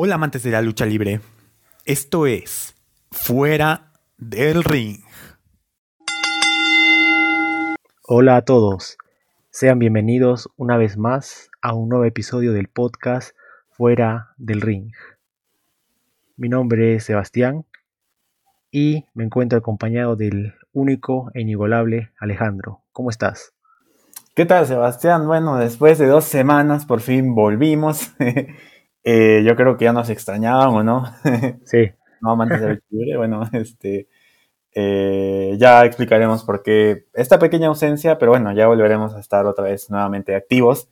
Hola amantes de la lucha libre. Esto es Fuera del Ring. Hola a todos. Sean bienvenidos una vez más a un nuevo episodio del podcast Fuera del Ring. Mi nombre es Sebastián y me encuentro acompañado del único e inigualable Alejandro. ¿Cómo estás? ¿Qué tal, Sebastián? Bueno, después de dos semanas por fin volvimos. Eh, yo creo que ya nos extrañaban, ¿o no? Sí. no, amantes del libre. Bueno, este, eh, ya explicaremos por qué esta pequeña ausencia, pero bueno, ya volveremos a estar otra vez nuevamente activos.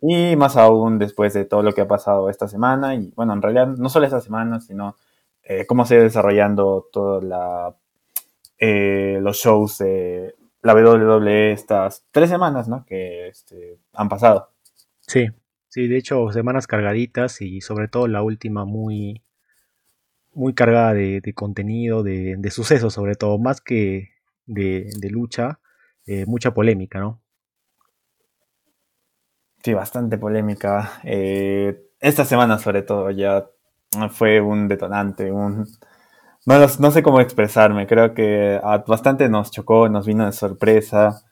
Y más aún después de todo lo que ha pasado esta semana. Y bueno, en realidad no solo esta semana, sino eh, cómo se ha desarrollando todos los shows de la WWE estas tres semanas, ¿no? Que este, han pasado. Sí, Sí, de hecho, semanas cargaditas y sobre todo la última muy, muy cargada de, contenido, de, sucesos sobre todo, más que de, lucha, eh, mucha polémica, ¿no? Sí, bastante polémica. Eh, esta semana sobre todo ya fue un detonante, un... No, no sé cómo expresarme, creo que bastante nos chocó, nos vino de sorpresa,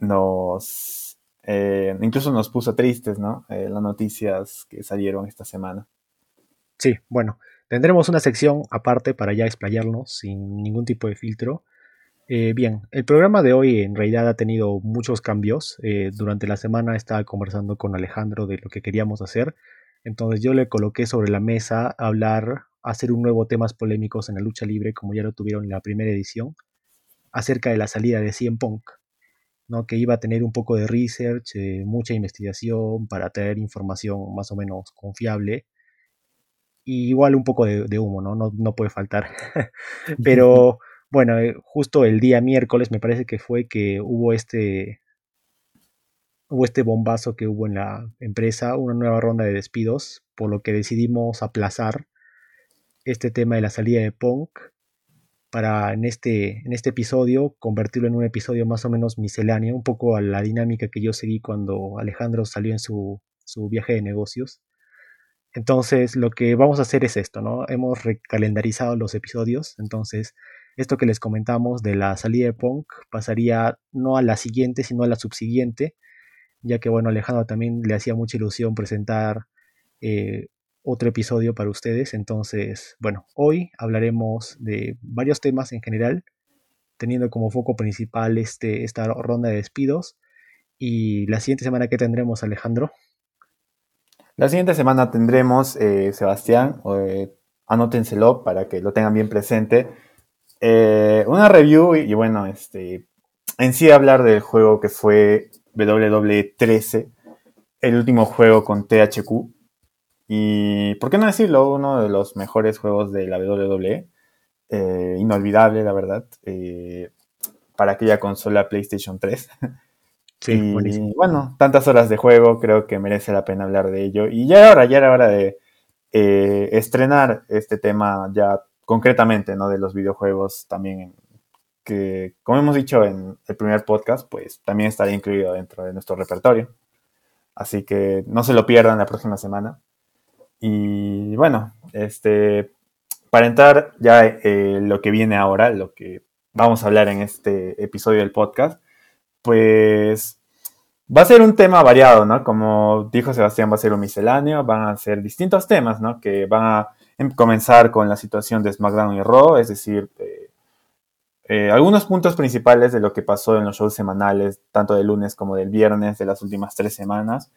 nos eh, incluso nos puso tristes, ¿no? Eh, las noticias que salieron esta semana. Sí, bueno, tendremos una sección aparte para ya explayarnos sin ningún tipo de filtro. Eh, bien, el programa de hoy en realidad ha tenido muchos cambios. durante la semana estaba conversando con Alejandro de lo que queríamos hacer. Entonces yo le coloqué sobre la mesa hablar, hacer un nuevo temas polémicos en la lucha libre, como ya lo tuvieron en la primera edición, acerca de la salida de CM Punk. ¿No? que iba a tener un poco de research, eh, mucha investigación para traer información más o menos confiable. Y igual un poco de, humo, ¿no? ¿no? puede faltar. Pero bueno, eh, justo el día miércoles me parece que fue que hubo este, hubo este bombazo que hubo en la empresa, una nueva ronda de despidos, por lo que decidimos aplazar este tema de la salida de Punk para en este, en este episodio convertirlo en un episodio más o menos misceláneo, un poco a la dinámica que yo seguí cuando Alejandro salió en su, viaje de negocios. Entonces, lo que vamos a hacer es esto, ¿no? Hemos recalendarizado los episodios, entonces, esto que les comentamos de la salida de Punk pasaría no a la siguiente, sino a la subsiguiente, ya que, bueno, Alejandro también le hacía mucha ilusión presentar eh, otro episodio para ustedes. Entonces, bueno, hoy hablaremos de varios temas en general, teniendo como foco principal este, esta ronda de despidos. Y la siguiente semana, ¿qué tendremos, Alejandro? La siguiente semana tendremos, eh, Sebastián, eh, anótenselo para que lo tengan bien presente, eh, una review y, bueno, este, en sí hablar del juego que fue WWE13, el último juego con THQ, y, ¿por qué no decirlo? Uno de los mejores juegos de la WWE. Eh, inolvidable, la verdad. Eh, para aquella consola PlayStation 3. Sí, y bueno, tantas horas de juego, creo que merece la pena hablar de ello. Y ya ahora, ya era hora de eh, estrenar este tema ya concretamente, ¿no? De los videojuegos también, que como hemos dicho en el primer podcast, pues también estará incluido dentro de nuestro repertorio. Así que no se lo pierdan la próxima semana. Y bueno, este, para entrar ya eh, lo que viene ahora, lo que vamos a hablar en este episodio del podcast, pues va a ser un tema variado, ¿no? Como dijo Sebastián, va a ser un misceláneo, van a ser distintos temas, ¿no? Que van a em, comenzar con la situación de SmackDown y Raw, es decir, eh, algunos puntos principales de lo que pasó en los shows semanales, tanto del lunes como del viernes de las últimas tres semanas.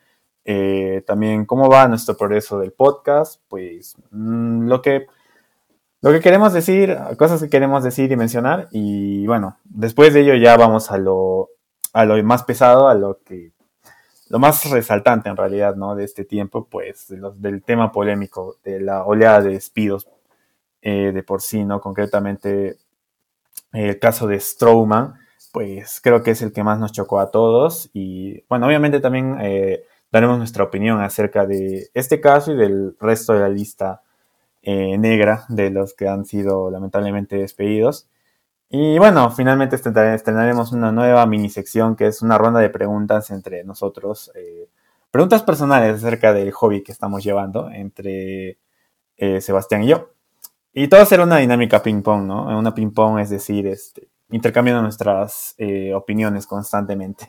Eh, también cómo va nuestro progreso del podcast, pues mm, lo, que, lo que queremos decir, cosas que queremos decir y mencionar. Y bueno, después de ello ya vamos a lo, a lo más pesado, a lo que lo más resaltante en realidad, ¿no? De este tiempo, pues, del tema polémico, de la oleada de despidos eh, de por sí, ¿no? Concretamente, el caso de Strowman, pues creo que es el que más nos chocó a todos. Y bueno, obviamente también eh, daremos nuestra opinión acerca de este caso y del resto de la lista eh, negra de los que han sido lamentablemente despedidos. Y bueno, finalmente estrenaremos una nueva mini sección que es una ronda de preguntas entre nosotros. Eh, preguntas personales acerca del hobby que estamos llevando entre eh, Sebastián y yo. Y todo será una dinámica ping-pong, ¿no? Una ping-pong, es decir, este, intercambiando nuestras eh, opiniones constantemente.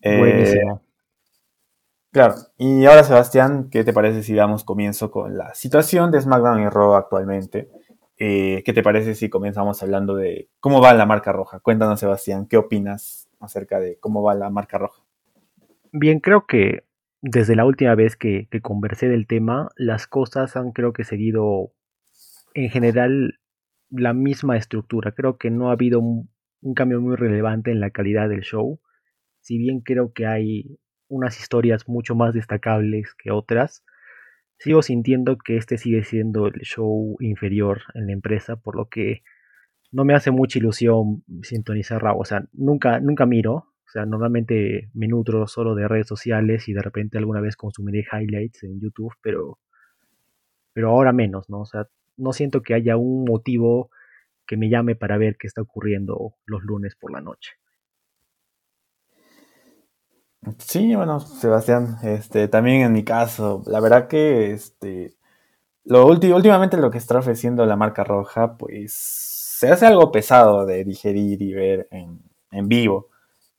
Buenísimo. Claro, y ahora Sebastián, ¿qué te parece si damos comienzo con la situación de SmackDown y Raw actualmente? ¿Qué te parece si comenzamos hablando de cómo va la marca roja? Cuéntanos Sebastián, ¿qué opinas acerca de cómo va la marca roja? Bien, creo que desde la última vez que, conversé del tema, las cosas han creo que seguido en general la misma estructura. Creo que no ha habido un, cambio muy relevante en la calidad del show. Si bien creo que hay unas historias mucho más destacables que otras, sigo sintiendo que este sigue siendo el show inferior en la empresa, por lo que no me hace mucha ilusión sintonizar Raw. O sea, nunca, nunca miro, o sea, normalmente me nutro solo de redes sociales y de repente alguna vez consumiré highlights en YouTube, pero, pero ahora menos, ¿no? O sea, no siento que haya un motivo que me llame para ver qué está ocurriendo los lunes por la noche. Sí, bueno, Sebastián, este, también en mi caso, la verdad que este, lo últimamente lo que está ofreciendo la marca roja, pues se hace algo pesado de digerir y ver en, en vivo.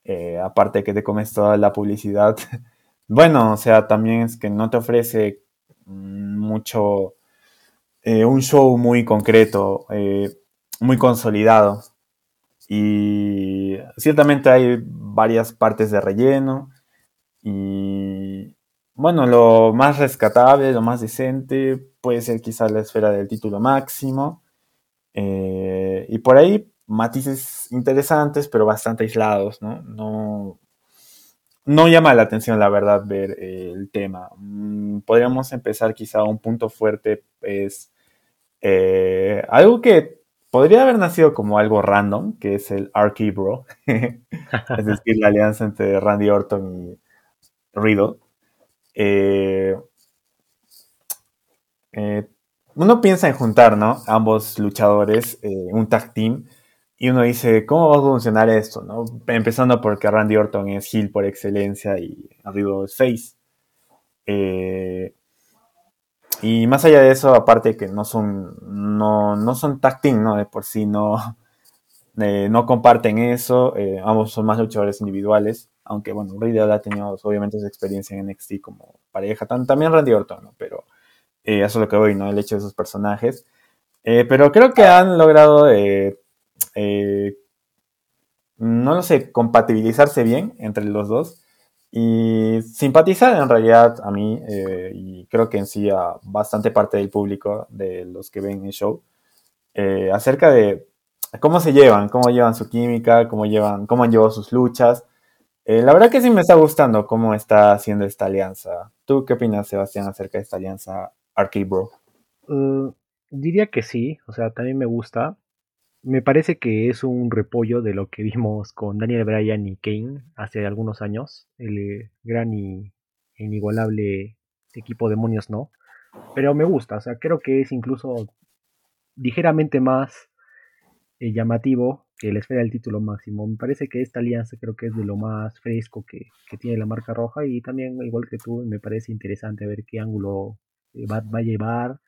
Eh, aparte que te comes toda la publicidad. bueno, o sea, también es que no te ofrece mucho, eh, un show muy concreto, eh, muy consolidado. Y ciertamente hay varias partes de relleno. Y bueno, lo más rescatable, lo más decente, puede ser quizás la esfera del título máximo. y por ahí matices interesantes, pero bastante aislados, ¿no? No, no llama la atención, la verdad, ver el tema. Mm, podríamos empezar quizá un punto fuerte, es eh, algo que podría haber nacido como algo random, que es el Bro, es decir, la alianza entre Randy Orton y Riddle. Eh, eh, uno piensa en juntar, ¿no? Ambos luchadores, un tag team, y uno dice, ¿cómo va a funcionar esto? ¿no? Empezando porque Randy Orton es heel por excelencia y Riddle es face. Eh, y más allá de eso, aparte que no son, no, no son tag team, ¿no? De por sí no, eh, no comparten eso. Eh, ambos son más luchadores individuales. Aunque, bueno, Riddle ha tenido obviamente su experiencia en NXT como pareja. También Randy Orton, ¿no? Pero eso es lo que voy, ¿no? El hecho de sus personajes. pero creo que han logrado eh, no lo sé, compatibilizarse bien entre los dos y simpatizar en realidad a mí eh, y creo que en sí a bastante parte del público de los que ven el show eh, acerca de cómo se llevan, cómo llevan su química, cómo llevan, cómo han llevado sus luchas. La verdad que sí me está gustando cómo está haciendo esta alianza. ¿Tú qué opinas, Sebastián, acerca de esta alianza Arcade Bro? Mm, diría que sí, o sea, también me gusta me parece que es un repollo de lo que vimos con Daniel Bryan y Kane hace algunos años, el eh, gran y inigualable equipo Demonios No, pero me gusta, o sea, creo que es incluso ligeramente más eh, llamativo que la esfera del título máximo. Me parece que esta alianza creo que es de lo más fresco que, tiene la marca roja y también, igual que tú, me parece interesante ver qué ángulo eh, va a llevar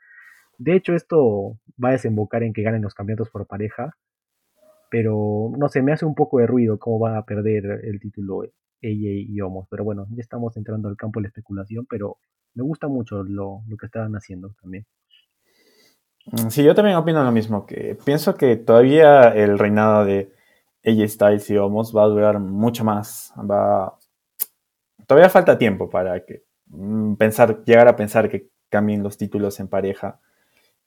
de hecho, esto va a desembocar en que ganen los campeonatos por pareja. Pero no sé, me hace un poco de ruido cómo va a perder el título ella y Homos. Pero bueno, ya estamos entrando al campo de la especulación, pero me gusta mucho lo, que estaban haciendo también. Mm, sí, yo también opino lo mismo, que pienso que todavía el reinado de AJ Styles y Homos va a durar mucho más. Va... Todavía falta tiempo para que mm, pensar, llegar a pensar que cambien los títulos en pareja.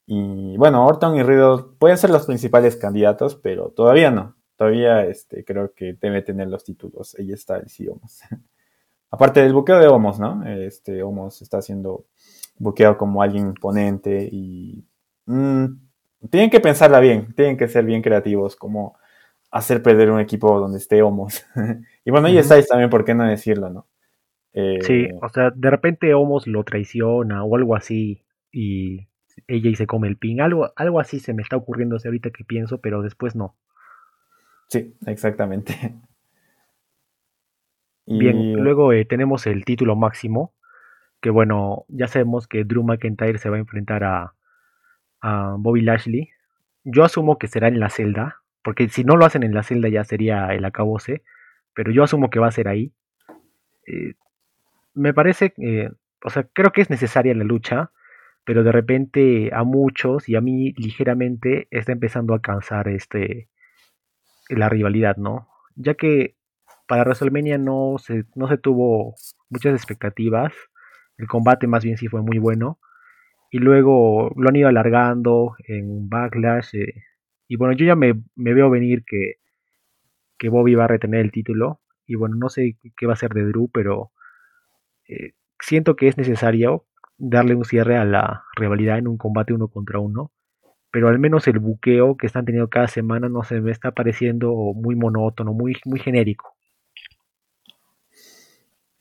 Y bueno, Orton y Riddle pueden ser los principales candidatos, pero todavía no. Todavía este, creo que debe tener los títulos. Ahí está el sí Homos. Aparte del buqueo de Homos, ¿no? Este Homos está siendo buqueado como alguien imponente y mm, tienen que pensarla bien, tienen que ser bien creativos, como hacer perder un equipo donde esté Homos. y bueno, ahí estáis también, ¿por qué no decirlo, no? sí, eh, o sea, de repente Homos lo traiciona o algo así y ella y se come el pin. Algo, algo así se me está ocurriendo ahorita que pienso, pero después no. Sí, exactamente. Bien, luego eh, tenemos el título máximo. que bueno, ya sabemos que Drew McIntyre se va a enfrentar a, a Bobby Lashley. Yo asumo que será en la celda, porque si no lo hacen en la celda ya sería el acabose, pero yo asumo que va a ser ahí. Eh, me parece, eh, o sea, creo que es necesaria la lucha, pero de repente a muchos y a mí ligeramente está empezando a cansar este la rivalidad, ¿no? Ya que para WrestleMania no se, no se tuvo muchas expectativas, el combate más bien sí fue muy bueno, y luego lo han ido alargando en Backlash, eh, y bueno, yo ya me, veo venir que, que Bobby va a retener el título, y bueno, no sé qué va a ser de Drew, pero eh, siento que es necesario darle un cierre a la rivalidad en un combate uno contra uno. Pero al menos el buqueo que están teniendo cada semana no se me está pareciendo muy monótono, muy, muy genérico.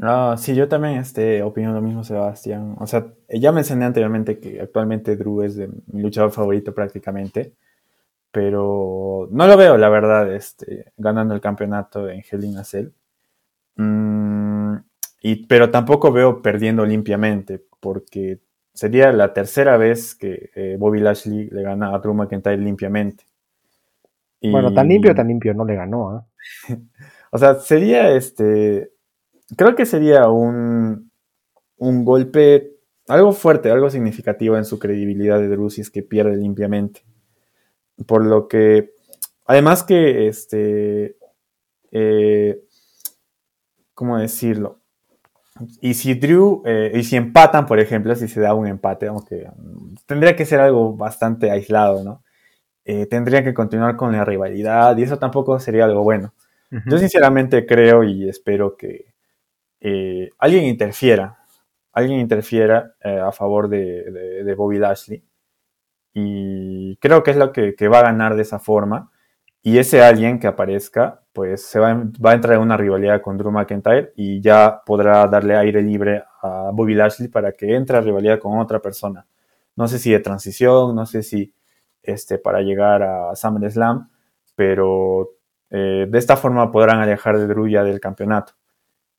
Ah, sí, yo también este, opino lo mismo, Sebastián. O sea, ya mencioné anteriormente que actualmente Drew es de mi luchador favorito prácticamente, pero no lo veo, la verdad, este, ganando el campeonato en Hell in a Cell. Mm, y, pero tampoco veo perdiendo limpiamente, porque sería la tercera vez que eh, Bobby Lashley le gana a Drew McIntyre limpiamente. Bueno, tan limpio, tan limpio no le ganó. ¿eh? o sea, sería este. Creo que sería un, un golpe, algo fuerte, algo significativo en su credibilidad de Drew si es que pierde limpiamente. Por lo que, además que, este, eh, ¿cómo decirlo? Y si Drew, eh, y si empatan, por ejemplo, si se da un empate, aunque tendría que ser algo bastante aislado, ¿no? Eh, tendrían que continuar con la rivalidad y eso tampoco sería algo bueno. Yo sinceramente creo y espero que eh, alguien interfiera, alguien interfiera a favor de, Bobby Lashley y creo que es lo que, va a ganar de esa forma y ese alguien que aparezca, pues se va, a entrar en una rivalidad con Drew McIntyre y ya podrá darle aire libre a Bobby Lashley para que entre a rivalidad con otra persona. No sé si de transición, no sé si este, para llegar a SummerSlam, pero eh, de esta forma podrán alejar de Drew del campeonato.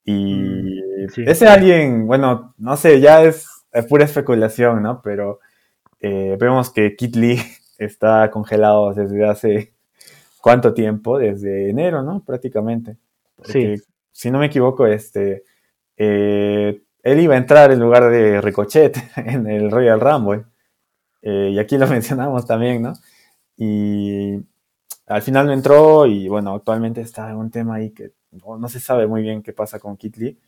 Y mm, ese alguien, bueno, no sé, ya es, pura especulación, ¿no? Pero eh, vemos que Kit Lee está congelado desde hace cuánto tiempo, desde enero, ¿no? Prácticamente. sí. Si no me equivoco, este, eh, él iba a entrar en lugar de Ricochet en el Royal Rumble. Eh, y aquí lo mencionamos también, ¿no? Y al final no entró y bueno, actualmente está en un tema ahí que no, se sabe muy bien qué pasa con Kit Lee.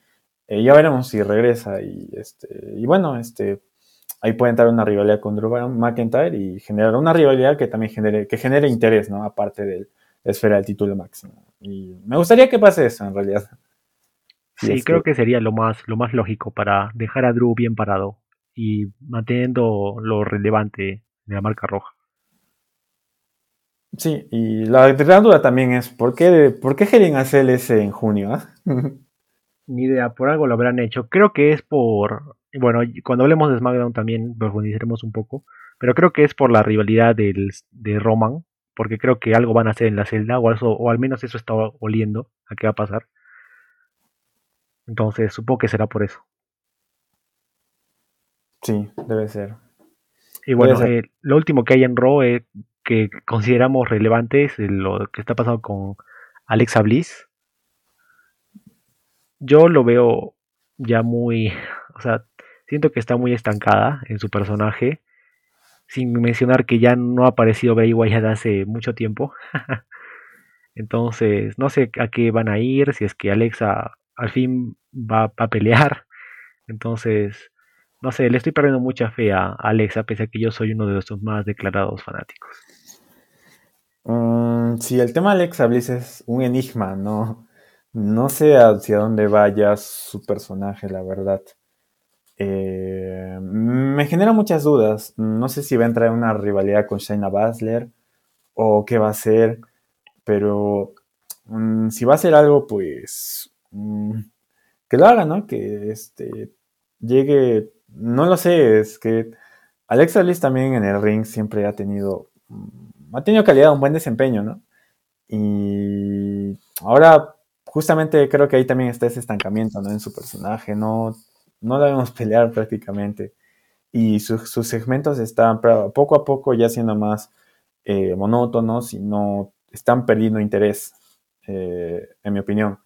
Eh, ya veremos si regresa y, este, y bueno, este, ahí puede entrar una rivalidad con Drew McIntyre y generar una rivalidad que también genere, que genere interés, ¿no? Aparte de la esfera del título máximo. Y me gustaría que pase eso, en realidad. Sí, creo que... sería lo más, lo más lógico para dejar a Drew bien parado y manteniendo lo relevante de la marca roja. Sí, y la gran duda también es, ¿por qué, ¿por qué quieren hacer ese en junio? Ah? Ni idea, por algo lo habrán hecho. Creo que es por bueno, cuando hablemos de SmackDown también profundizaremos un poco, pero creo que es por la rivalidad del, de Roman, porque creo que algo van a hacer en la celda, o, o al menos eso está oliendo a qué va a pasar. Entonces, supongo que será por eso. Sí, debe ser. Y bueno, eh, lo último que hay en Raw eh, que consideramos relevante es lo que está pasando con Alexa Bliss. Yo lo veo ya muy, o sea, Siento que está muy estancada en su personaje. Sin mencionar que ya no ha aparecido Bray Wyatt hace mucho tiempo. Entonces, no sé a qué van a ir, si es que Alexa al fin va a pelear. Entonces, no sé, le estoy perdiendo mucha fe a Alexa, pese a que yo soy uno de sus más declarados fanáticos. Mm, sí, el tema Alexa Bliss es un enigma, no, no sé hacia dónde vaya su personaje, la verdad. Eh, me genera muchas dudas. No sé si va a entrar en una rivalidad con Shayna Baszler o qué va a hacer, pero mm, si va a hacer algo, pues mm, que lo haga, ¿no? Que este llegue, no lo sé, es que Alexa Bliss también en el ring siempre ha tenido, mm, ha tenido calidad, un buen desempeño, ¿no? Y ahora justamente creo que ahí también está ese estancamiento, ¿no? En su personaje, no no la vemos pelear prácticamente. Y sus segmentos están poco a poco ya siendo más eh, monótonos y no están perdiendo interés, eh, en mi opinión.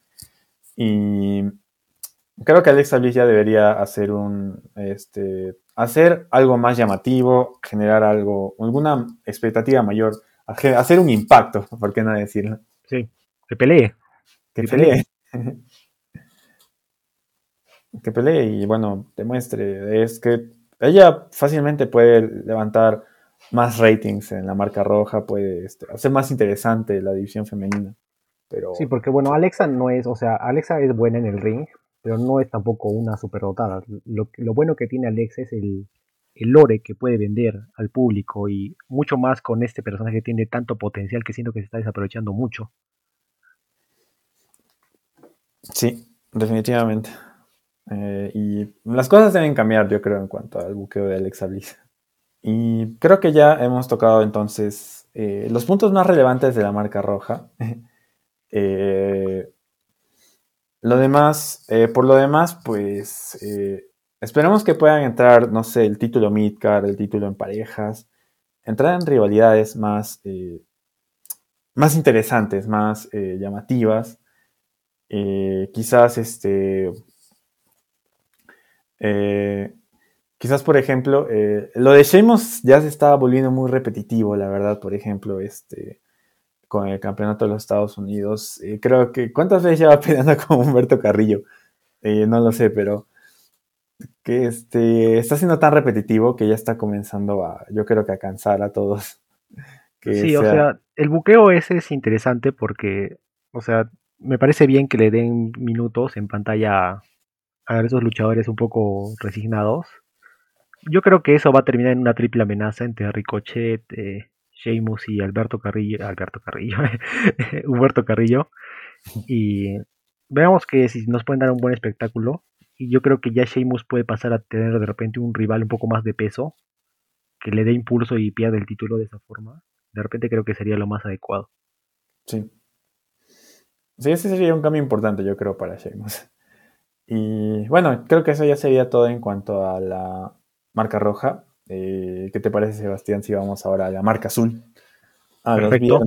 Y creo que Alexa Bliss ya debería hacer un, este, hacer algo más llamativo, generar algo, alguna expectativa mayor, hacer un impacto, ¿por qué no decirlo? Sí, que pelee. Que, pelee. que pelee y bueno, demuestre. Es que ella fácilmente puede levantar más ratings en la marca roja, puede este, hacer más interesante la división femenina. Pero... Sí, porque bueno, Alexa no es, o sea, Alexa es buena en el ring, pero no es tampoco una superdotada. Lo, lo bueno que tiene Alexa es el, el lore que puede vender al público y mucho más con este personaje que tiene tanto potencial que siento que se está desaprovechando mucho. Sí, definitivamente. Eh, y las cosas deben cambiar, yo creo, en cuanto al buqueo de Alexa Bliss. Y creo que ya hemos tocado entonces eh, los puntos más relevantes de la marca roja. Eh, lo demás, por lo demás, pues esperemos que puedan entrar, no sé, el título Midcard, el título en parejas, entrar en rivalidades más, más interesantes, más llamativas. quizás este eh, quizás, por ejemplo, eh, lo de Sheamus ya se estaba volviendo muy repetitivo, la verdad, por ejemplo, este, con el campeonato de los Estados Unidos. Eh, creo que, ¿cuántas veces lleva peleando con Humberto Carrillo? no lo sé, pero que este, está siendo tan repetitivo que ya está comenzando a, yo creo que a cansar a todos. sí, o sea, el buqueo ese es interesante porque, o sea, me parece bien que le den minutos en pantalla a esos luchadores un poco resignados. Yo creo que eso va a terminar en una triple amenaza entre Ricochet, eh, Sheamus y Alberto Carrillo, Alberto Carrillo, Humberto Carrillo. Y veamos que si nos pueden dar un buen espectáculo. Y yo creo que ya Sheamus puede pasar a tener de repente un rival un poco más de peso, que le dé impulso y pierda el título de esa forma. De repente creo que sería lo más adecuado. Sí. Sí, ese sería un cambio importante, yo creo, para Sheamus. Y bueno, creo que eso ya sería todo en cuanto a la marca roja. Eh, ¿Qué te parece, Sebastián, si vamos ahora a la marca azul? A Perfecto.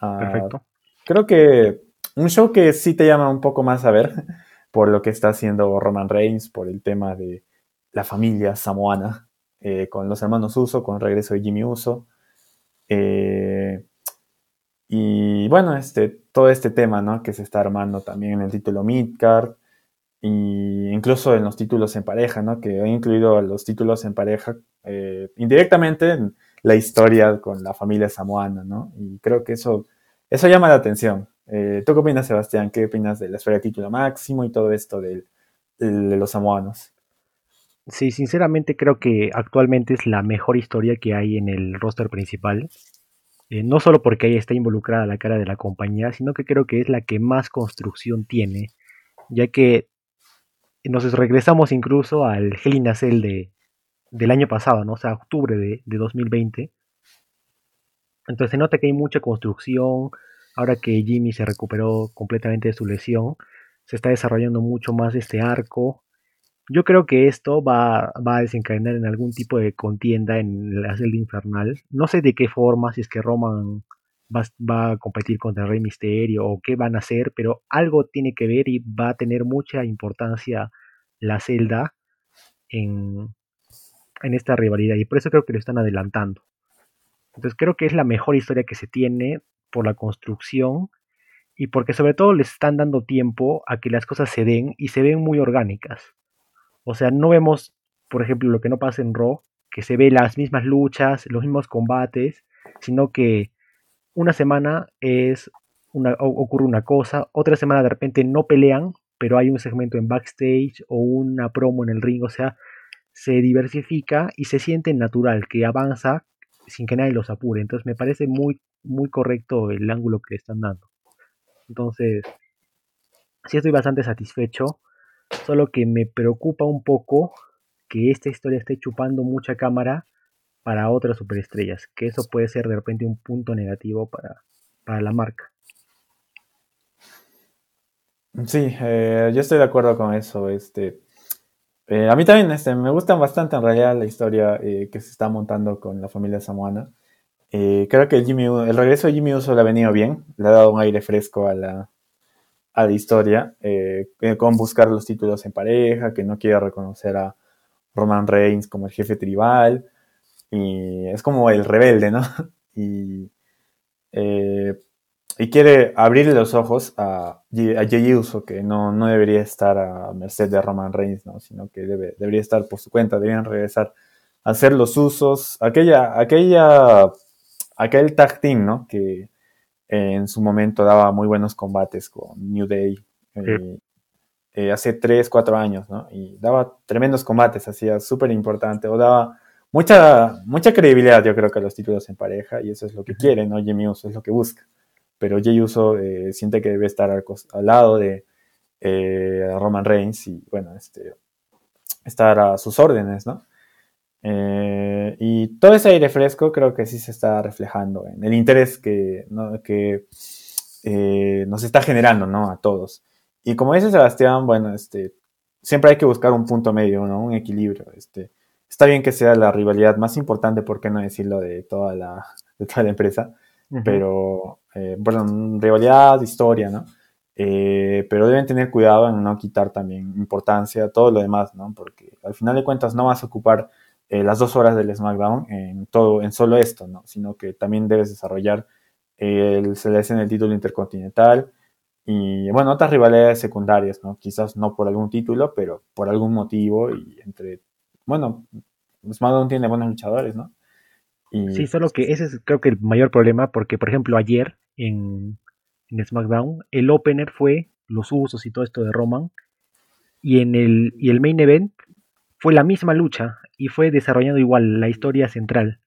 Perfecto. Creo que un show que sí te llama un poco más a ver por lo que está haciendo Roman Reigns, por el tema de la familia samoana, eh, con los hermanos Uso, con el regreso de Jimmy Uso. Eh, y bueno, este, todo este tema ¿no? que se está armando también en el título Midcard y incluso en los títulos en pareja, ¿no? Que he incluido los títulos en pareja eh, indirectamente en la historia con la familia samoana, ¿no? Y creo que eso, eso llama la atención. Eh, ¿Tú qué opinas, Sebastián? ¿Qué opinas de la esfera de título máximo y todo esto de, los samoanos? Sí, sinceramente creo que actualmente es la mejor historia que hay en el roster principal. Eh, no solo porque ahí está involucrada la cara de la compañía, sino que creo que es la que más construcción tiene, ya que nos regresamos incluso al Hell in de, del año pasado, ¿no? O sea, octubre de, 2020. Entonces se nota que hay mucha construcción. Ahora que Jimmy se recuperó completamente de su lesión, se está desarrollando mucho más este arco. Yo creo que esto va, a desencadenar en algún tipo de contienda en la celda infernal. No sé de qué forma, si es que Roman va, a competir contra Rey Misterio o qué van a hacer, pero algo tiene que ver y va a tener mucha importancia la celda en, en esta rivalidad y por eso creo que lo están adelantando. Entonces creo que es la mejor historia que se tiene por la construcción y porque sobre todo les están dando tiempo a que las cosas se den y se ven muy orgánicas. O sea, no vemos, por ejemplo, lo que no pasa en Raw, que se ve las mismas luchas, los mismos combates, sino que una semana es una, ocurre una cosa, otra semana de repente no pelean, pero hay un segmento en backstage o una promo en el ring, o sea, se diversifica y se siente natural, que avanza sin que nadie los apure. Entonces me parece muy, muy correcto el ángulo que están dando. Entonces, sí estoy bastante satisfecho, solo que me preocupa un poco que esta historia esté chupando mucha cámara para otras superestrellas, que eso puede ser de repente un punto negativo para, para la marca. Sí, eh, yo estoy de acuerdo con eso. Este, Eh, a mí también este, me gusta bastante en realidad la historia eh, que se está montando con la familia samoana. Creo que Jimmy, el regreso de Jimmy Uso le ha venido bien, le ha dado un aire fresco a la, a la historia, con buscar los títulos en pareja, que no quiere reconocer a Roman Reigns como el jefe tribal, y es como el rebelde, ¿no? Y y quiere abrirle los ojos a, a Jey Uso, que no, no, debería estar a merced de Roman Reigns, ¿no? sino que debe, debería estar por su cuenta, deberían regresar a hacer los usos, aquella, aquella, aquel tag team, ¿no? Que en su momento daba muy buenos combates con New Day. Eh, eh, hace 3, 4 años, ¿no? Y daba tremendos combates, hacía súper importante, o daba mucha, mucha credibilidad, yo creo que a los títulos en pareja, y eso es lo que quiere, ¿no? Jimmy Uso es lo que busca pero Jey Uso eh, siente que debe estar al, lado de eh, Roman Reigns y, bueno, este, estar a sus órdenes, ¿no? Eh, y todo ese aire fresco creo que sí se está reflejando en el interés que, que nos está generando, ¿no? A todos. Y como dice Sebastián, bueno, este, siempre hay que buscar un punto medio, ¿no? Un equilibrio. Este, está bien que sea la rivalidad más importante, ¿por qué no decirlo, de toda la, de toda la empresa? Pero eh, bueno, rivalidad, historia, ¿no? Eh, pero deben tener cuidado en no quitar también importancia a todo lo demás, ¿no? Porque al final de cuentas no vas a ocupar eh, las dos horas del SmackDown en todo, en solo esto, ¿no? Sino que también debes desarrollar el selección del título intercontinental y, bueno, otras rivalidades secundarias, ¿no? Quizás no por algún título, pero por algún motivo y entre, bueno, SmackDown tiene buenos luchadores, ¿no? Sí, solo que ese es creo que el mayor problema, porque por ejemplo ayer en, SmackDown el opener fue los usos y todo esto de Roman, y en el, y el main event fue la misma lucha y fue desarrollando igual la historia central.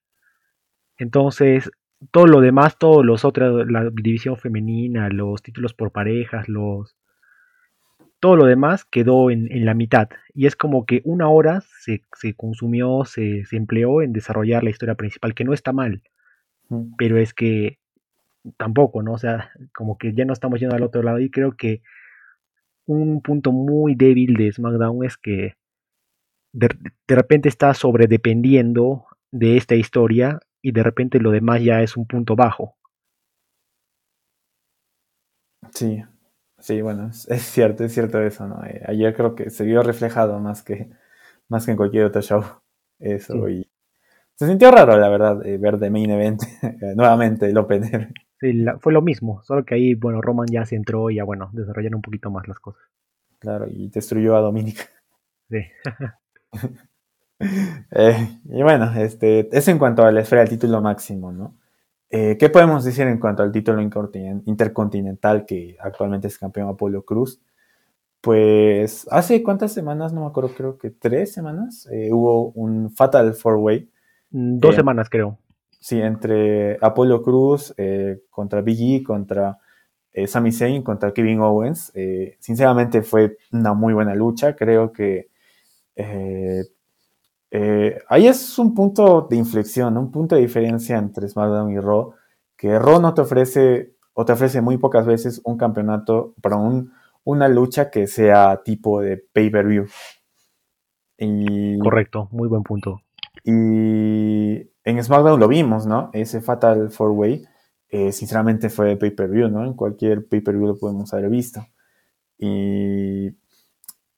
Entonces, todo lo demás, todos los otros, la división femenina, los títulos por parejas, los todo lo demás quedó en, la mitad. Y es como que una hora se, consumió, se, empleó en desarrollar la historia principal, que no está mal. Pero es que tampoco, ¿no? O sea, como que ya no estamos yendo al otro lado. Y creo que un punto muy débil de SmackDown es que de, de repente está sobredependiendo de esta historia y de repente lo demás ya es un punto bajo. Sí, Sí, bueno, es, cierto, es cierto eso, ¿no? Eh, ayer creo que se vio reflejado más que, más que en cualquier otro show eso y se sintió raro, la verdad, eh, ver de main event nuevamente el opener. Sí, fue lo mismo, solo que ahí, bueno, Roman ya se entró y ya, bueno, desarrollaron un poquito más las cosas. Claro, y destruyó a Dominic. Sí. Eh, y bueno, este, es en cuanto a la esfera del título máximo, ¿no? Eh, ¿Qué podemos decir en cuanto al título intercontinental que actualmente es campeón Apolo Cruz? Pues hace cuántas semanas, no me acuerdo, creo que tres semanas, eh, hubo un Fatal Four Way. Mm, dos eh, semanas, creo. Sí, entre Apolo Cruz contra Big E, contra Sami Zayn, contra Kevin Owens. sinceramente fue una muy buena lucha. Creo que eh, ahí es un punto de inflexión, un punto de diferencia entre SmackDown y Raw, que Raw no te ofrece o te ofrece muy pocas veces un campeonato para un, una lucha que sea tipo de pay-per-view. Correcto, muy buen punto. Y en SmackDown lo vimos, ¿no? Ese Fatal Four Way, eh, sinceramente fue pay-per-view, ¿no? En cualquier pay-per-view lo podemos haber visto. Y,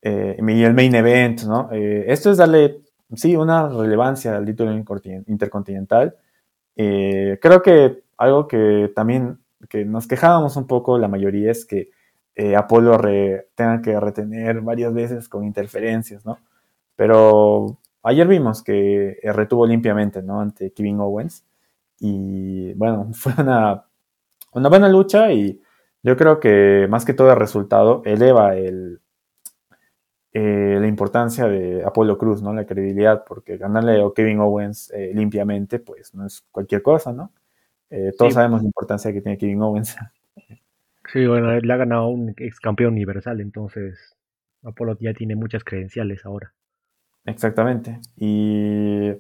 eh, y el main event, ¿no? esto es darle sí, una relevancia al título intercontinental. Eh, creo que algo que también que nos quejábamos un poco la mayoría es que eh, Apolo tenga que retener varias veces con interferencias, ¿no? Pero ayer vimos que eh, retuvo limpiamente, ¿no? Ante Kevin Owens. Y bueno, fue una, una buena lucha y yo creo que más que todo el resultado eleva el, eh, la importancia de Apolo Cruz, ¿no? La credibilidad, porque ganarle a Kevin Owens eh, limpiamente, pues no es cualquier cosa, ¿no? Eh, todos sabemos la importancia que tiene Kevin Owens. Sí, bueno, él ha ganado un ex campeón universal, entonces Apolo ya tiene muchas credenciales ahora. Exactamente. Y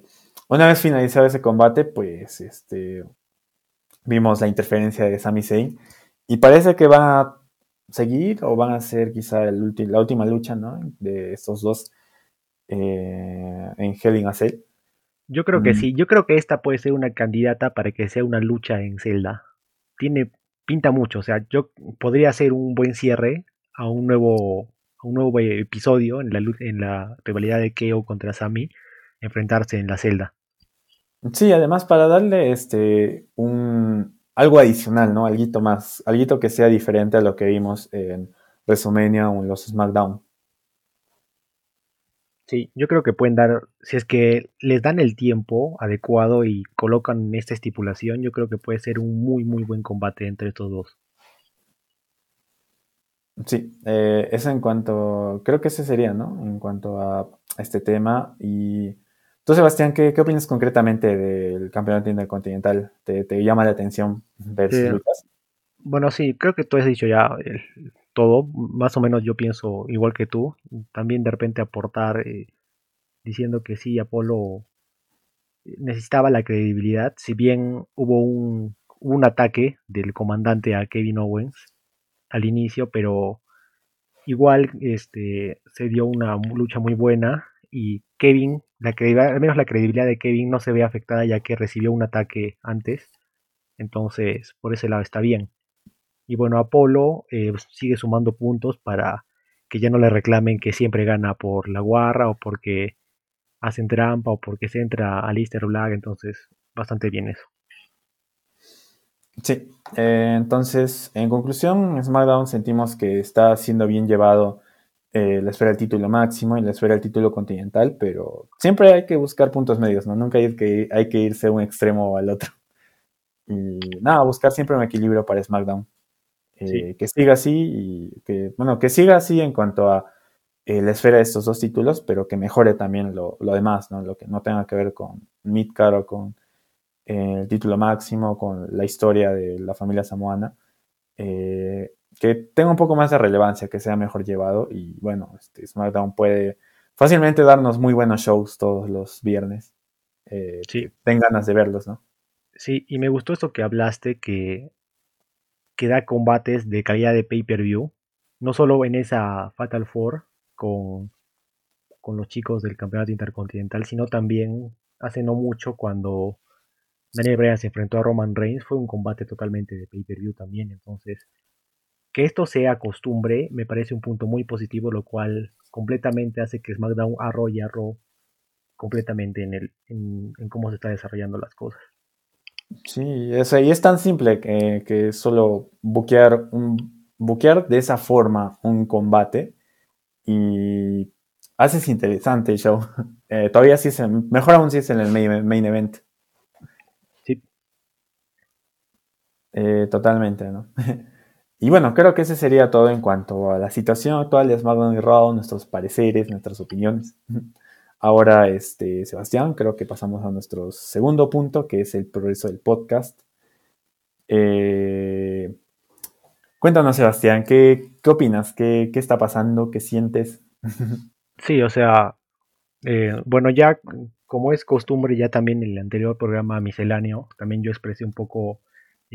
una vez finalizado ese combate, pues este vimos la interferencia de Sami Zayn y parece que va a seguir o van a ser quizá el la última lucha ¿no? de estos dos eh, en Hell in a Cell. Yo creo que Mm. sí, yo creo que esta puede ser una candidata para que sea una lucha en Zelda. Tiene pinta mucho, o sea, yo podría ser un buen cierre a un nuevo a un nuevo episodio en la en la rivalidad de Keo contra Sami enfrentarse en la Zelda. Sí, además para darle este un algo adicional, ¿no? Alguito más, alguito que sea diferente a lo que vimos en WrestleMania o en los SmackDown. Sí, yo creo que pueden dar, si es que les dan el tiempo adecuado y colocan esta estipulación, yo creo que puede ser un muy muy buen combate entre estos dos. Sí, eh, eso en cuanto, creo que ese sería, ¿no? En cuanto a este tema. Y tú, Sebastián, ¿qué, qué opinas concretamente del campeonato intercontinental? ¿Te, te llama la atención ver Sí. sus luchas? Bueno, sí, creo que tú has dicho ya el- todo. Más o menos yo pienso igual que tú. También de repente aportar eh, diciendo que sí, Apolo necesitaba la credibilidad. Si bien hubo un, un ataque del comandante a Kevin Owens al inicio, pero igual este, se dio una lucha muy buena y Kevin, la al menos la credibilidad de Kevin no se ve afectada ya que recibió un ataque antes. Entonces, por ese lado está bien. Y bueno, Apolo eh, sigue sumando puntos para que ya no le reclamen que siempre gana por la guarra o porque hacen trampa o porque se entra a Lister Black. Entonces, bastante bien eso. Sí, eh, entonces, en conclusión, SmackDown sentimos que está siendo bien llevado eh, la esfera del título máximo y la esfera del título continental, pero siempre hay que buscar puntos medios, ¿no? Nunca hay que, hay que irse a un extremo o al otro. Y nada, buscar siempre un equilibrio para SmackDown. Eh, Sí. Que siga así y que, bueno, que siga así en cuanto a eh, la esfera de estos dos títulos, pero que mejore también lo, lo demás, ¿no? Lo que no tenga que ver con Midcard o con eh, el título máximo, con la historia de la familia samoana, eh, que tenga un poco más de relevancia, que sea mejor llevado y bueno, este, SmackDown puede fácilmente darnos muy buenos shows todos los viernes. Eh, Sí. ten ganas de verlos, ¿no? Sí, y me gustó esto que hablaste, que, que da combates de calidad de pay-per-view, no solo en esa Fatal Four con, con los chicos del Campeonato Intercontinental, sino también hace no mucho cuando Daniel Bryan se enfrentó a Roman Reigns, fue un combate totalmente de pay-per-view también, entonces que esto sea costumbre me parece un punto muy positivo, lo cual completamente hace que SmackDown arrolle a Raw completamente en, el, en, en cómo se está desarrollando las cosas. Sí, sea, y es tan simple que, que solo buquear, un, buquear de esa forma un combate y haces interesante el show. Eh, todavía sí es, en- mejor aún si es en el main, main event. Sí. Eh, totalmente, ¿no? Y bueno, creo que ese sería todo en cuanto a la situación actual de SmackDown y Raw, nuestros pareceres, nuestras opiniones. Ahora, este, Sebastián, creo que pasamos a nuestro segundo punto, que es el progreso del podcast. Eh, cuéntanos, Sebastián, ¿qué, qué opinas? ¿Qué, qué está pasando? ¿Qué sientes? Sí, o sea, eh, bueno, ya como es costumbre, ya también en el anterior programa misceláneo, también yo expresé un poco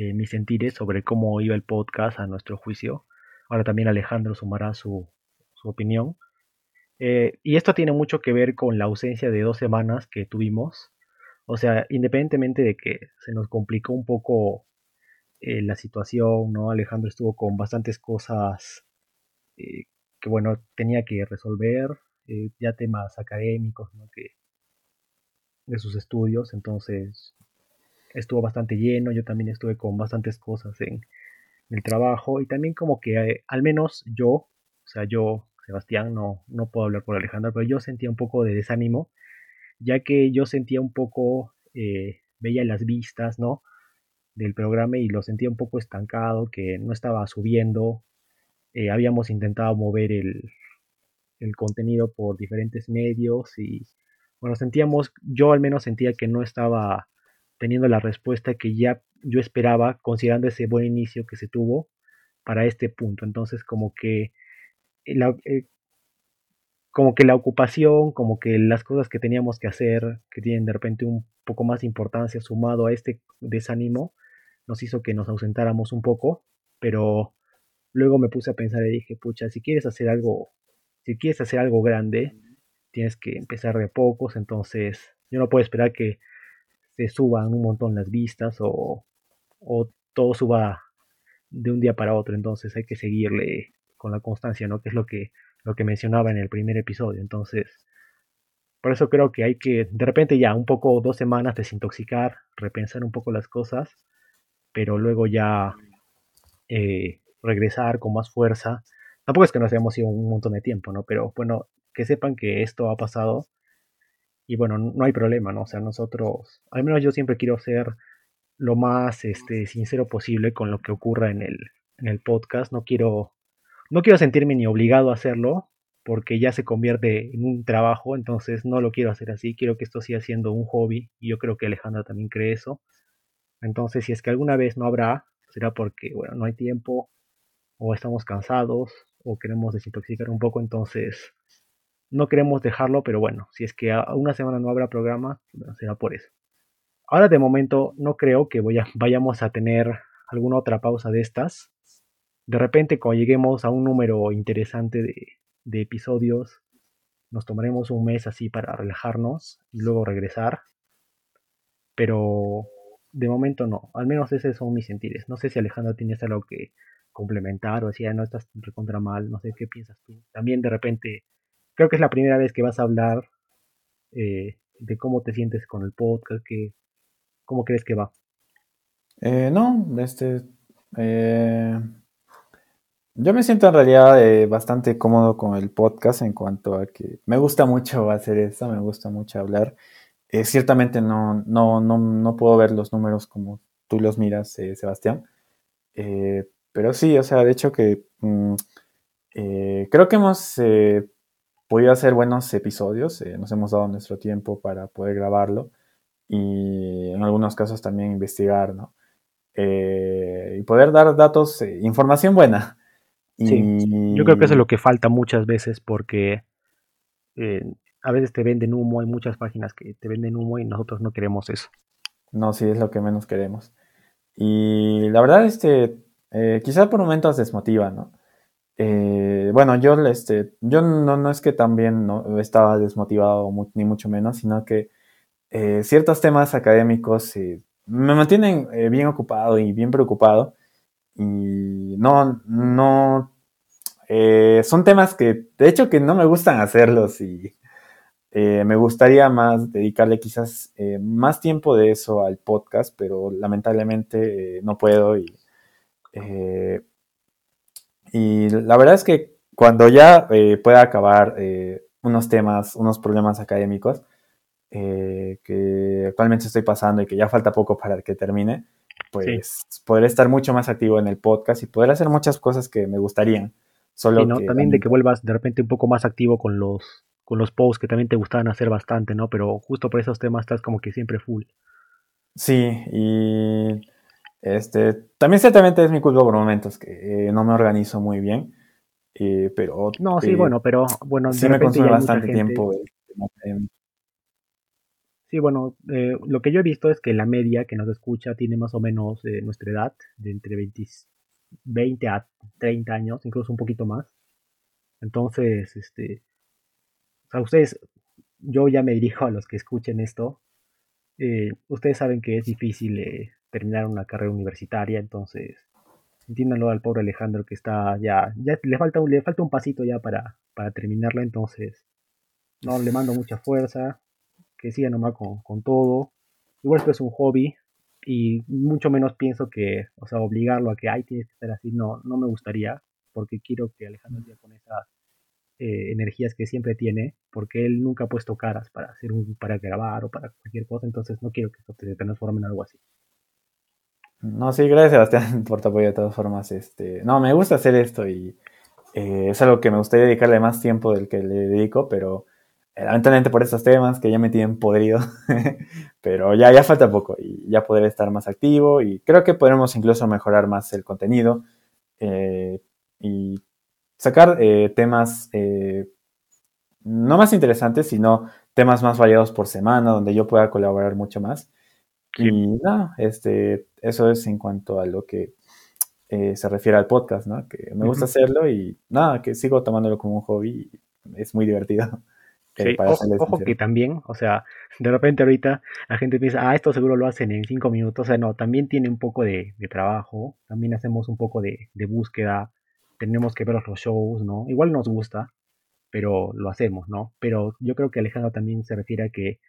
eh, mis sentires sobre cómo iba el podcast a nuestro juicio. Ahora también Alejandro sumará su, su opinión. Eh, y esto tiene mucho que ver con la ausencia de dos semanas que tuvimos. O sea, independientemente de que se nos complicó un poco eh, la situación, ¿no? Alejandro estuvo con bastantes cosas que, bueno, tenía que resolver, ya temas académicos, de sus estudios, entonces estuvo bastante lleno, yo también estuve con bastantes cosas en, el trabajo y también como que eh, al menos yo, o sea, yo, Sebastián, no, no puedo hablar por Alejandro, pero yo sentía un poco de desánimo, ya que yo sentía un poco, eh, veía las vistas, ¿no? Del programa y lo sentía un poco estancado, que no estaba subiendo, eh, habíamos intentado mover el, el contenido por diferentes medios y bueno, sentíamos, yo al menos sentía que no estaba teniendo la respuesta que ya yo esperaba, considerando ese buen inicio que se tuvo para este punto. Entonces, como que la, eh, como que la ocupación, como que las cosas que teníamos que hacer, que tienen de repente un poco más importancia sumado a este desánimo, nos hizo que nos ausentáramos un poco, pero luego me puse a pensar y dije, pucha, si quieres hacer algo, si quieres hacer algo grande, tienes que empezar de pocos, entonces yo no puedo esperar que se suban un montón las vistas o, o todo suba de un día para otro, entonces hay que seguirle con la constancia, ¿no? Que es lo que, lo que mencionaba en el primer episodio, entonces por eso creo que hay que de repente ya un poco dos semanas desintoxicar, repensar un poco las cosas, pero luego ya eh, regresar con más fuerza. Tampoco es que nos hayamos ido un montón de tiempo, ¿no? Pero bueno, que sepan que esto ha pasado y bueno, no hay problema, ¿no? O sea, nosotros, al menos yo siempre quiero ser lo más este, sincero posible con lo que ocurra en el, en el podcast. No quiero, no quiero sentirme ni obligado a hacerlo, porque ya se convierte en un trabajo, entonces no lo quiero hacer así, quiero que esto siga siendo un hobby y yo creo que Alejandra también cree eso. Entonces, si es que alguna vez no habrá, será porque, bueno, no hay tiempo o estamos cansados o queremos desintoxicar un poco, entonces no queremos dejarlo, pero bueno, si es que a una semana no habrá programa, será por eso. Ahora de momento no creo que vayamos a tener alguna otra pausa de estas. De repente cuando lleguemos a un número interesante de, de episodios. Nos tomaremos un mes así para relajarnos y luego regresar. Pero de momento no. Al menos esos son mis sentires. No sé si Alejandro tienes algo que complementar o si ya no estás recontra mal. No sé qué piensas tú. También de repente, creo que es la primera vez que vas a hablar eh, de cómo te sientes con el podcast. Que, ¿Cómo crees que va? Eh, no, este. Eh, yo me siento en realidad bastante cómodo con el podcast en cuanto a que me gusta mucho hacer esto, me gusta mucho hablar. Ciertamente no, no, no, no, puedo ver los números como tú los miras, Sebastián. pero sí, o sea, de hecho que mm, creo que hemos podido hacer buenos episodios, nos hemos dado nuestro tiempo para poder grabarlo y en algunos casos también investigar, ¿no? y poder dar datos, información buena. Sí, yo creo que eso es lo que falta muchas veces porque eh, a veces te venden humo, hay muchas páginas que te venden humo y nosotros no queremos eso. No, sí, es lo que menos queremos. Y la verdad, este, eh, quizás por momentos desmotiva, ¿no? Eh, bueno, yo, este, yo no, no es que también no estaba desmotivado ni mucho menos, sino que ciertos temas académicos me mantienen bien ocupado y bien preocupado. Y no, no, eh, son temas que de hecho que no me gustan hacerlos y eh, me gustaría más dedicarle quizás eh, más tiempo de eso al podcast, pero lamentablemente no puedo y, y la verdad es que cuando ya pueda acabar unos temas, unos problemas académicos que actualmente estoy pasando y que ya falta poco para que termine, pues poder estar mucho más activo en el podcast y poder hacer muchas cosas que me gustarían. Solo también de que vuelvas de repente un poco más activo con los con los posts que también te gustaban hacer bastante, ¿no? Pero justo por esos temas estás como que siempre full. Sí, y este también ciertamente es mi culpa por momentos que eh, no me organizo muy bien. Eh, pero no, sí, bueno, pero bueno, sí me consume bastante tiempo. Sí, bueno, eh, lo que yo he visto es que la media que nos escucha tiene más o menos eh, nuestra edad, de entre 20, a 30 años, incluso un poquito más. Entonces, este, o sea, ustedes, yo ya me dirijo a los que escuchen esto. Eh, ustedes saben que es difícil terminar una carrera universitaria, entonces entiéndanlo al pobre Alejandro que está ya, ya le falta, le falta un pasito ya para, para terminarla, entonces no le mando mucha fuerza, que siga nomás con, con todo. Igual esto es un hobby y mucho menos pienso que, o sea, obligarlo a que, ay, tienes que estar así, no, no me gustaría, porque quiero que Alejandro siga con esas eh, energías que siempre tiene, porque él nunca ha puesto caras para hacer un, para grabar o para cualquier cosa, entonces no quiero que se transforme en algo así. No, sí, gracias Sebastián por tu apoyo de todas formas. Este, no, me gusta hacer esto y eh, es algo que me gustaría dedicarle más tiempo del que le dedico, pero lamentablemente por estos temas que ya me tienen podrido, pero ya, ya falta poco y ya podré estar más activo y creo que podremos incluso mejorar más el contenido eh, y sacar eh, temas eh, no más interesantes, sino temas más variados por semana donde yo pueda colaborar mucho más. Y nada, este, eso es en cuanto a lo que se refiere al podcast, ¿no? Que me gusta hacerlo y nada, que sigo tomándolo como un hobby, es muy divertido. Sí, ojo, que también, o sea, de repente ahorita la gente piensa, ah, esto seguro lo hacen en cinco minutos. O sea, no, también tiene un poco de, trabajo, también hacemos un poco de, búsqueda, tenemos que ver los shows, ¿no? Igual nos gusta, pero lo hacemos, ¿no? Pero yo creo que Alejandro también se refiere a que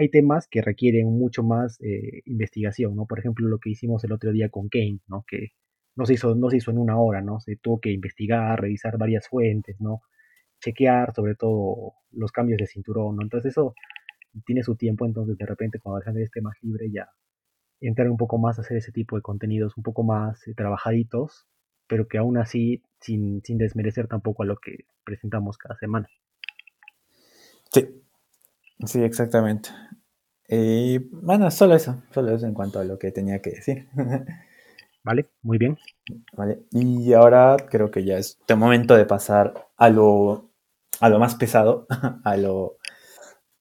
hay temas que requieren mucho más eh, investigación, ¿no? Por ejemplo, lo que hicimos el otro día con Kane, ¿no? Que no se hizo, no se hizo en una hora, ¿no? Se tuvo que investigar, revisar varias fuentes, ¿no? chequear sobre todo los cambios de cinturón, ¿no? Entonces eso tiene su tiempo, entonces de repente cuando Alejandro esté más libre ya entrar un poco más a hacer ese tipo de contenidos un poco más eh, trabajaditos, pero que aún así sin, sin desmerecer tampoco a lo que presentamos cada semana. Sí, sí, exactamente. Y bueno, solo eso, solo eso en cuanto a lo que tenía que decir. Vale, muy bien. Vale, y ahora creo que ya es el momento de pasar a lo a lo más pesado, a lo,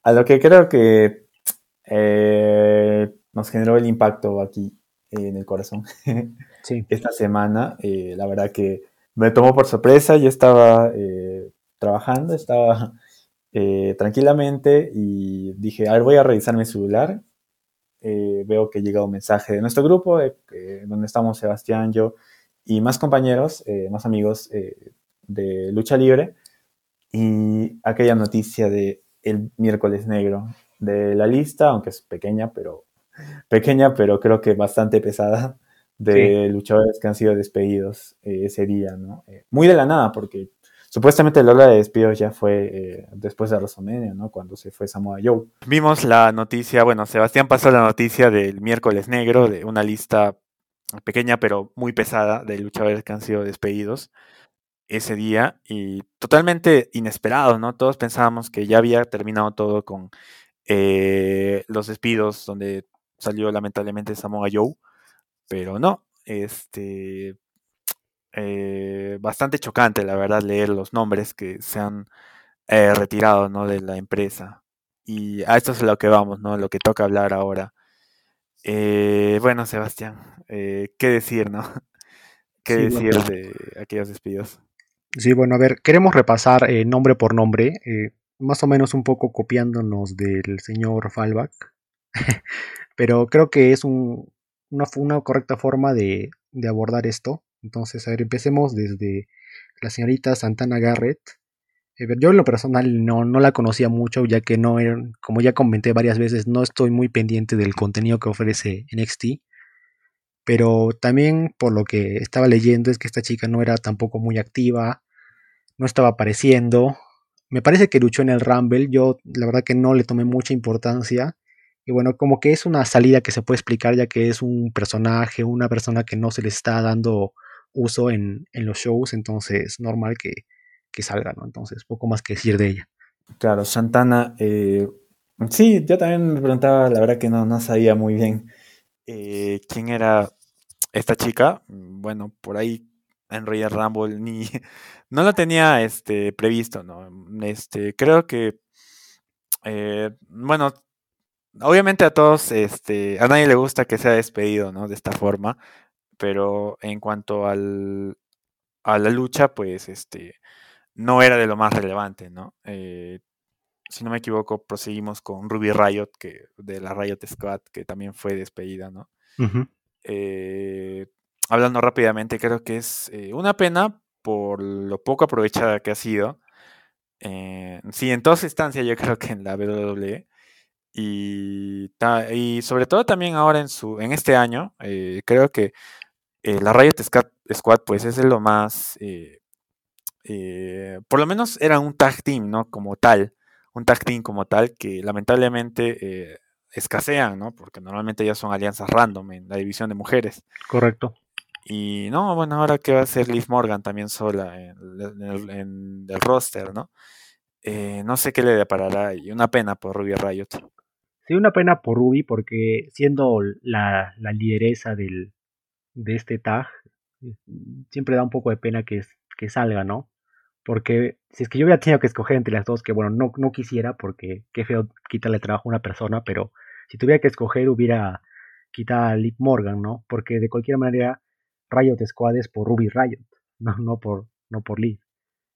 a lo que creo que eh, nos generó el impacto aquí en el corazón. Sí. Esta semana, eh, la verdad que me tomó por sorpresa, yo estaba eh, trabajando, estaba tranquilamente y dije, a ver, voy a revisar mi celular. veo que llega un mensaje de nuestro grupo, donde estamos Sebastián, yo y más compañeros, más amigos de lucha libre y aquella noticia de el miércoles negro de la lista, aunque es pequeña, pero pequeña, pero creo que bastante pesada, de luchadores que han sido despedidos eh, ese día, ¿no? Eh, muy de la nada, porque supuestamente la hora de despidos ya fue eh, después de WrestleMania, ¿no? Cuando se fue Samoa Joe. Vimos la noticia, bueno, Sebastián pasó la noticia del miércoles negro, de una lista pequeña pero muy pesada de luchadores que han sido despedidos ese día y totalmente inesperado, ¿no? Todos pensábamos que ya había terminado todo con eh, los despidos donde salió lamentablemente Samoa Joe, pero no, este, eh, bastante chocante la verdad leer los nombres que se han eh, retirado, ¿no? De la empresa. Y a esto es lo que vamos, ¿no? Lo que toca hablar ahora. bueno, Sebastián, ¿qué decir, no? ¿Qué decir de aquellos despidos? Sí, bueno, a ver, queremos repasar eh, nombre por nombre, eh, más o menos un poco copiándonos del señor Fallback, pero creo que es una, una, correcta forma de, abordar esto. Entonces, a ver, empecemos desde la señorita Santana Garrett. Yo en lo personal no, no la conocía mucho, ya que no como ya comenté varias veces, no estoy muy pendiente del contenido que ofrece NXT. Pero también por lo que estaba leyendo es que esta chica no era tampoco muy activa, no estaba apareciendo. Me parece que luchó en el Rumble, yo la verdad que no le tomé mucha importancia. Y bueno, como que es una salida que se puede explicar ya que es un personaje, una persona que no se le está dando uso en, los shows, entonces normal que, salga, ¿no? Entonces, poco más que decir de ella. Claro, Santana, eh, sí, yo también me preguntaba, la verdad que no, no sabía muy bien eh, quién era esta chica, bueno, por ahí en Royal Rumble ni no lo tenía este previsto, ¿no? Este, creo que eh, bueno, obviamente a todos, este, a nadie le gusta que sea despedido, ¿no? De esta forma, pero en cuanto al, a la lucha, pues, este, no era de lo más relevante, ¿no? Eh, si no me equivoco, proseguimos con Ruby Riot, que, de la Riot Squad, que también fue despedida, ¿no? Eh, hablando rápidamente, creo que es eh, una pena por lo poco aprovechada que ha sido. Sí, en todas instancias yo creo que en la WWE. Y, y sobre todo también ahora en, su, en este año, creo que la Riot Squad pues es lo más... por lo menos era un tag team, ¿no? Como tal. Un tag team como tal que lamentablemente escasean, ¿no? Porque normalmente ya son alianzas random en la división de mujeres. Correcto. Y no, bueno, ahora que va a ser Liv Morgan también sola en, el, roster, ¿no? Eh, no sé qué le deparará y una pena por Ruby Riot. Sí, una pena por Ruby porque siendo la, lideresa del, de este tag, siempre da un poco de pena que, que salga, ¿no? Porque si es que yo hubiera tenido que escoger entre las dos, que bueno, no, no quisiera porque qué feo quitarle trabajo a una persona, pero si tuviera que escoger hubiera quitado a Liv Morgan, ¿no? Porque de cualquier manera Riot Squad es por Ruby Riot, no, no por, no por Liv.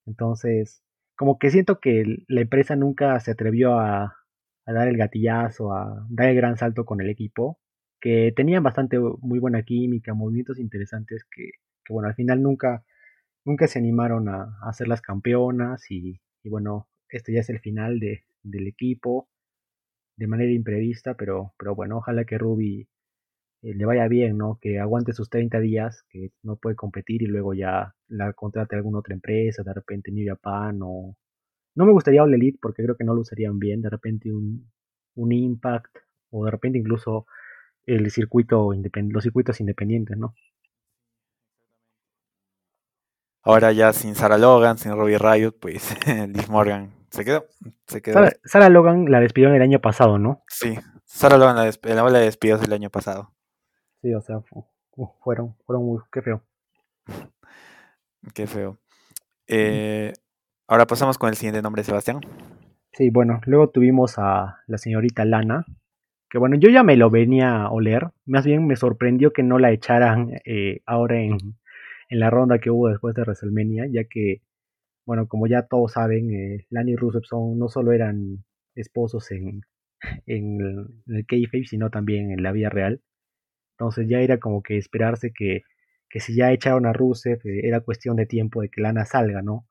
Entonces, como que siento que la empresa nunca se atrevió a, dar el gatillazo, a dar el gran salto con el equipo, que tenían bastante muy buena química, movimientos interesantes que, bueno, al final nunca, nunca se animaron a, a ser las campeonas y, bueno, este ya es el final de, del equipo de manera imprevista, pero, pero bueno, ojalá que Ruby eh, le vaya bien, ¿no? Que aguante sus 30 días, que no puede competir y luego ya la contrate alguna otra empresa, de repente New Japan o... No me gustaría All Elite porque creo que no lo usarían bien, de repente un, un Impact o de repente incluso el circuito los circuitos independientes, ¿no? Ahora ya sin Sarah Logan, sin Robbie Riot, pues Liv Morgan se quedó. Se quedó. Sarah, Logan la despidieron el año pasado, ¿no? Sí, Sarah Logan la, desp la, despidió el año pasado. Sí, o sea, fueron, fueron muy, qué feo. Qué feo. Eh, ahora pasamos con el siguiente nombre, Sebastián. Sí, bueno, luego tuvimos a la señorita Lana, que bueno, yo ya me lo venía a oler, más bien me sorprendió que no la echaran eh, ahora en, en, la ronda que hubo después de WrestleMania, ya que, bueno, como ya todos saben, eh, Lana y Rusev son, no solo eran esposos en, en el, en el kayfabe, sino también en la vida real. Entonces ya era como que esperarse que, que si ya echaron a Rusev, eh, era cuestión de tiempo de que Lana salga, ¿no?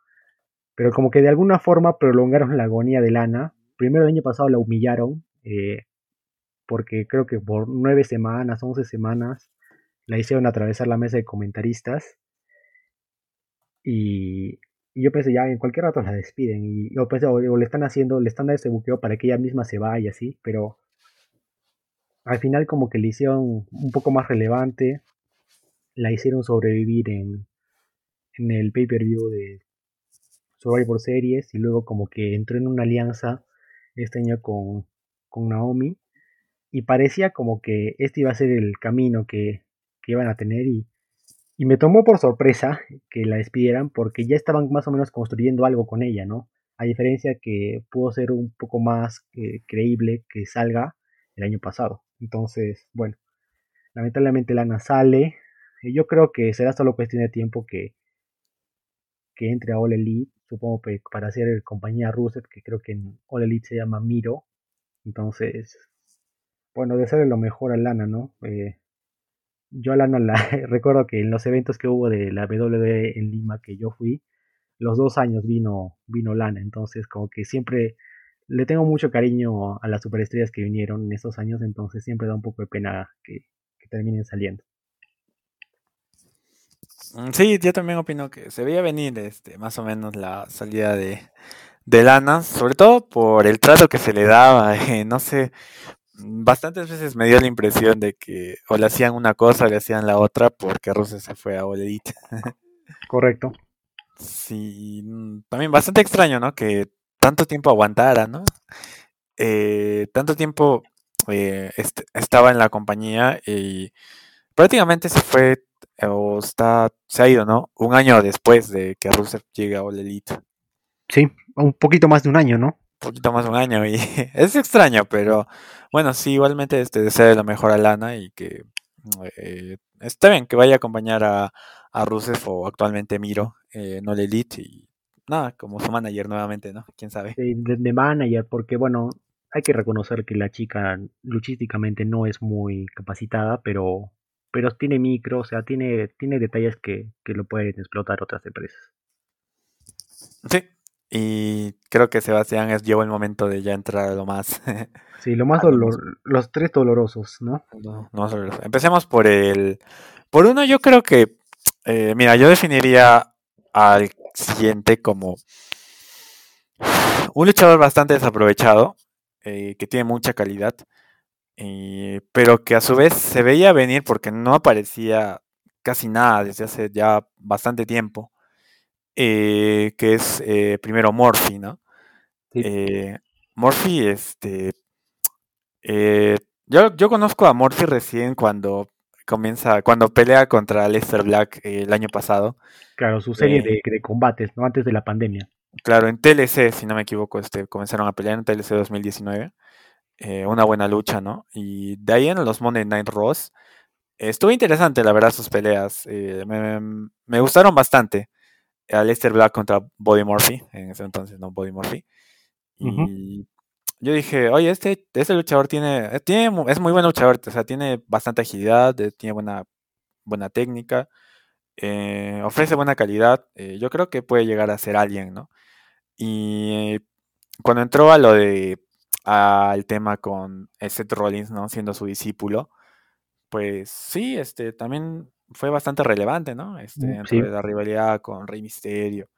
Pero como que de alguna forma prolongaron la agonía de Lana. Primero el año pasado la humillaron, eh, porque creo que por nueve semanas, once semanas, la hicieron atravesar la mesa de comentaristas. Y, yo pensé, ya en cualquier rato la despiden. Y yo pensé, o, le están haciendo, le están dando ese buqueo para que ella misma se vaya, así. Pero al final como que le hicieron un poco más relevante, la hicieron sobrevivir en, en el pay-per-view de Survivor Series y luego como que entró en una alianza este año con, con Naomi y parecía como que este iba a ser el camino que, que iban a tener y, y me tomó por sorpresa que la despidieran porque ya estaban más o menos construyendo algo con ella, ¿no? A diferencia que pudo ser un poco más eh, creíble que salga el año pasado. Entonces, bueno, lamentablemente Lana sale. Y yo creo que será solo cuestión de tiempo que, que entre a All Elite. Supongo que para hacer compañía Rusev, que creo que en All Elite se llama Miro. Entonces, bueno, de lo mejor a Lana, ¿no? Eh, yo a Lana la recuerdo que en los eventos que hubo de la WWE en Lima que yo fui, los dos años vino, vino Lana. Entonces, como que siempre le tengo mucho cariño a las superestrellas que vinieron en esos años, entonces siempre da un poco de pena que, terminen saliendo. Mm, sí, yo también opino que se veía venir este, más o menos la salida de, de Lana, sobre todo por el trato que se le daba, eh, no sé, bastantes veces me dio la impresión de que o le hacían una cosa o le hacían la otra porque Rusia se fue a Oledit. Correcto. Sí, también bastante extraño, ¿no? Que tanto tiempo aguantara, ¿no? Eh, tanto tiempo eh, estaba en la compañía y prácticamente se fue o está, se ha ido, ¿no? Un año después de que Rusev llegue a All Elite. Sí, un poquito más de un año, ¿no? Poquito más de un año y es extraño, pero bueno, sí, igualmente este, desea lo mejor a Lana y que eh, está bien que vaya a acompañar a, a Rusev o actualmente Miro en All Elite y nada, como su manager nuevamente, ¿no? ¿Quién sabe? De, manager, porque bueno, hay que reconocer que la chica luchísticamente no es muy capacitada, pero, pero tiene micro, o sea, tiene, tiene detalles que, que lo pueden explotar otras empresas. Sí, y creo que Sebastián es, llegó el momento de ya entrar a lo más. sí, lo más dolor, los tres dolorosos, ¿no? No, no Empecemos por el. Por uno, yo creo que. Eh, mira, yo definiría al siguiente como un luchador bastante desaprovechado, eh, que tiene mucha calidad, eh, pero que a su vez se veía venir porque no aparecía casi nada desde hace ya bastante tiempo, eh, que es primero Morphy, ¿no? Morphy, este... yo, yo conozco a Morphy recién cuando comienza, cuando pelea contra Lester Black el año pasado. Claro, su serie eh, de, combates, ¿no? Antes de la pandemia. Claro, en TLC, si no me equivoco, este, comenzaron a pelear en TLC 2019. Eh, una buena lucha, ¿no? Y de ahí en los Monday Night Raws, estuvo interesante, la verdad, sus peleas. Eh, me, gustaron bastante. Lester Black contra Body Murphy, en ese entonces no Body Murphy. Y yo dije, oye, este, este luchador tiene, tiene, es muy buen luchador, o sea, tiene bastante agilidad, tiene buena, buena técnica, ofrece buena calidad, yo creo que puede llegar a ser alguien, ¿no? Y cuando entró a lo de al tema con Seth Rollins, ¿no? Siendo su discípulo, pues sí, este también fue bastante relevante, ¿no? Este, Mm, dentro sí. de la rivalidad con Rey Misterio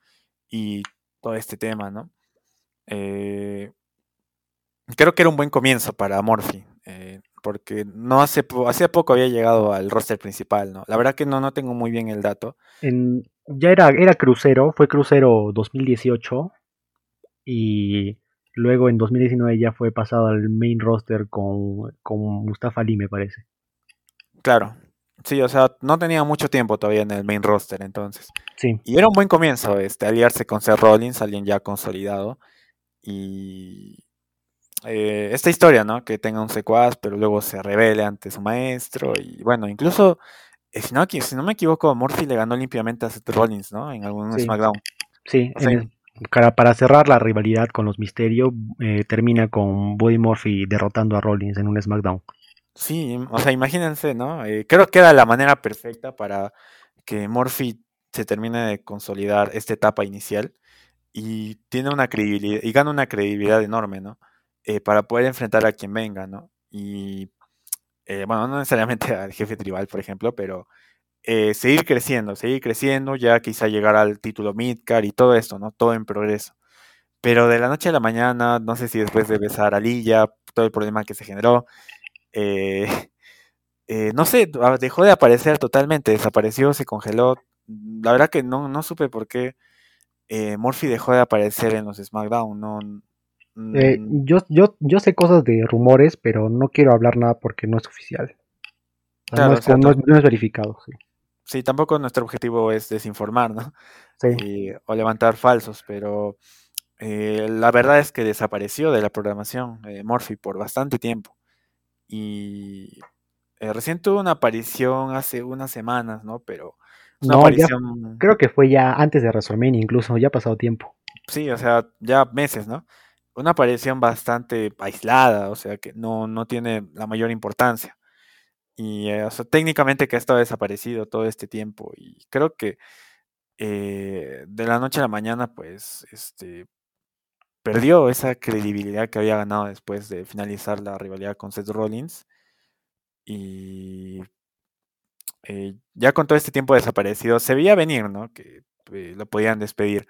y todo este tema, ¿no? Eh, creo que era un buen comienzo para Murphy, eh, porque no hace, po- hace poco había llegado al roster principal, ¿no? La verdad que no, no tengo muy bien el dato. En, ya era, era crucero, fue crucero 2018 y luego en 2019 ya fue pasado al main roster con, con Mustafa Ali, me parece. Claro, sí, o sea, no tenía mucho tiempo todavía en el main roster, entonces. Sí, Y era un buen comienzo, este, aliarse con Seth Rollins, alguien ya consolidado. Y eh, esta historia, ¿no? Que tenga un secuaz, pero luego se revele ante su maestro. Y bueno, incluso, eh, si, no, si no me equivoco, Murphy le ganó limpiamente a Seth Rollins, ¿no? En algún Sí. SmackDown. sí. O sea, en el- para, para cerrar la rivalidad con los Misterio, eh, termina con Buddy Murphy derrotando a Rollins en un SmackDown. Sí, o sea, imagínense, ¿no? Eh, creo que era la manera perfecta para que Murphy se termine de consolidar esta etapa inicial y tiene una credibilidad y gana una credibilidad enorme, ¿no? Eh, para poder enfrentar a quien venga, ¿no? Y eh, bueno, no necesariamente al jefe tribal, por ejemplo, pero eh, seguir creciendo, seguir creciendo, ya quizá llegar al título Midcar y todo esto, ¿no? Todo en progreso. Pero de la noche a la mañana, no sé si después de besar a Lilla, todo el problema que se generó, eh, eh, no sé, ah, dejó de aparecer totalmente, desapareció, se congeló. La verdad que no, no supe por qué eh, Murphy dejó de aparecer en los SmackDown. No, Eh, mm, yo, yo, yo sé cosas de rumores, pero no quiero hablar nada porque no es oficial. Claro, no, es, no no verificado. Sí. sí, tampoco nuestro objetivo es desinformar, ¿no? Sí. Y- o levantar falsos, pero la verdad es que desapareció de la programación Murphy por bastante tiempo. Y eh, recién tuvo una aparición hace unas semanas, ¿no? Pero una No, ya aparición, creo que fue ya antes de WrestleMania, incluso ya ha pasado tiempo. sí, o sea, ya meses, ¿no? Una aparición bastante aislada, o sea, que no, no tiene la mayor importancia. Y, eh, o sea, técnicamente que ha estado desaparecido todo este tiempo. Y creo que eh, de la noche a la mañana, pues, este, perdió esa credibilidad que había ganado después de finalizar la rivalidad con Seth Rollins. Y eh, ya con todo este tiempo desaparecido, se veía venir, ¿no? Que eh, lo podían despedir.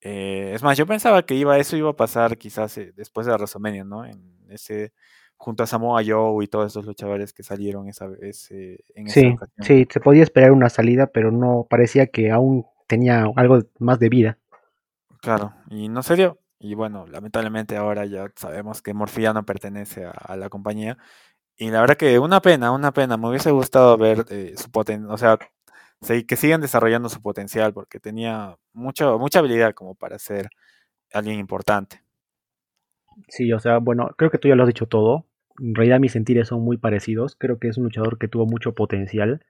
Eh, es más, yo pensaba que iba, eso iba a pasar quizás después de la WrestleMania, ¿no? En ese, junto a Samoa Joe y todos esos luchadores que salieron esa, ese, en esa Sí, ocasión. sí, se podía esperar una salida, pero no parecía que aún tenía algo más de vida. Claro, y no se dio. Y bueno, lamentablemente ahora ya sabemos que ya no pertenece a, la compañía. Y la verdad que una pena, una pena. Me hubiese gustado ver eh, su potencial, o sea, se- que sigan desarrollando su potencial porque tenía mucha habilidad como para ser alguien importante. Sí, o sea, bueno, creo que tú ya lo has dicho todo. En realidad mis sentires son muy parecidos. Creo que es un luchador que tuvo mucho potencial.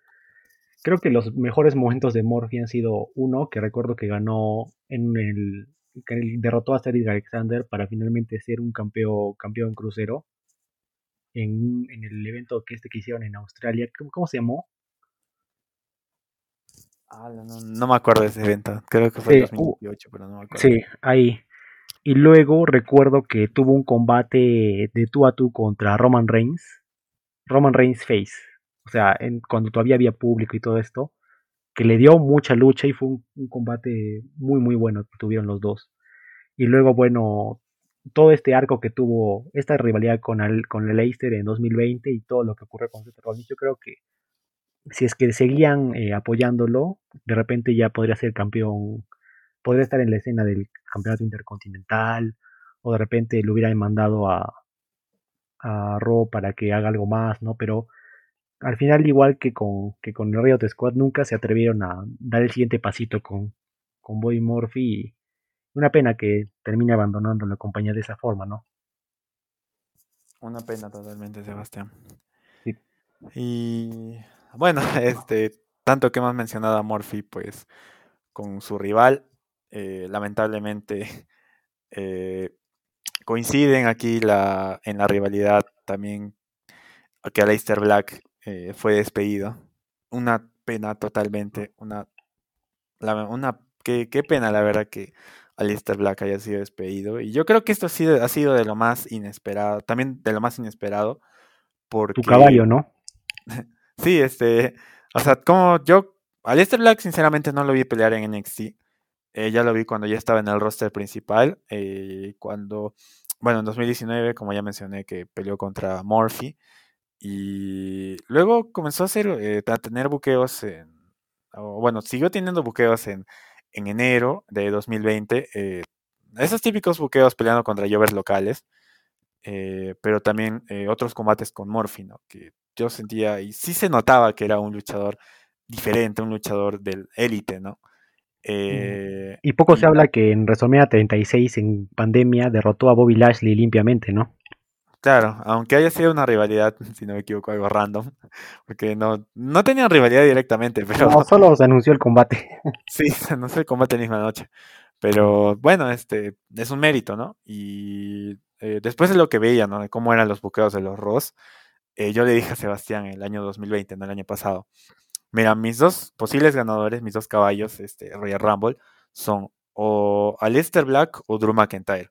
Creo que los mejores momentos de Murphy han sido uno que recuerdo que ganó en el derrotó a Cedric Alexander para finalmente ser un campeón campeón crucero en, en el evento que este que hicieron en Australia. ¿Cómo, cómo se llamó? Ah, no, me acuerdo de ese evento. Creo que fue en Sí, uh, 2018, pero no me acuerdo. Sí, ahí. Y luego recuerdo que tuvo un combate de tú a tú contra Roman Reigns. Roman Reigns Face. O sea, en- cuando todavía había público y todo esto. Que le dio mucha lucha y fue un, combate muy, muy bueno que tuvieron los dos. Y luego, bueno, todo este arco que tuvo, esta rivalidad con el, con el Leicester en 2020 y todo lo que ocurrió con Seth Rollins, yo creo que si es que seguían eh, apoyándolo, de repente ya podría ser campeón, podría estar en la escena del campeonato intercontinental, o de repente lo hubieran mandado a, a para que haga algo más, ¿no? Pero al final, igual que con, que con el Riot Squad, nunca se atrevieron a dar el siguiente pasito con, con Bobby Murphy. Y una pena que termine abandonando la compañía de esa forma, ¿no? Una pena totalmente, Sebastián. Sí. Y bueno, este, tanto que hemos mencionado a Murphy, pues con su rival. Eh, lamentablemente eh, coinciden aquí la, en la rivalidad también que Aleister Black eh, fue despedido. Una pena totalmente, una, una qué, qué, pena la verdad que Aleister Black haya sido despedido. Y yo creo que esto ha sido, ha sido de lo más inesperado, también de lo más inesperado. Porque... Tu caballo, ¿no? sí, este, o sea, como yo, Aleister Black sinceramente no lo vi pelear en NXT. Eh, ya lo vi cuando ya estaba en el roster principal, eh, cuando, bueno, en 2019, como ya mencioné, que peleó contra Murphy. Y luego comenzó a, hacer, eh, a tener buqueos en, bueno, siguió teniendo buqueos en, en enero de 2020. Eh, esos típicos buqueos peleando contra Jovers locales, eh, pero también eh, otros combates con Morphy, ¿no? Que yo sentía, y sí se notaba que era un luchador diferente, un luchador del élite, ¿no? Eh, y poco y, se habla que en WrestleMania 36 en pandemia derrotó a Bobby Lashley limpiamente, ¿no? Claro, aunque haya sido una rivalidad, si no me equivoco, algo random, porque no, no tenían rivalidad directamente, pero... No, solo se anunció el combate. sí, se anunció el combate la misma noche. Pero bueno, este es un mérito, ¿no? Y eh, después de lo que veía, ¿no? De cómo eran los buqueos de los Ross, eh, yo le dije a Sebastián el año 2020, no el año pasado, mira, mis dos posibles ganadores, mis dos caballos, este, Royal Rumble, son o Aleister Black o Drew McIntyre.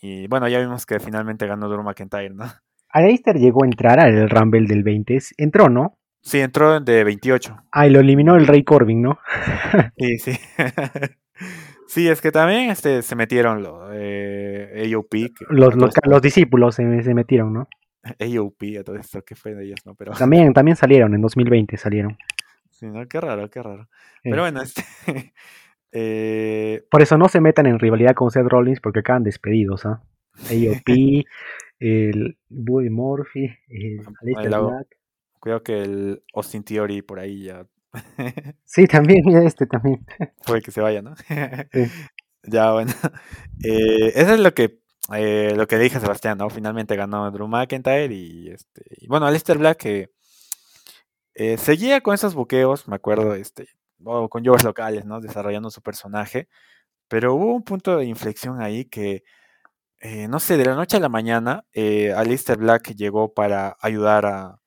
Y bueno, ya vimos que finalmente ganó Drew McIntyre, ¿no? Aleister llegó a entrar al Rumble del 20, entró, ¿no? Sí, entró de 28. Ah, y lo eliminó el Rey Corbin, ¿no? sí, sí. sí, es que también este, se metieron los eh, AOP. Que, los, los, los, discípulos se, se, metieron, ¿no? AOP, a todo esto que fue de ellos, ¿no? Pero... También, también salieron, en 2020 salieron. Sí, ¿no? Qué raro, qué raro. Sí. Pero bueno, este... Eh... Por eso no se metan en rivalidad con Seth Rollins porque acaban despedidos, ¿ah? ¿eh? AOP, el Buddy Murphy, el Aleister Black. Cuidado que el Austin Theory por ahí ya. sí, también, este también. Puede que se vaya, ¿no? sí. Ya, bueno. Eh, eso es lo que eh, lo que dije a Sebastián, ¿no? Finalmente ganó Drew McIntyre y este. Y bueno, Aleister Black que eh, seguía con esos buqueos, me acuerdo, este, o con jovers locales, ¿no? Desarrollando su personaje. Pero hubo un punto de inflexión ahí que, eh, no sé, de la noche a la mañana, eh, Aleister Black llegó para ayudar a,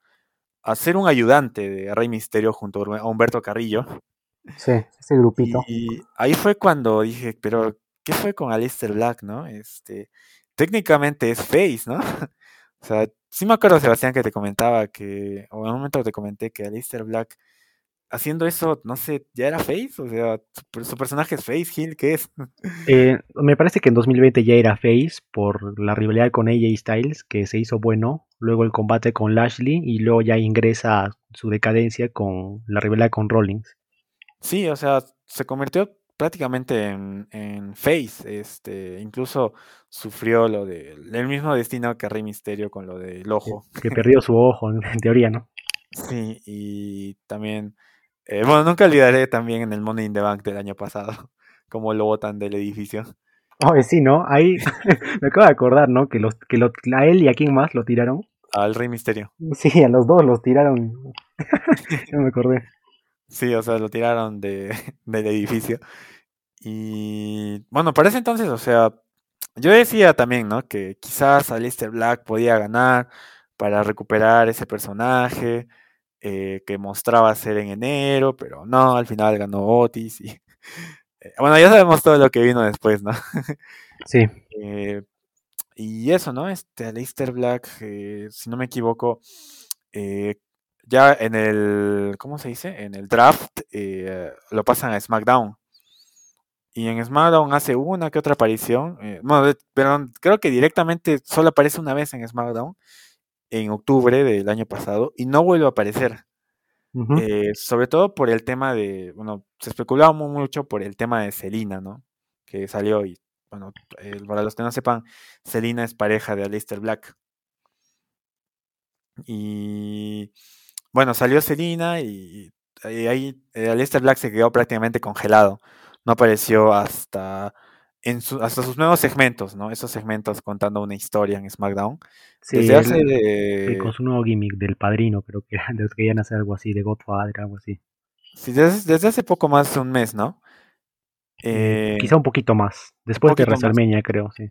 a, ser un ayudante de Rey Misterio junto a Humberto Carrillo. Sí, ese grupito. Y ahí fue cuando dije, pero, ¿qué fue con Aleister Black, no? Este, técnicamente es Face, ¿no? o sea, sí me acuerdo, Sebastián, que te comentaba que, o en un momento te comenté que Aleister Black haciendo eso, no sé, ¿ya era Face? O sea, su, su personaje es Face, Hill, ¿qué es? Eh, me parece que en 2020 ya era Face por la rivalidad con AJ Styles, que se hizo bueno, luego el combate con Lashley y luego ya ingresa a su decadencia con la rivalidad con Rollins. Sí, o sea, se convirtió prácticamente en, en Face, este, incluso sufrió lo de el mismo destino que Rey Misterio con lo del ojo. Que, que perdió su ojo, en, en teoría, ¿no? Sí, y también eh, bueno, nunca olvidaré también en el Money in the Bank del año pasado, cómo lo botan del edificio. Oye, sí, ¿no? Ahí me acabo de acordar, ¿no? Que, los, que lo, a él y a quién más lo tiraron. Al Rey Misterio. Sí, a los dos los tiraron. no me acordé. Sí, o sea, lo tiraron de, del edificio. Y bueno, para ese entonces, o sea, yo decía también, ¿no? Que quizás Alistair Black podía ganar para recuperar ese personaje eh, que mostraba ser en enero, pero no, al final ganó Otis. Y, eh, bueno, ya sabemos todo lo que vino después, ¿no? Sí. Eh, y eso, ¿no? Este Aleister Black, eh, si no me equivoco, ya en el, ¿cómo se dice? En el draft lo pasan a SmackDown. Y en SmackDown hace una que otra aparición. bueno, pero creo que directamente solo aparece una vez en SmackDown en octubre del año pasado y no vuelve a aparecer. Uh -huh. eh, sobre todo por el tema de, bueno, se especulaba mucho por el tema de Selina, ¿no? Que salió y, bueno, eh, para los que no sepan, Selina es pareja de Aleister Black. Y, bueno, salió Selina y, y ahí eh, Aleister Black se quedó prácticamente congelado. No apareció hasta en su, hasta sus nuevos segmentos, ¿no? Esos segmentos contando una historia en SmackDown. Sí, desde hace de... con su nuevo gimmick del padrino, creo que querían hacer algo así, de Godfather, algo así. Sí, desde, desde, hace poco más de un mes, ¿no? Eh, quizá un poquito más. Después de WrestleMania, creo, sí.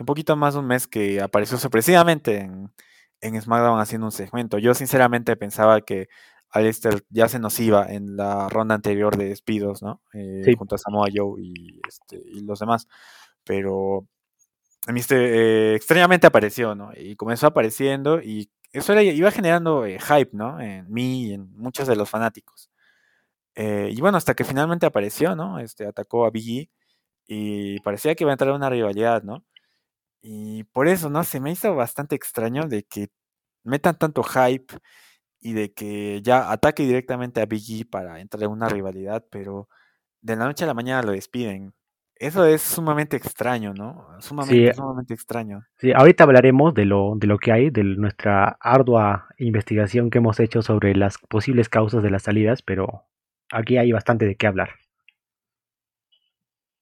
Un poquito más de un mes que apareció sorpresivamente en, en SmackDown haciendo un segmento. Yo sinceramente pensaba que Alistair ya se nos iba en la ronda anterior de despidos, ¿no? Eh, junto a Samoa Joe y, este, y los demás. Pero eh, extrañamente apareció, ¿no? Y comenzó apareciendo y eso iba generando eh, hype, ¿no? En mí y en muchos de los fanáticos. y bueno, hasta que finalmente apareció, ¿no? Este, atacó a Biggie y parecía que iba a entrar una rivalidad, ¿no? Y por eso, ¿no? Se me hizo bastante extraño de que metan tanto hype y de que ya ataque directamente a Biggie para entrar en una rivalidad, pero de la noche a la mañana lo despiden. Eso es sumamente extraño, ¿no? Sumamente, sumamente extraño. Sí, ahorita hablaremos de lo, de lo que hay, de nuestra ardua investigación que hemos hecho sobre las posibles causas de las salidas, pero aquí hay bastante de qué hablar.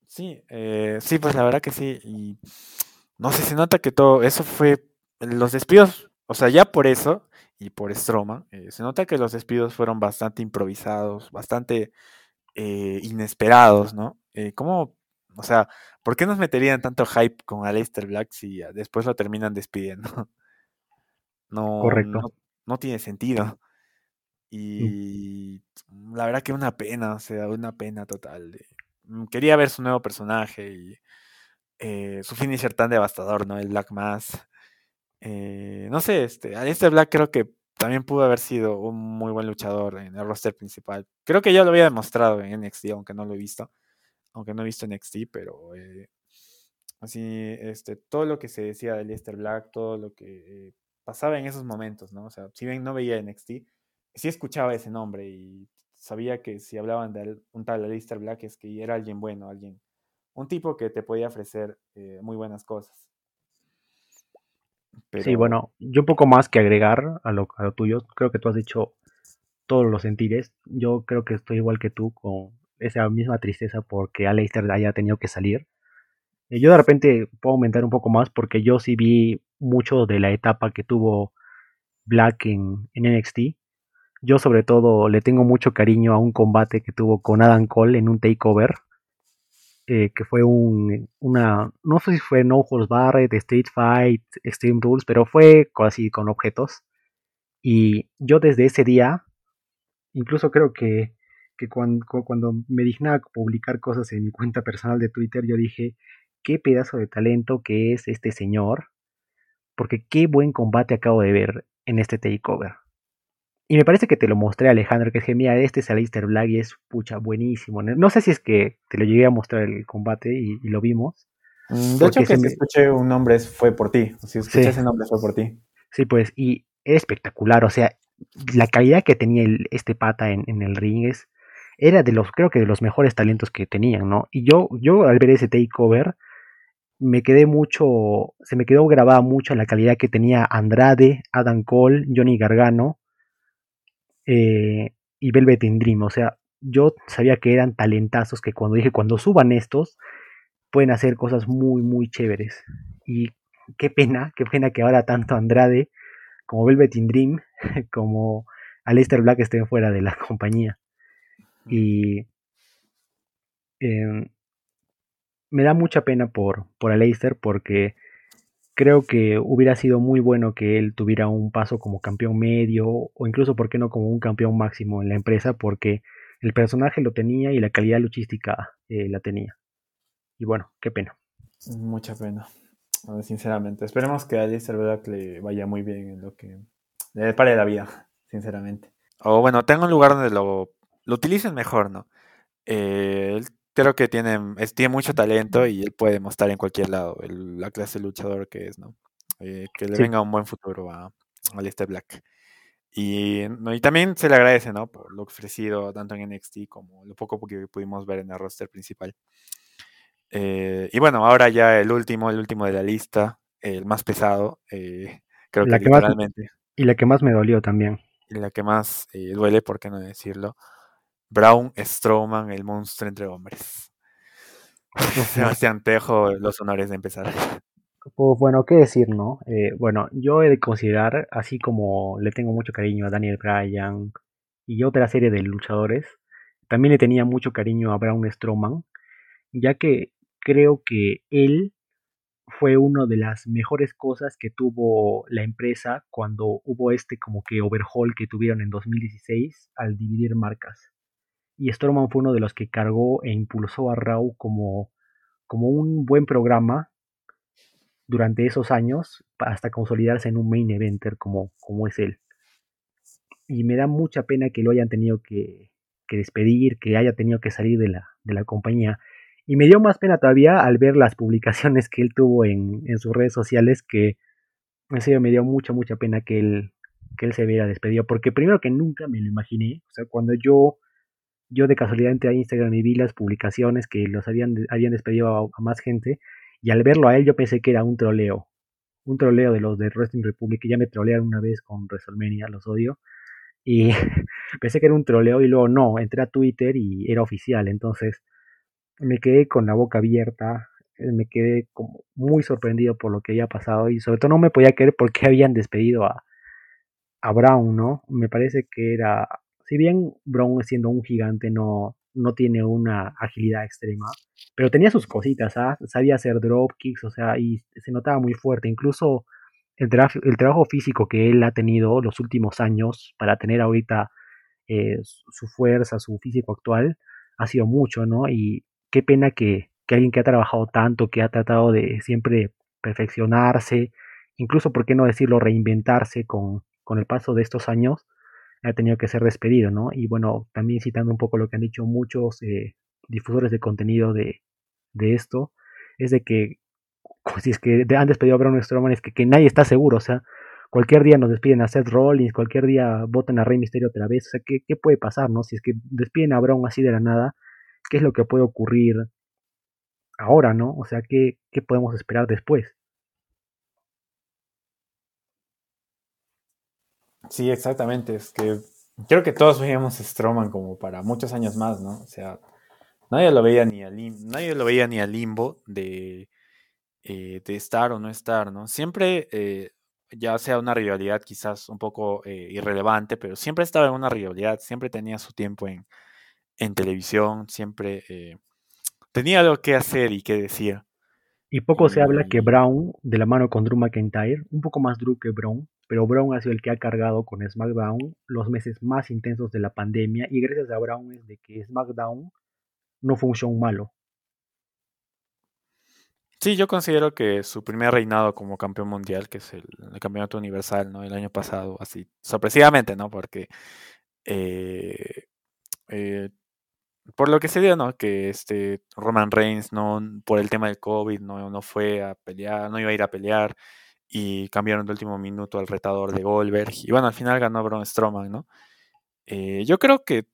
Sí, eh, sí, pues la verdad que sí. Y no sé, se nota que todo eso fue los despidos, o sea, ya por eso y por Stroma, eh, se nota que los despidos fueron bastante improvisados, bastante eh, inesperados, ¿no? Eh, ¿Cómo, o sea, por qué nos meterían tanto hype con Aleister Black si después lo terminan despidiendo? No, Correcto. No, tiene sentido. Mm. Y la verdad que una pena, o sea, una pena total. Mm, quería ver su nuevo personaje y su finisher tan devastador, ¿no? El Black Mass. Eh, no sé, este, este Black creo que también pudo haber sido un muy buen luchador en el roster principal. Creo que ya lo había demostrado en NXT, aunque no lo he visto. Aunque no he visto NXT, pero eh, así, este, todo lo que se decía de Lester Black, todo lo que eh, pasaba en esos momentos, ¿no? O sea, si bien no veía NXT, sí escuchaba ese nombre y sabía que si hablaban de un tal Lester Black es que era alguien bueno, alguien, un tipo que te podía ofrecer muy buenas cosas. Sí, bueno, yo un poco más que agregar a lo, tuyo, creo que tú has dicho todos los sentires. Yo creo que estoy igual que tú con esa misma tristeza porque Aleister haya tenido que salir. Eh, yo de repente puedo aumentar un poco más porque yo sí vi mucho de la etapa que tuvo Black en, en NXT. Yo sobre todo le tengo mucho cariño a un combate que tuvo con Adam Cole en un takeover eh, que fue un, una, no sé si fue No Holds Barred, Street Fight, Extreme Rules, pero fue así con objetos. Y yo desde ese día, incluso creo que, que cuando, cuando me dignaba publicar cosas en mi cuenta personal de Twitter, yo dije, qué pedazo de talento que es este señor, porque qué buen combate acabo de ver en este takeover. Y me parece que te lo mostré, Alejandro, que dije, mira, este es Alistair Black y es, pucha, buenísimo. No sé si es que te lo llegué a mostrar el combate y, lo vimos. Mm, de hecho, que si escuché un nombre fue por ti. Si escuché ese nombre fue por ti. Sí, pues, y es espectacular. O sea, la calidad que tenía este pata en, el ring es, era de los, creo que de los mejores talentos que tenían, ¿no? Y yo, yo al ver ese takeover, me quedé mucho, se me quedó grabada mucho la calidad que tenía Andrade, Adam Cole, Johnny Gargano eh, y Velvet Dream. O sea, yo sabía que eran talentazos que cuando dije, cuando suban estos, pueden hacer cosas muy, muy chéveres. Y qué pena, qué pena que ahora tanto Andrade como Velvet Dream como Aleister Black estén fuera de la compañía. Y em, me da mucha pena por, por Aleister porque creo que hubiera sido muy bueno que él tuviera un paso como campeón medio o incluso, ¿por qué no, como un campeón máximo en la empresa? Porque el personaje lo tenía y la calidad luchística eh, la tenía. Y bueno, qué pena. Mucha pena, sinceramente. Esperemos que a Alistair Black le vaya muy bien en lo que le pare la vida, sinceramente. O bueno, tenga un lugar donde lo, lo utilicen mejor, ¿no? Eh, creo que tiene, tiene mucho talento y él puede mostrar en cualquier lado la clase de luchador que es, ¿no? Eh, que le venga un buen futuro a, a Black. Y, y también se le agradece, ¿no? Por lo ofrecido tanto en NXT como lo poco que pudimos ver en el roster principal. Eh, y bueno, ahora ya el último, el último de la lista, el más pesado, eh, creo que, literalmente. y la que más me dolió también. Y la que más duele, por qué no decirlo, Brown Strowman, el monstruo entre hombres. Sebastián Tejo, los honores de empezar. Pues bueno, qué decir, ¿no? Eh, bueno, yo he de considerar, así como le tengo mucho cariño a Daniel Bryan y otra serie de luchadores, también le tenía mucho cariño a Braun Strowman. ya que creo que él fue una de las mejores cosas que tuvo la empresa cuando hubo este como que overhaul que tuvieron en 2016 al dividir marcas. Y Storman fue uno de los que cargó e impulsó a Raw como, como un buen programa durante esos años hasta consolidarse en un main eventer como, como es él. Y me da mucha pena que lo hayan tenido que, despedir, que haya tenido que salir de la, de la compañía. Y me dio más pena todavía al ver las publicaciones que él tuvo en, sus redes sociales, que en serio me dio mucha, mucha pena que él, que él se hubiera despedido, porque primero que nunca me lo imaginé, o sea, cuando yo, yo de casualidad entré a Instagram y vi las publicaciones que los habían, habían despedido a, más gente, y al verlo a él yo pensé que era un troleo, un troleo de los de Wrestling Republic, que ya me trolearon una vez con WrestleMania, los odio, y pensé que era un troleo y luego no, entré a Twitter y era oficial, entonces me quedé con la boca abierta, eh, me quedé como muy sorprendido por lo que había pasado y sobre todo no me podía creer por qué habían despedido a, a Brown, ¿no? Me parece que era, si bien Brown siendo un gigante no, no tiene una agilidad extrema, pero tenía sus cositas, ¿ah? sabía hacer drop kicks, o sea, y se notaba muy fuerte, incluso el, el trabajo físico que él ha tenido los últimos años para tener ahorita eh, su fuerza, su físico actual, ha sido mucho, ¿no? Y qué pena que, que, alguien que ha trabajado tanto, que ha tratado de siempre perfeccionarse, incluso, ¿por qué no decirlo?, reinventarse con, con el paso de estos años, ha tenido que ser despedido, ¿no? Y bueno, también citando un poco lo que han dicho muchos eh, difusores de contenido de, de, esto, es de que si es que han despedido a Braun Strowman es que, nadie está seguro, o sea, cualquier día nos despiden a Seth Rollins, cualquier día votan a Rey Mysterio otra vez, o sea, ¿qué, ¿qué, puede pasar, no? Si es que despiden a Braun así de la nada, ¿qué es lo que puede ocurrir ahora, no? O sea, ¿qué, qué podemos esperar después? Sí, exactamente, es que creo que todos veíamos a Strowman como para muchos años más, ¿no? O sea, nadie lo veía ni al nadie lo veía ni al limbo de, eh, de estar o no estar, ¿no? Siempre eh, ya sea una rivalidad quizás un poco eh, irrelevante, pero siempre estaba en una rivalidad, siempre tenía su tiempo en, en televisión, siempre tenía algo que hacer y que decir. Y poco se habla que Brown, de la mano con Drew McIntyre, un poco más Drew que Brown, pero Brown ha sido el que ha cargado con SmackDown los meses más intensos de la pandemia y gracias a Brown es de que SmackDown no fue un show malo. Sí, yo considero que su primer reinado como campeón mundial, que es el, el campeonato universal, ¿no? El año pasado, así, sorpresivamente, ¿no? Porque eh, eh, por lo que se dio, ¿no? Que este Roman Reigns, no, por el tema del COVID, no, no fue a pelear, no iba a ir a pelear, y cambiaron de último minuto al retador de Goldberg, y bueno, al final ganó Braun Strowman, ¿no? Eh, yo creo que,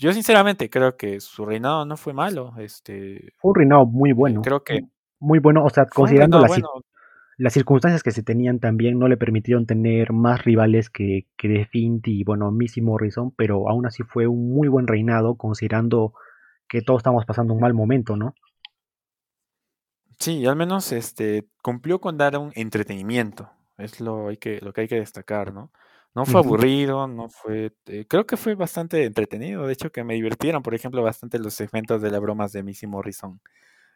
yo sinceramente creo que su reinado no fue malo, este... Fue un reinado muy bueno. Creo que muy bueno, o sea, considerando las, bueno. Las, circunstancias que se tenían también, no le permitieron tener más rivales que, que The Fint y, bueno, Missy Morrison, pero aún así fue un muy buen reinado, considerando que todos estamos pasando un mal momento, ¿no? Sí, al menos este cumplió con dar un entretenimiento, es lo, hay que, lo que hay que destacar, ¿no? No fue aburrido, no fue. Eh, creo que fue bastante entretenido. De hecho, que me divirtieron, por ejemplo, bastante los segmentos de las bromas de Missy Morrison.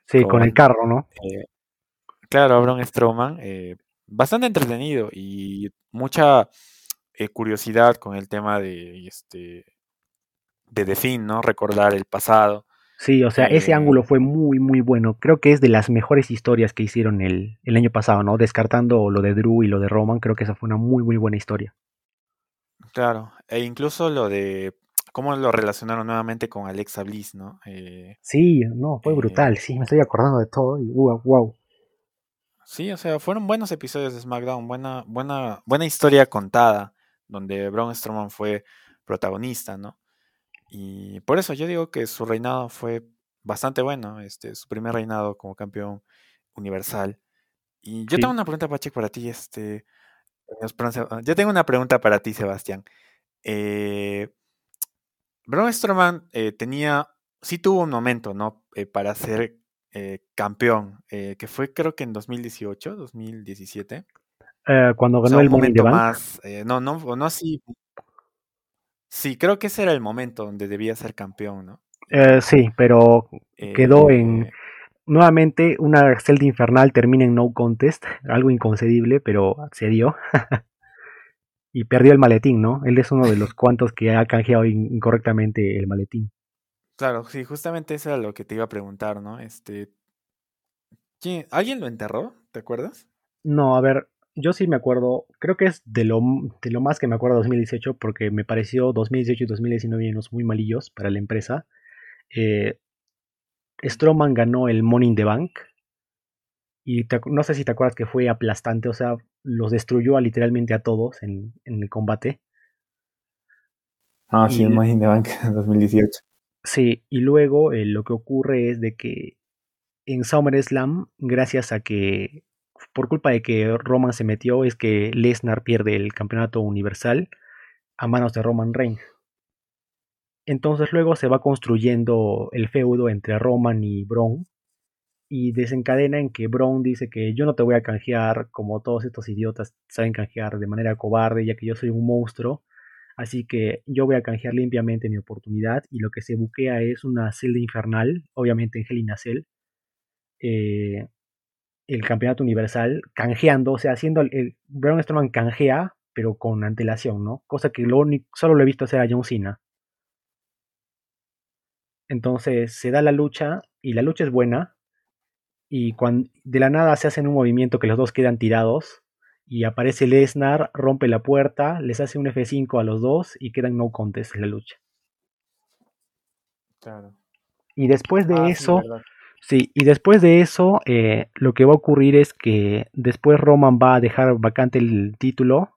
Sí, con, con el carro, ¿no? Eh, claro, Braun Strowman, eh, bastante entretenido y mucha eh, curiosidad con el tema de este de The Fin, ¿no? Recordar el pasado. Sí, o sea, ese ángulo fue muy, muy bueno. Creo que es de las mejores historias que hicieron el, el año pasado, ¿no? Descartando lo de Drew y lo de Roman, creo que esa fue una muy, muy buena historia. Claro, e incluso lo de cómo lo relacionaron nuevamente con Alexa Bliss, ¿no? Eh, sí, no, fue brutal, eh, sí, me estoy acordando de todo y wow, wow. Sí, o sea, fueron buenos episodios de SmackDown, buena, buena, buena historia contada, donde Braun Strowman fue protagonista, ¿no? Y por eso yo digo que su reinado fue bastante bueno, este, su primer reinado como campeón universal. Y yo sí. tengo una pregunta, Pache, para ti, este, yo tengo una pregunta para ti, Sebastián. Eh, Braun Strowman eh, tenía, sí tuvo un momento, ¿no? Eh, para ser eh, campeón, que fue creo que en 2018, 2017. cuando ganó o sea, el momento más, no, no, no así. Sí, creo que ese era el momento donde debía ser campeón, ¿no? sí, pero quedó en, nuevamente una celda infernal termina en no contest, algo inconcebible, pero se dio. y perdió el maletín, ¿no? Él es uno de los cuantos que ha canjeado incorrectamente el maletín. Claro, sí, justamente eso era lo que te iba a preguntar, ¿no? Este, ¿Alguien lo enterró? ¿Te acuerdas? No, a ver, yo sí me acuerdo, creo que es de lo, de lo más que me acuerdo de 2018, porque me pareció 2018 y 2019 unos muy malillos para la empresa. Eh, Stroman ganó el Money in the Bank. Y no sé si te acuerdas que fue aplastante, o sea, los destruyó literalmente a todos en, el combate. Ah, sí, el Money in the Bank en 2018. Sí, y luego eh, lo que ocurre es de que en SummerSlam, gracias a que, por culpa de que Roman se metió, es que Lesnar pierde el campeonato universal a manos de Roman Reigns. Entonces luego se va construyendo el feudo entre Roman y Braun y desencadena en que Braun dice que yo no te voy a canjear como todos estos idiotas saben canjear de manera cobarde ya que yo soy un monstruo. Así que yo voy a canjear limpiamente mi oportunidad y lo que se buquea es una celda infernal, obviamente en Hell in eh, el campeonato universal canjeando, o sea, haciendo el, Braun Strowman canjea, pero con antelación, ¿no? Cosa que lo solo lo he visto hacer a John Cena. Entonces se da la lucha y la lucha es buena. Y cuando de la nada se hacen un movimiento que los dos quedan tirados. Y aparece Lesnar, rompe la puerta, les hace un F5 a los dos y quedan no contest en la lucha. Claro. Y después de ah, eso, sí, y después de eso, eh, lo que va a ocurrir es que después Roman va a dejar vacante el título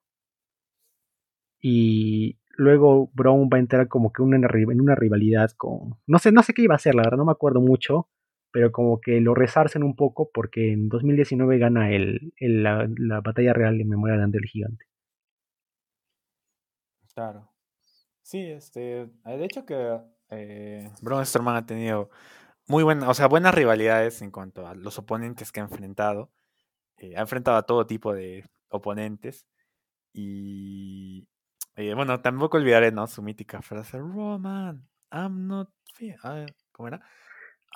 y luego Brown va a entrar como que una, en una rivalidad con... No sé, no sé qué iba a hacer, la verdad, no me acuerdo mucho, pero como que lo resarcen un poco porque en 2019 gana el, la, batalla real en memoria de Andel Gigante. Claro. Sí, este, de hecho que eh, Braun ha tenido muy buenas, o sea, buenas rivalidades en cuanto a los oponentes que ha enfrentado. Eh, ha enfrentado a todo tipo de oponentes y eh, bueno, tampoco olvidaré, ¿no? Su mítica frase, Roman, I'm not, ¿cómo era?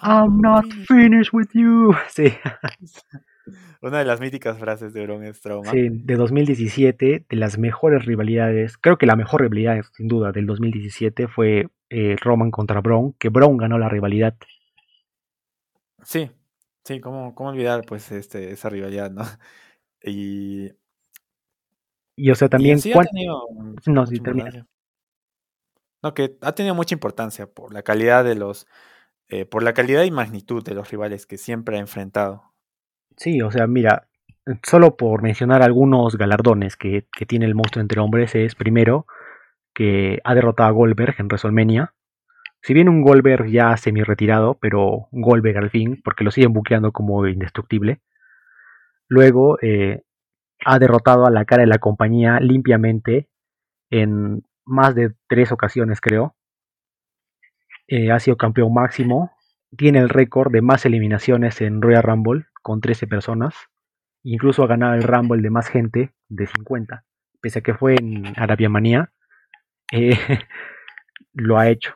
I'm, not finished. with you. Sí. Una de las míticas frases de Braun Strowman. Sí, de 2017, de las mejores rivalidades, creo que la mejor rivalidad, sin duda, del 2017 fue eh, Roman contra Braun, que Braun ganó la rivalidad. Sí, sí, ¿cómo, cómo olvidar pues este, esa rivalidad, no? Y y o sea, también... Sí ha tenido no, sí, No, que ha tenido mucha importancia por la calidad de los... Eh, por la calidad y magnitud de los rivales que siempre ha enfrentado. Sí, o sea, mira, solo por mencionar algunos galardones que, tiene el monstruo entre hombres es, primero, que ha derrotado a Goldberg en WrestleMania. Si bien un Goldberg ya semi-retirado, pero Goldberg al fin, porque lo siguen buqueando como indestructible. Luego, eh, ha derrotado a la cara de la compañía limpiamente en más de tres ocasiones, creo. Eh, ha sido campeón máximo. Tiene el récord de más eliminaciones en Royal Rumble con 13 personas. Incluso ha ganado el Rumble de más gente de 50. Pese a que fue en Arabia Manía, eh, lo ha hecho.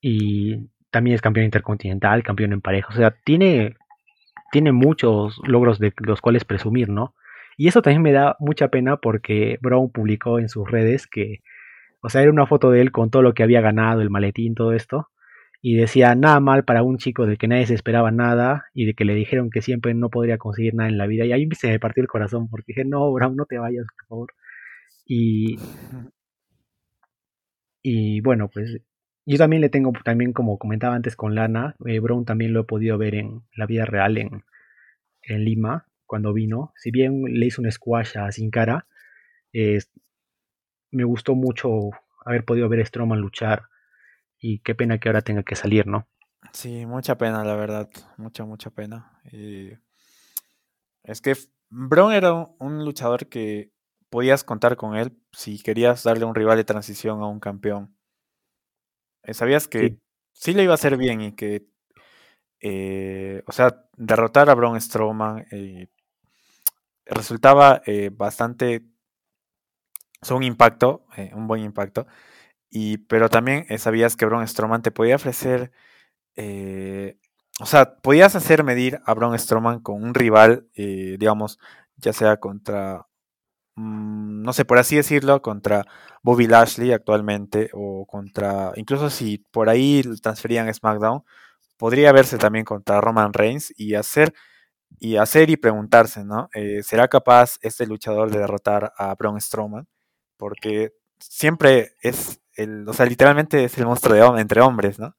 Y también es campeón intercontinental, campeón en pareja. O sea, tiene, tiene muchos logros de los cuales presumir, ¿no? Y eso también me da mucha pena porque Brown publicó en sus redes que, o sea, era una foto de él con todo lo que había ganado, el maletín, todo esto. Y decía, nada mal para un chico de que nadie se esperaba nada y de que le dijeron que siempre no podría conseguir nada en la vida. Y ahí se me partió el corazón porque dije, no, Brown, no te vayas, por favor. Y, y bueno, pues yo también le tengo, también como comentaba antes con Lana, eh, Brown también lo he podido ver en la vida real en, en Lima cuando vino. Si bien le hizo un squash a Sin Cara, me gustó mucho haber podido ver a Strowman luchar y qué pena que ahora tenga que salir, ¿no? Sí, mucha pena, la verdad, mucha, mucha pena. es que Braun era un luchador que podías contar con él si querías darle un rival de transición a un campeón. Eh, sabías que sí. le iba a hacer bien y que, eh, o sea, derrotar a Braun Strowman eh, resultaba eh, bastante, un impacto, eh, un buen impacto, y, pero también eh, sabías que Braun Strowman te podía ofrecer o sea, podías hacer medir a Braun Strowman con un rival, eh, digamos, ya sea contra, mm, no sé, por así decirlo, contra Bobby Lashley actualmente, o contra, incluso si por ahí transferían SmackDown, podría verse también contra Roman Reigns y hacer y hacer y preguntarse, ¿no? Eh, ¿Será capaz este luchador de derrotar a Braun Strowman? Porque siempre es el, o sea, literalmente es el monstruo de entre hombres, ¿no?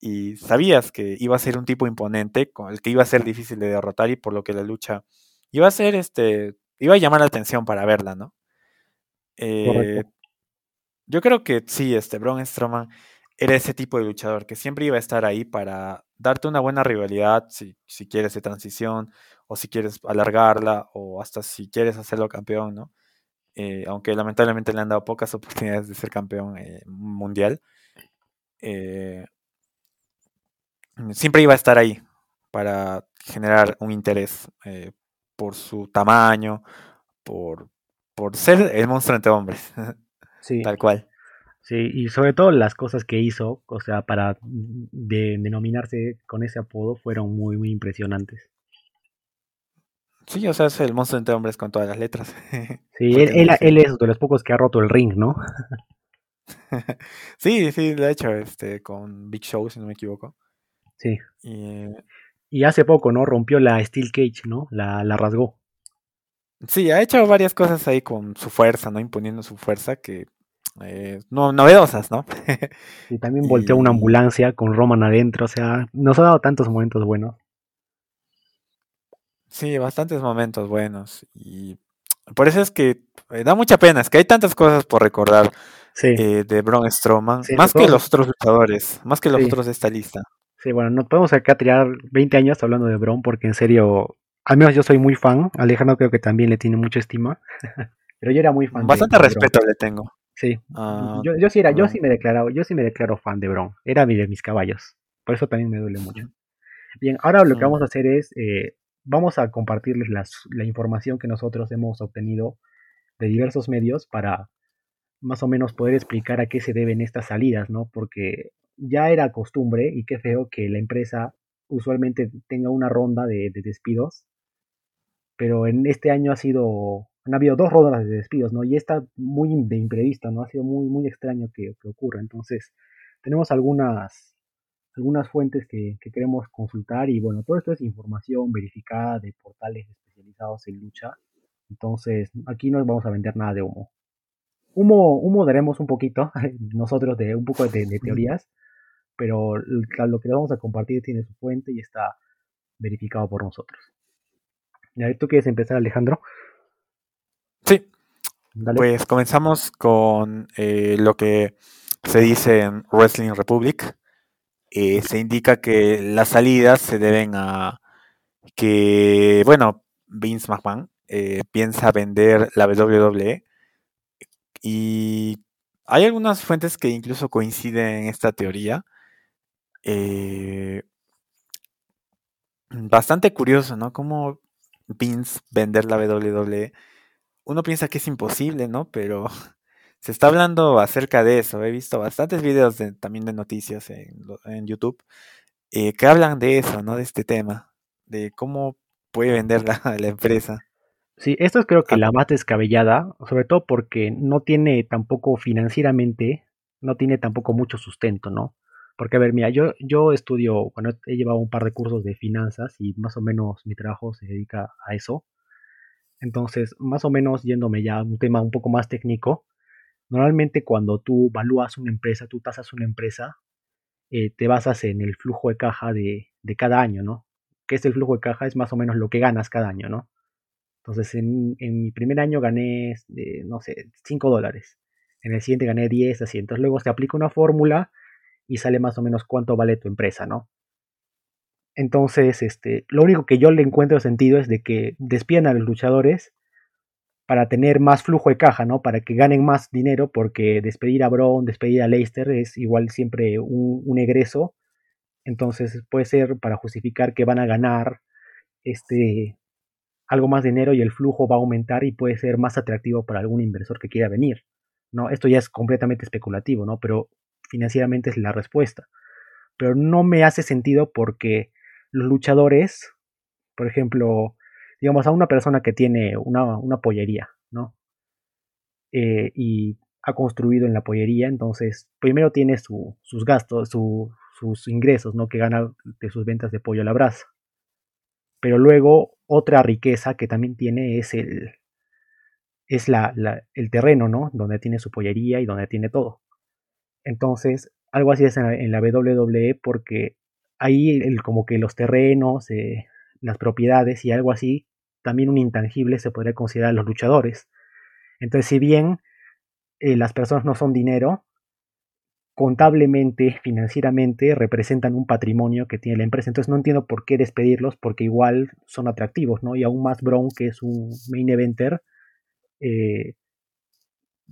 Y sabías que iba a ser un tipo imponente, con el que iba a ser difícil de derrotar y por lo que la lucha iba a ser, este, iba a llamar la atención para verla, ¿no? Eh, yo creo que sí, este, Braun Strowman era ese tipo de luchador que siempre iba a estar ahí para darte una buena rivalidad si, si quieres de transición o si quieres alargarla o hasta si quieres hacerlo campeón, ¿no? Eh, aunque lamentablemente le han dado pocas oportunidades de ser campeón eh, mundial, eh, siempre iba a estar ahí para generar un interés por su tamaño, por, por ser el monstruo entre hombres, sí. tal cual. Sí, y sobre todo las cosas que hizo, o sea, para denominarse con ese apodo fueron muy, muy impresionantes. Sí, o sea, es el monstruo entre hombres con todas las letras. Sí, él, él, es de los pocos que ha roto el ring, ¿no? sí, sí, de hecho, este, con Big Show, si no me equivoco. Sí. Y, hace poco, ¿no? Rompió la Steel Cage, ¿no? La, la rasgó. Sí, ha hecho varias cosas ahí con su fuerza, ¿no? Imponiendo su fuerza que eh, no, novedosas, ¿no? y también volteó una ambulancia con Roman adentro, o sea, nos ha dado tantos momentos buenos. Sí, bastantes momentos buenos. Y por eso es que eh, da mucha pena, es que hay tantas cosas por recordar eh, de Braun Strowman, más que los otros luchadores, más que los otros de esta lista. Sí, bueno, no podemos acá tirar 20 años hablando de Braun porque en serio, al menos yo soy muy fan, Alejandro creo que también le tiene mucha estima, pero yo era muy fan. Bastante respeto le tengo. Sí. Ah, yo, yo, sí era, yo sí me declaro, yo sí me declaro fan de Bron. Era mi de mis caballos. Por eso también me duele mucho. Bien, ahora lo que vamos a hacer es, eh, vamos a compartirles la información que nosotros hemos obtenido de diversos medios para más o menos poder explicar a qué se deben estas salidas, ¿no? Porque ya era costumbre y qué feo que la empresa usualmente tenga una ronda de despidos, pero en este año ha sido han habido dos rondas de despidos, ¿no? Y está muy de imprevista, ¿no? Ha sido muy, muy extraño que, ocurra. Entonces, tenemos algunas, algunas fuentes que, queremos consultar y bueno, todo esto es información verificada de portales especializados en lucha. Entonces, aquí no vamos a vender nada de humo. Humo, humo daremos un poquito, nosotros de un poco de, teorías, pero lo que vamos a compartir tiene su fuente y está verificado por nosotros. ¿Tú quieres empezar, Alejandro? Sí. Pues comenzamos con eh, lo que se dice en Wrestling Republic. Eh, se indica que las salidas se deben a que, bueno, Vince McMahon eh, piensa vender la WWE y hay algunas fuentes que incluso coinciden en esta teoría. bastante curioso, ¿no? Cómo Vince vender la WWE uno piensa que es imposible, ¿no? Pero se está hablando acerca de eso. He visto bastantes videos también de noticias en, YouTube eh, que hablan de eso, ¿no? De este tema, de cómo puede vender la, la empresa. Sí, esto es creo que ah. la más descabellada, sobre todo porque no tiene tampoco financieramente, no tiene tampoco mucho sustento, ¿no? Porque, a ver, mira, yo, yo estudio, bueno, he llevado un par de cursos de finanzas y más o menos mi trabajo se dedica a eso. Entonces, más o menos yéndome ya a un tema un poco más técnico, normalmente cuando tú evalúas una empresa, tú tasas una empresa, eh, te basas en el flujo de caja de, cada año, ¿no? Que es el flujo de caja? Es más o menos lo que ganas cada año, ¿no? Entonces, en, mi primer año gané, eh, no sé, 5 dólares. En el siguiente gané 10, así. Entonces, luego se aplica una fórmula y sale más o menos cuánto vale tu empresa, ¿no? Entonces, este, lo único que yo le encuentro sentido es de que despidan a los luchadores para tener más flujo de caja, ¿no? Para que ganen más dinero, porque despedir a Braun, despedir a Leicester es igual siempre un, egreso. Entonces puede ser para justificar que van a ganar este, algo más dinero y el flujo va a aumentar y puede ser más atractivo para algún inversor que quiera venir. ¿no? Esto ya es completamente especulativo, ¿no? Pero financieramente es la respuesta. Pero no me hace sentido porque los luchadores, por ejemplo, digamos a una persona que tiene una, pollería, ¿no? Eh, y ha construido en la pollería, entonces primero tiene sus gastos, sus ingresos, ¿no? Que gana de sus ventas de pollo a la brasa. Pero luego otra riqueza que también tiene es el, es la, el terreno, ¿no? Donde tiene su pollería y donde tiene todo. Entonces, algo así es en la, WWE porque ahí el, como que los terrenos, eh, las propiedades y algo así, también un intangible se podría considerar los luchadores. Entonces, si bien eh, las personas no son dinero, contablemente, financieramente, representan un patrimonio que tiene la empresa. Entonces no entiendo por qué despedirlos, porque igual son atractivos, ¿no? Y aún más Brown, que es un main eventer, eh,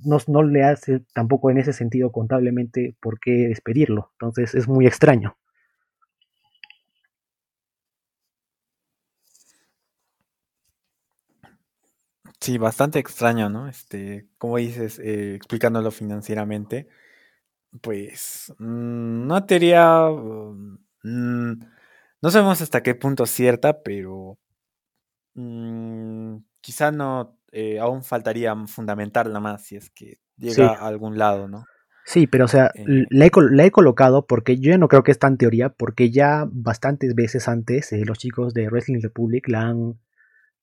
no, le hace tampoco en ese sentido contablemente por qué despedirlo. Entonces es muy extraño. Sí, bastante extraño, ¿no? Este, como dices, eh, explicándolo financieramente, pues mm, no teoría, mm, no sabemos hasta qué punto es cierta, pero mm, quizá no, eh, aún faltaría fundamentarla más si es que llega a algún lado, ¿no? Sí, pero o sea, eh. la, he, colocado porque yo ya no creo que es tan teoría, porque ya bastantes veces antes eh, los chicos de Wrestling Republic la han,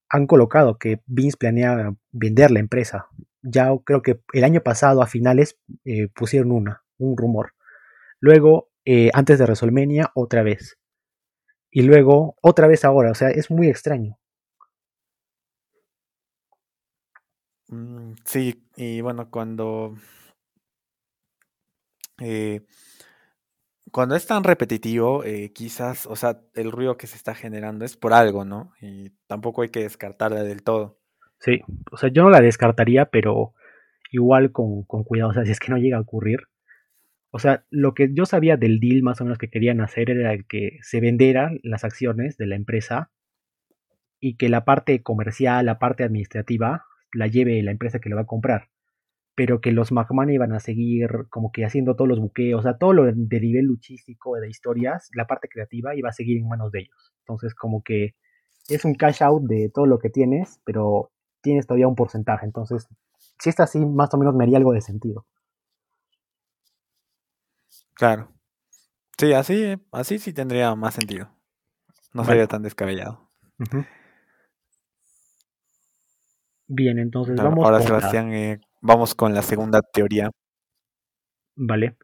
han colocado que Vince planea vender la empresa. Ya creo que el año pasado, a finales, pusieron una, un rumor. Luego, antes de WrestleMania, otra vez. Y luego, otra vez ahora. O sea, es muy extraño. Mm, sí, y bueno, cuando... Eh, cuando es tan repetitivo, eh, quizás, o sea, el ruido que se está generando es por algo, ¿no? Y tampoco hay que descartarla del todo. Sí, o sea, yo no la descartaría, pero igual con, con cuidado, o sea, si es que no llega a ocurrir. O sea, lo que yo sabía del deal más o menos que querían hacer era que se vendieran las acciones de la empresa y que la parte comercial, la parte administrativa, la lleve la empresa que le va a comprar, pero que los McMahon iban a seguir como que haciendo todos los buqueos, o sea, todo lo de nivel luchístico, de historias, la parte creativa iba a seguir en manos de ellos. Entonces, como que es un cash out de todo lo que tienes, pero tienes todavía un porcentaje. Entonces, si está así, más o menos me haría algo de sentido. Claro. Sí, así, así sí tendría más sentido. No sería tan descabellado. Bien, entonces vamos Ahora, Sebastián, eh, vamos con la segunda teoría. Vale.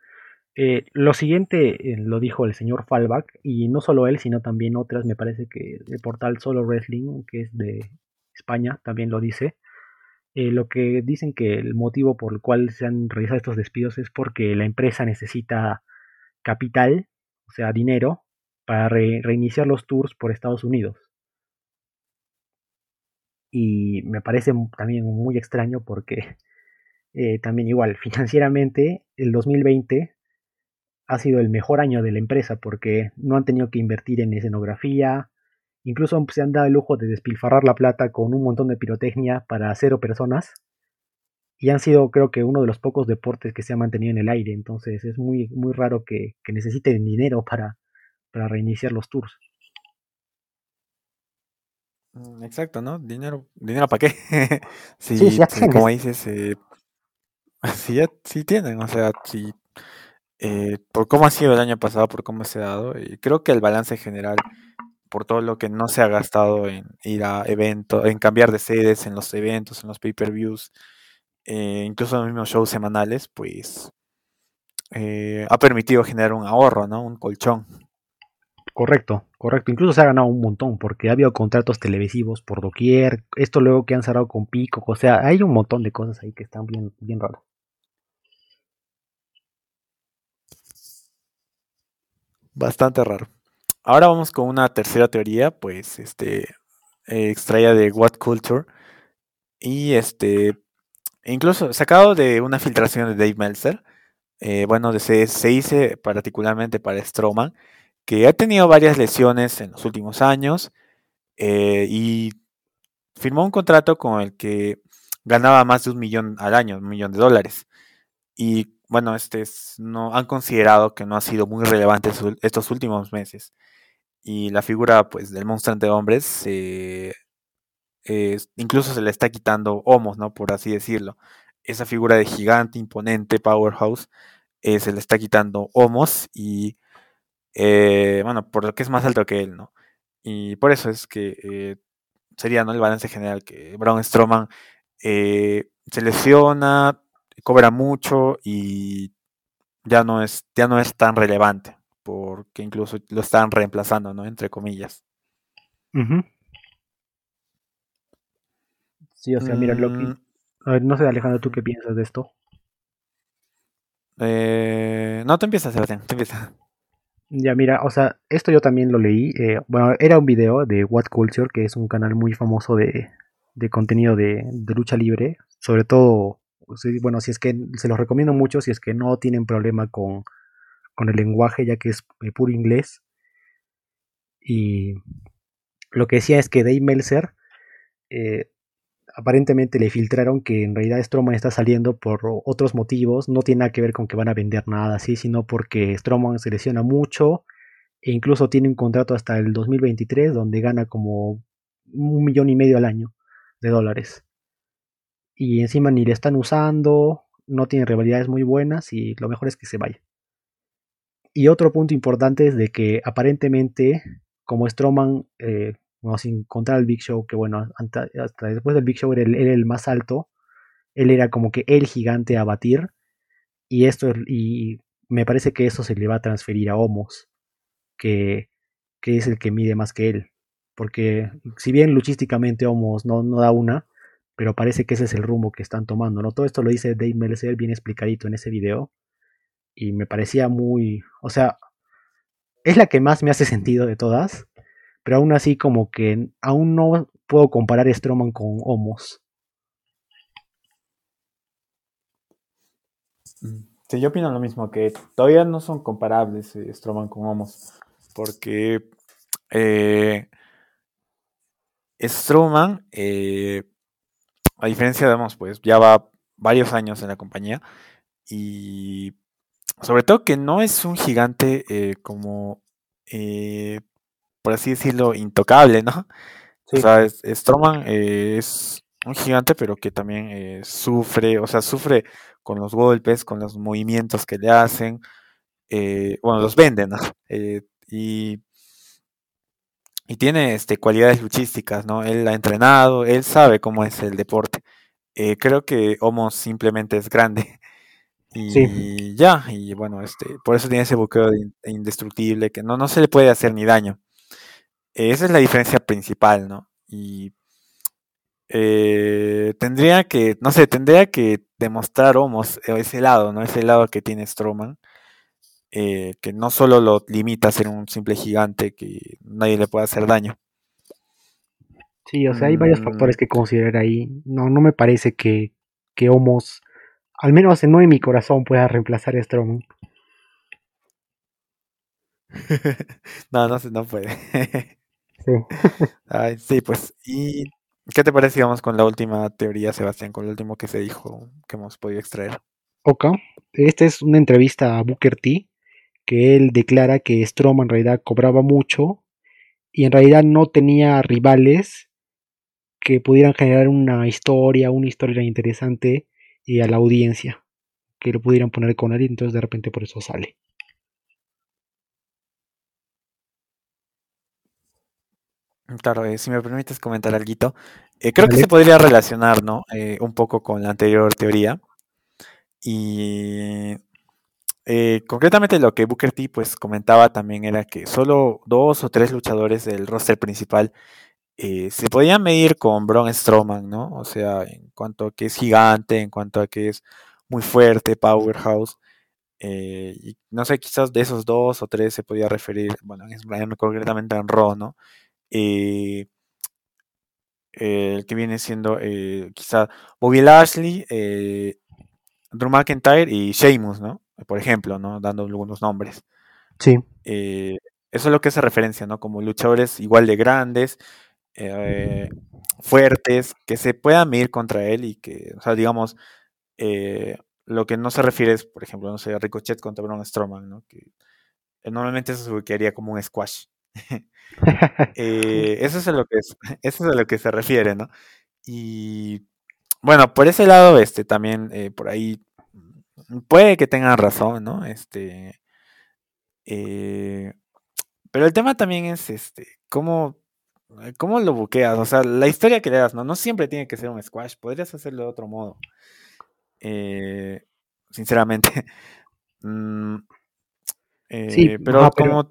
Eh, lo siguiente eh, lo dijo el señor Fallback, y no solo él, sino también otras, me parece que el portal Solo Wrestling, que es de España, también lo dice. lo que dicen que el motivo por el cual se han realizado estos despidos es porque la empresa necesita capital, o sea, dinero, para reiniciar los tours por Estados Unidos y me parece también muy extraño porque eh, también igual financieramente el 2020 ha sido el mejor año de la empresa porque no han tenido que invertir en escenografía, incluso se han dado el lujo de despilfarrar la plata con un montón de pirotecnia para cero personas y han sido creo que uno de los pocos deportes que se ha mantenido en el aire, entonces es muy, muy raro que, que necesiten dinero para, para reiniciar los tours. Mm, exacto, ¿no? Dinero, dinero para qué? sí, sí, como dices, eh, sí, sí tienen, o sea, sí, eh, por cómo ha sido el año pasado, por cómo se ha dado, y creo que el balance general, por todo lo que no se ha gastado en ir a eventos, en cambiar de sedes en los eventos, en los pay-per-views, eh, incluso en los mismos shows semanales, pues ha permitido generar un ahorro, ¿no? Un colchón. Correcto, correcto. Incluso se ha ganado un montón porque ha habido contratos televisivos por doquier. Esto luego que han cerrado con Pico. O sea, hay un montón de cosas ahí que están bien, bien raras. Bastante raro. Ahora vamos con una tercera teoría, pues, este, eh, extraída de What Culture. Y este, incluso sacado de una filtración de Dave Meltzer. Eh, bueno, se, se dice particularmente para Strowman que ha tenido varias lesiones en los últimos años eh, y firmó un contrato con el que ganaba más de un millón al año, un millón de dólares. Y bueno, este no, han considerado que no ha sido muy relevante estos últimos meses. y la figura pues del monstruo de hombres incluso se le está quitando homos, ¿no? Por así decirlo. Esa figura de gigante, imponente, powerhouse, eh, se le está quitando homos y, eh, bueno, por lo que es más alto que él, ¿no? Y por eso es que eh, sería, ¿no? El balance general, que Braun Strowman se lesiona, cobra mucho y ya no es, ya no es tan relevante, porque incluso lo están reemplazando, ¿no? Entre comillas. Sí, o sea, mira, lo que... Mm. A ver, no sé, Alejandro, ¿tú qué piensas de esto? Eh, no, te empiezas, Sebastián, te empiezas. Ya, mira, o sea, esto yo también lo leí. Eh, bueno, era un video de What Culture, que es un canal muy famoso de, de contenido de, de, lucha libre. Sobre todo, bueno, si es que se los recomiendo mucho, si es que no tienen problema con, con el lenguaje, ya que es eh, puro inglés. Y lo que decía es que Dave Meltzer eh, aparentemente le filtraron que en realidad Stroman está saliendo por otros motivos, no tiene nada que ver con que van a vender nada así, sino porque Stroman se lesiona mucho e incluso tiene un contrato hasta el 2023 donde gana como un millón y medio al año de dólares. Y encima ni le están usando, no tiene rivalidades muy buenas y lo mejor es que se vaya. Y otro punto importante es de que aparentemente, como Stroman eh, sin contar al Big Show, que bueno, hasta, después del Big Show era el, el, más alto, él era como que el gigante a batir, y esto y me parece que eso se le va a transferir a Homos, que, que es el que mide más que él, porque si bien luchísticamente Homos no, no da una, pero parece que ese es el rumbo que están tomando, ¿no? Todo esto lo dice Dave Meltzer bien explicadito en ese video, y me parecía muy, o sea, es la que más me hace sentido de todas, pero aún así como que aún no puedo comparar Stroman con Homos. Sí, yo opino lo mismo, que todavía no son comparables eh, Stroman con Homos, porque eh, Stroman, eh, a diferencia de Homos, pues ya va varios años en la compañía y sobre todo que no es un gigante como por así decirlo, intocable, ¿no? O sea, Stroman eh, es un gigante, pero que también eh, sufre, o sea, sufre con los golpes, con los movimientos que le hacen, eh, bueno, los venden, ¿no? y, y tiene este, cualidades luchísticas, ¿no? Él ha entrenado, él sabe cómo es el deporte. creo que Homo simplemente es grande. Y ya, y bueno, este, por eso tiene ese buqueo indestructible que no, no se le puede hacer ni daño. Esa es la diferencia principal, ¿no? Y eh, tendría que, no sé, tendría que demostrar Homos eh, ese lado, ¿no? Ese lado que tiene Strowman, eh, que no solo lo limita a ser un simple gigante que nadie le puede hacer daño. Sí, o sea, hay varios mm. factores que considerar ahí. No, no me parece que, que Homos, al menos no en mi corazón, pueda reemplazar a Strowman. no, no, no puede. Sí. sí, pues. ¿Y qué te parece, vamos, con la última teoría, Sebastián, con lo último que se dijo, que hemos podido extraer? Ok. Esta es una entrevista a Booker T, que él declara que Strowman en realidad cobraba mucho y en realidad no tenía rivales que pudieran generar una historia, una historia interesante y a la audiencia, que lo pudieran poner con él y entonces de repente por eso sale. Claro, eh, si me permites comentar algo, eh, creo que se podría relacionar, ¿no? Eh, un poco con la anterior teoría. Y concretamente lo que Booker T pues comentaba también era que solo dos o tres luchadores del roster principal se podían medir con Braun Strowman, ¿no? O sea, en cuanto a que es gigante, en cuanto a que es muy fuerte, powerhouse. y no sé, quizás de esos dos o tres se podía referir, bueno, es concretamente en Raw, ¿no? Eh, el que viene siendo eh, quizá Bobby Lashley, eh, Drew McIntyre y Sheamus, ¿no? Por ejemplo, ¿no? Dando algunos nombres. Sí. eso es lo que hace referencia, ¿no? Como luchadores igual de grandes, fuertes, que se puedan medir contra él y que, o sea, digamos, lo que no se refiere es, por ejemplo, no sé, Ricochet contra Braun Strowman, ¿no? Que normalmente eso se ubicaría como un squash Eh, eso, es a lo que eso es a lo que se refiere, ¿no? Y bueno, por ese lado, este, también eh, por ahí puede que tengan razón, ¿no? Este, eh, pero el tema también es, este, cómo, cómo lo buqueas, o sea, la historia que le das, ¿no? No siempre tiene que ser un squash, podrías hacerlo de otro modo. sinceramente. Mm, sí, pero, como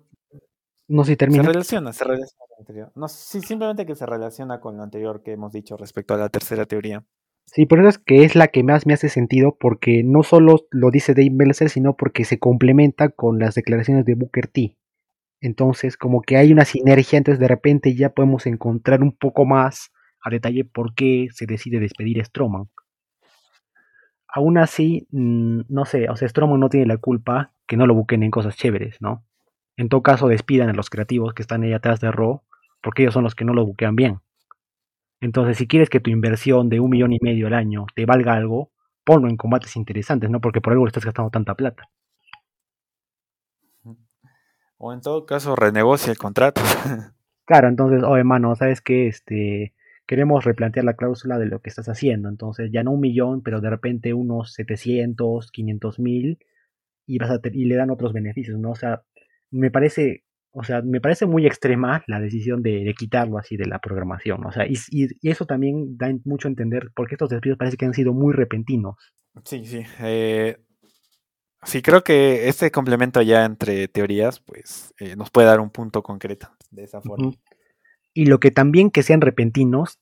no si termina. Se relaciona, se relaciona con lo anterior. No, sí, simplemente que se relaciona con lo anterior que hemos dicho respecto a la tercera teoría. Sí, por eso es que es la que más me hace sentido, porque no solo lo dice Dave Meltzer, sino porque se complementa con las declaraciones de Booker T. Entonces, como que hay una sinergia, entonces de repente ya podemos encontrar un poco más a detalle por qué se decide despedir a Stroman. Aún así, mm, no sé, o sea, Stroman no tiene la culpa que no lo busquen en cosas chéveres, ¿no? En todo caso, despidan a los creativos que están ahí atrás de Raw, porque ellos son los que no lo buquean bien. Entonces, si quieres que tu inversión de un millón y medio al año te valga algo, ponlo en combates interesantes, ¿no? Porque por algo le estás gastando tanta plata. O en todo caso, renegocia el contrato. claro, entonces, oh hermano, ¿sabes qué? Este, queremos replantear la cláusula de lo que estás haciendo. Entonces, ya no un millón, pero de repente unos 700, 500 mil y, vas a y le dan otros beneficios, ¿no? O sea, me parece, o sea, me parece muy extrema la decisión de, quitarlo así de la programación. O sea, y, eso también da mucho a entender porque estos despidos parece que han sido muy repentinos. Sí, sí. Eh, sí, creo que este complemento ya entre teorías, pues, eh, nos puede dar un punto concreto de esa forma. Y lo que también que sean repentinos,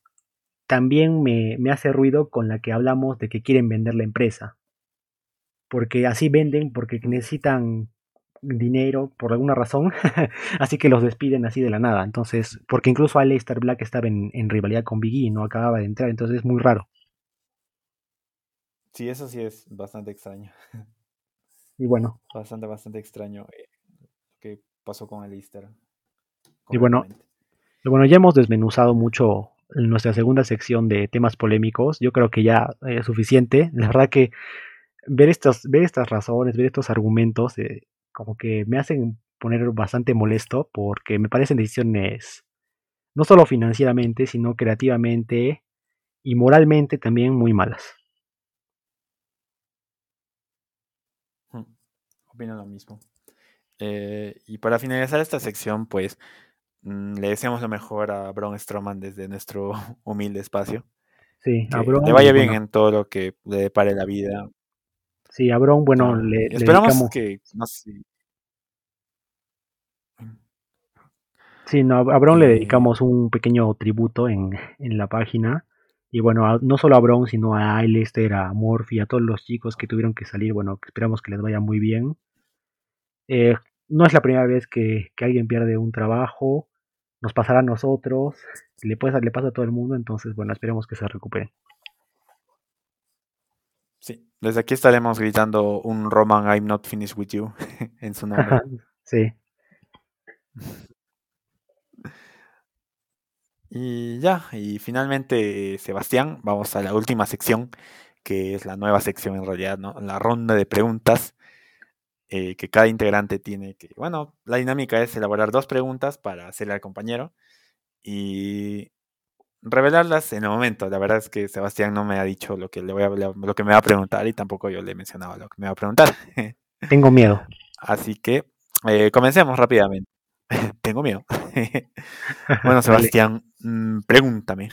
también me, me hace ruido con la que hablamos de que quieren vender la empresa. Porque así venden, porque necesitan dinero por alguna razón, así que los despiden así de la nada. Entonces, porque incluso Aleister Black estaba en, rivalidad con Biggie y no acababa de entrar, entonces es muy raro. Sí, eso sí es bastante extraño. Y bueno. Bastante, bastante extraño eh, lo que pasó con Aleister. Y bueno, y bueno, ya hemos desmenuzado mucho en nuestra segunda sección de temas polémicos. Yo creo que ya es suficiente. La verdad que ver, estos, ver estas razones, ver estos argumentos, eh, como que me hacen poner bastante molesto porque me parecen decisiones no solo financieramente, sino creativamente y moralmente también muy malas. Hmm, opino lo mismo. Eh, y para finalizar esta sección, pues mm, le deseamos lo mejor a Braun Strowman desde nuestro humilde espacio. Sí, a Braun. Que le vaya bien en todo lo que le depare la vida. Sí, a Bron, bueno, le, esperamos que. No sé. Sí, no, a le dedicamos un pequeño tributo en, la página. Y bueno, no solo a sino a Ailester, a Morphy, a todos los chicos que tuvieron que salir. Bueno, esperamos que les vaya muy bien. Eh, no es la primera vez que, alguien pierde un trabajo. Nos pasará a nosotros. Le, puede, le pasa a todo el mundo. Entonces, bueno, esperemos que se recupere. Sí, desde aquí estaremos gritando un Roman I'm not finished with you en su nombre. sí. Y ya, y finalmente, Sebastián, vamos a la última sección, que es la nueva sección en realidad, ¿no? La ronda de preguntas eh, que cada integrante tiene que, bueno, la dinámica es elaborar dos preguntas para hacerle al compañero y revelarlas en el momento. La verdad es que Sebastián no me ha dicho lo que, le voy a, lo que me va a preguntar y tampoco yo le he mencionado lo que me va a preguntar. Tengo miedo. Así que eh, comencemos rápidamente. Tengo miedo. bueno, Sebastián, mm, pregúntame.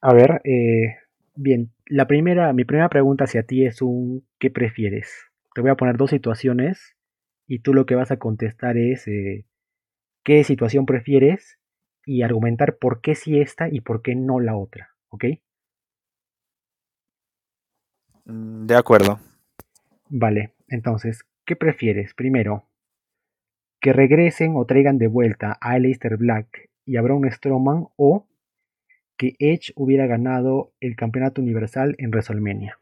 a ver, eh, bien, la primera, mi primera pregunta hacia ti es un ¿qué prefieres? Te voy a poner dos situaciones y tú lo que vas a contestar es eh, ¿qué situación prefieres? Y argumentar por qué sí esta y por qué no la otra, ¿ok? Mm, de acuerdo. Vale, entonces, ¿qué prefieres? Primero, que regresen o traigan de vuelta a Aleister Black y a Braun Strowman o que Edge hubiera ganado el campeonato universal en WrestleMania.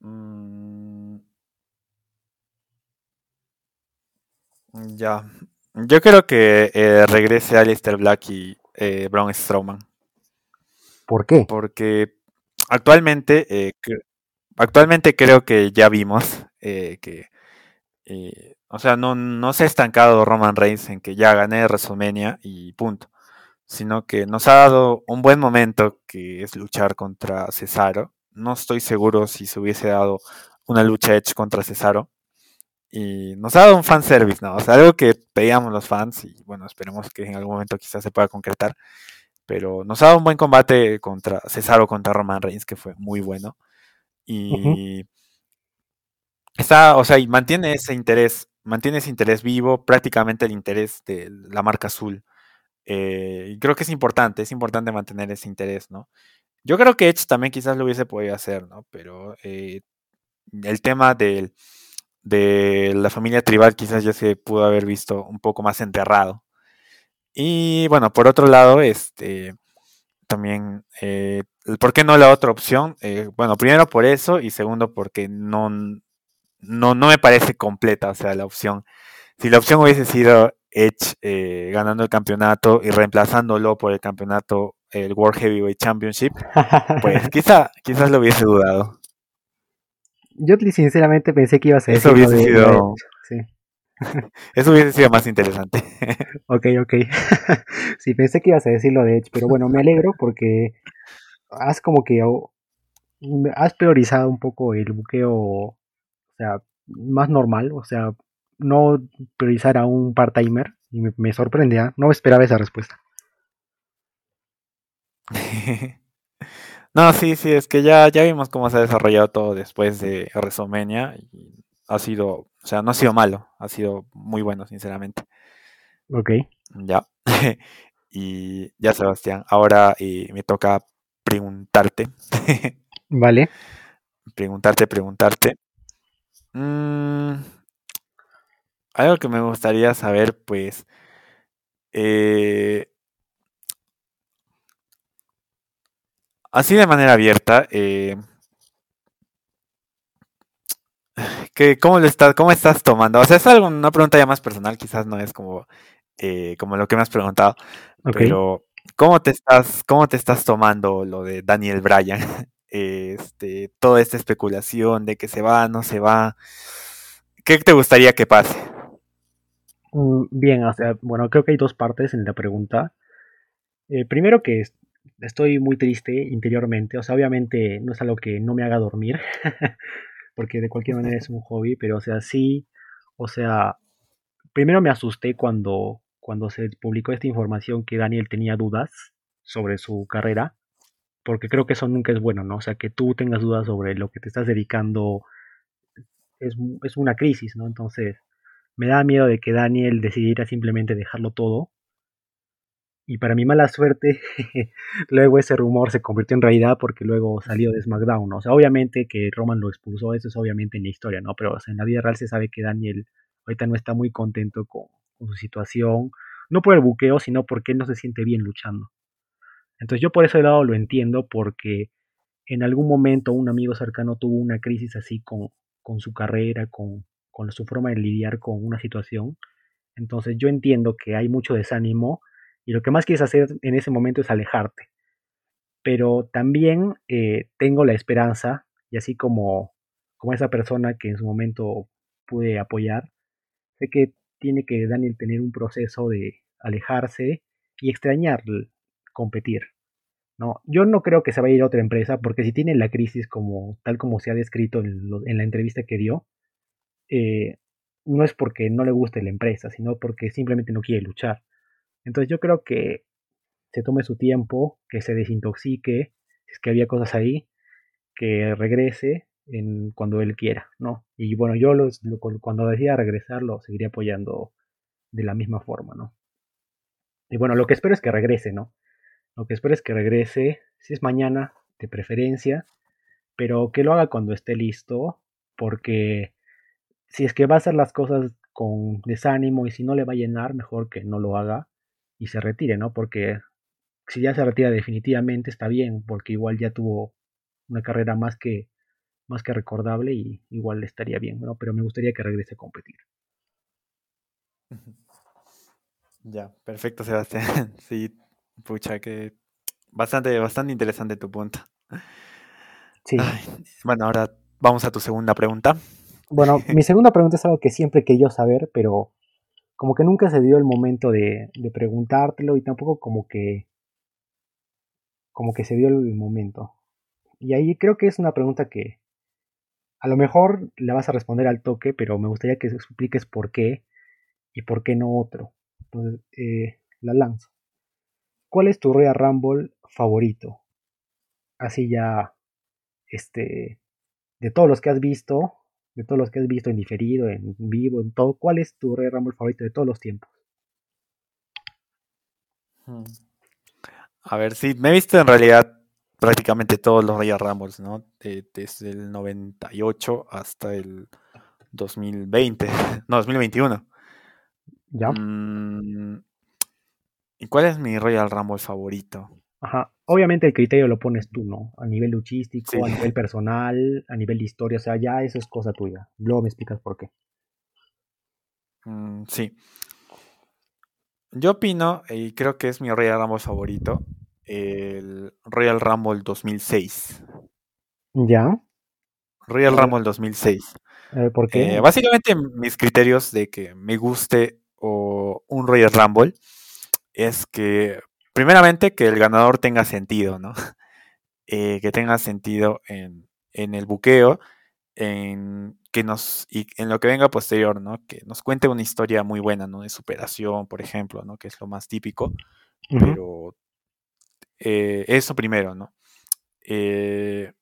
Mm. Ya. Yo creo que eh, regrese Aleister Black y eh, Braun Strowman. ¿Por qué? Porque actualmente, eh, actualmente creo que ya vimos eh, que, eh, o sea, no, no se ha estancado Roman Reigns en que ya gané WrestleMania y punto, sino que nos ha dado un buen momento que es luchar contra Cesaro. No estoy seguro si se hubiese dado una lucha Edge contra Cesaro. Y nos ha dado un fanservice, ¿no? O sea, algo que pedíamos los fans y bueno, esperemos que en algún momento quizás se pueda concretar. Pero nos ha dado un buen combate contra Cesaro contra Roman Reigns, que fue muy bueno. Y está, o sea, y mantiene ese interés, mantiene ese interés vivo, prácticamente el interés de la marca azul. Eh, y creo que es importante, es importante mantener ese interés, ¿no? Yo creo que Edge también quizás lo hubiese podido hacer, ¿no? Pero eh, el tema del, de la familia tribal quizás ya se pudo haber visto un poco más enterrado. Y bueno, por otro lado, este también, eh, ¿por qué no la otra opción? Eh, bueno, primero por eso y segundo porque no, no, no me parece completa, o sea, la opción. Si la opción hubiese sido Edge eh, ganando el campeonato y reemplazándolo por el campeonato, el World Heavyweight Championship, pues quizá, quizás lo hubiese dudado. Yo sinceramente pensé que ibas a decir. Eso hubiese sido. Sí. Eso hubiese sido más interesante. ok, ok. sí, pensé que ibas a decir lo de Edge, pero bueno, me alegro porque has como que has priorizado un poco el buqueo, o sea, más normal, o sea, no priorizar a un part-timer y me, me sorprende, ¿ah? no esperaba esa respuesta. No, sí, sí, es que ya, ya vimos cómo se ha desarrollado todo después de WrestleMania y ha sido, o sea, no ha sido malo, ha sido muy bueno, sinceramente. Ok. Ya. y ya, Sebastián, ahora eh, me toca preguntarte. vale. Preguntarte, preguntarte. Mm, algo que me gustaría saber, pues, eh, así de manera abierta, eh, ¿cómo, lo estás, ¿Cómo estás tomando? O sea, es algo, una pregunta ya más personal, quizás no es como, eh, como lo que me has preguntado, pero ¿cómo te, estás, ¿cómo te estás tomando lo de Daniel Bryan? Este, toda esta especulación de que se va, no se va. ¿Qué te gustaría que pase? Mm, bien, o sea, bueno, creo que hay dos partes en la pregunta. Eh, primero que estoy muy triste interiormente, o sea, obviamente no es algo que no me haga dormir, porque de cualquier manera es un hobby, pero o sea, sí, o sea, primero me asusté cuando, cuando se publicó esta información que Daniel tenía dudas sobre su carrera, porque creo que eso nunca es bueno, ¿no? O sea, que tú tengas dudas sobre lo que te estás dedicando es, es una crisis, ¿no? Entonces, me da miedo de que Daniel decidiera simplemente dejarlo todo y para mi mala suerte, luego ese rumor se convirtió en realidad porque luego salió de SmackDown. O sea, obviamente que Roman lo expulsó, eso es obviamente en la historia, ¿no? Pero en la vida real se sabe que Daniel ahorita no está muy contento con, su situación. No por el buqueo, sino porque él no se siente bien luchando. Entonces yo por ese lado lo entiendo porque en algún momento un amigo cercano tuvo una crisis así con, con su carrera, con, con su forma de lidiar con una situación. Entonces yo entiendo que hay mucho desánimo y lo que más quieres hacer en ese momento es alejarte. Pero también eh, tengo la esperanza, y así como, como esa persona que en su momento pude apoyar, sé que tiene que Daniel tener un proceso de alejarse y extrañar competir. ¿no? Yo no creo que se vaya a ir a otra empresa, porque si tiene la crisis como, tal como se ha descrito en, la entrevista que dio, eh, no es porque no le guste la empresa, sino porque simplemente no quiere luchar. Entonces yo creo que se tome su tiempo, que se desintoxique, si es que había cosas ahí, que regrese en, cuando él quiera, ¿no? Y bueno, yo cuando decida regresar lo seguiría apoyando de la misma forma, ¿no? Y bueno, lo que espero es que regrese, ¿no? Lo que espero es que regrese, si es mañana, de preferencia, pero que lo haga cuando esté listo, porque si es que va a hacer las cosas con desánimo y si no le va a llenar, mejor que no lo haga y se retire, ¿no? Porque si ya se retira definitivamente está bien, porque igual ya tuvo una carrera más que más que recordable y igual estaría bien, ¿no? Pero me gustaría que regrese a competir. Ya, perfecto, Sebastián. Sí, pucha, que bastante, bastante interesante tu punto. Sí. bueno, ahora vamos a tu segunda pregunta. Bueno, mi segunda pregunta es algo que siempre he querido saber, pero como que nunca se dio el momento de, preguntártelo y tampoco como que como que se dio el momento. Y ahí creo que es una pregunta que a lo mejor la vas a responder al toque, pero me gustaría que expliques por qué y por qué no otro. Entonces, eh, la lanzo. ¿Cuál es tu Royal Rumble favorito? Así ya, este, de todos los que has visto, de todos los que has visto en diferido, en vivo, en todo, ¿cuál es tu Royal Rumble favorito de todos los tiempos? Hmm. A ver, sí, me he visto en realidad prácticamente todos los Royal Rumbles, ¿no? desde el 98 hasta el 2020, no, 2021. ¿Ya? Mm, ¿Y cuál es mi Royal Rumble favorito? Ajá. Obviamente el criterio lo pones tú, ¿no? A nivel luchístico, a nivel personal, a nivel de historia, o sea, ya eso es cosa tuya. Luego me explicas por qué. Mm, sí. Yo opino, y creo que es mi Royal Rumble favorito, el Royal Rumble 2006. ¿Ya? Royal Rumble 2006. ¿Por qué? Eh, básicamente mis criterios de que me guste o un Royal Rumble es que, primeramente, que el ganador tenga sentido, ¿no? Eh, que tenga sentido en, el buqueo, en que nos y en lo que venga posterior, ¿no? Que nos cuente una historia muy buena, ¿no? De superación, por ejemplo, ¿no? Que es lo más típico. Pero eh, eso primero, ¿no? Eh,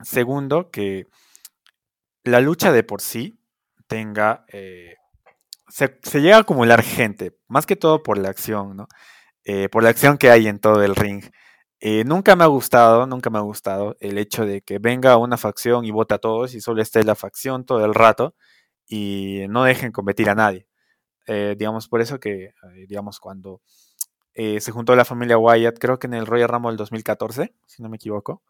segundo, que la lucha de por sí tenga se, llega a acumular gente, más que todo por la acción, ¿no? Eh, por la acción que hay en todo el ring. Eh, nunca me ha gustado, nunca me ha gustado el hecho de que venga una facción y vote a todos y solo esté la facción todo el rato y no dejen competir a nadie. Eh, digamos, por eso que, digamos, cuando se juntó la familia Wyatt, creo que en el Royal Rumble del 2014, si no me equivoco.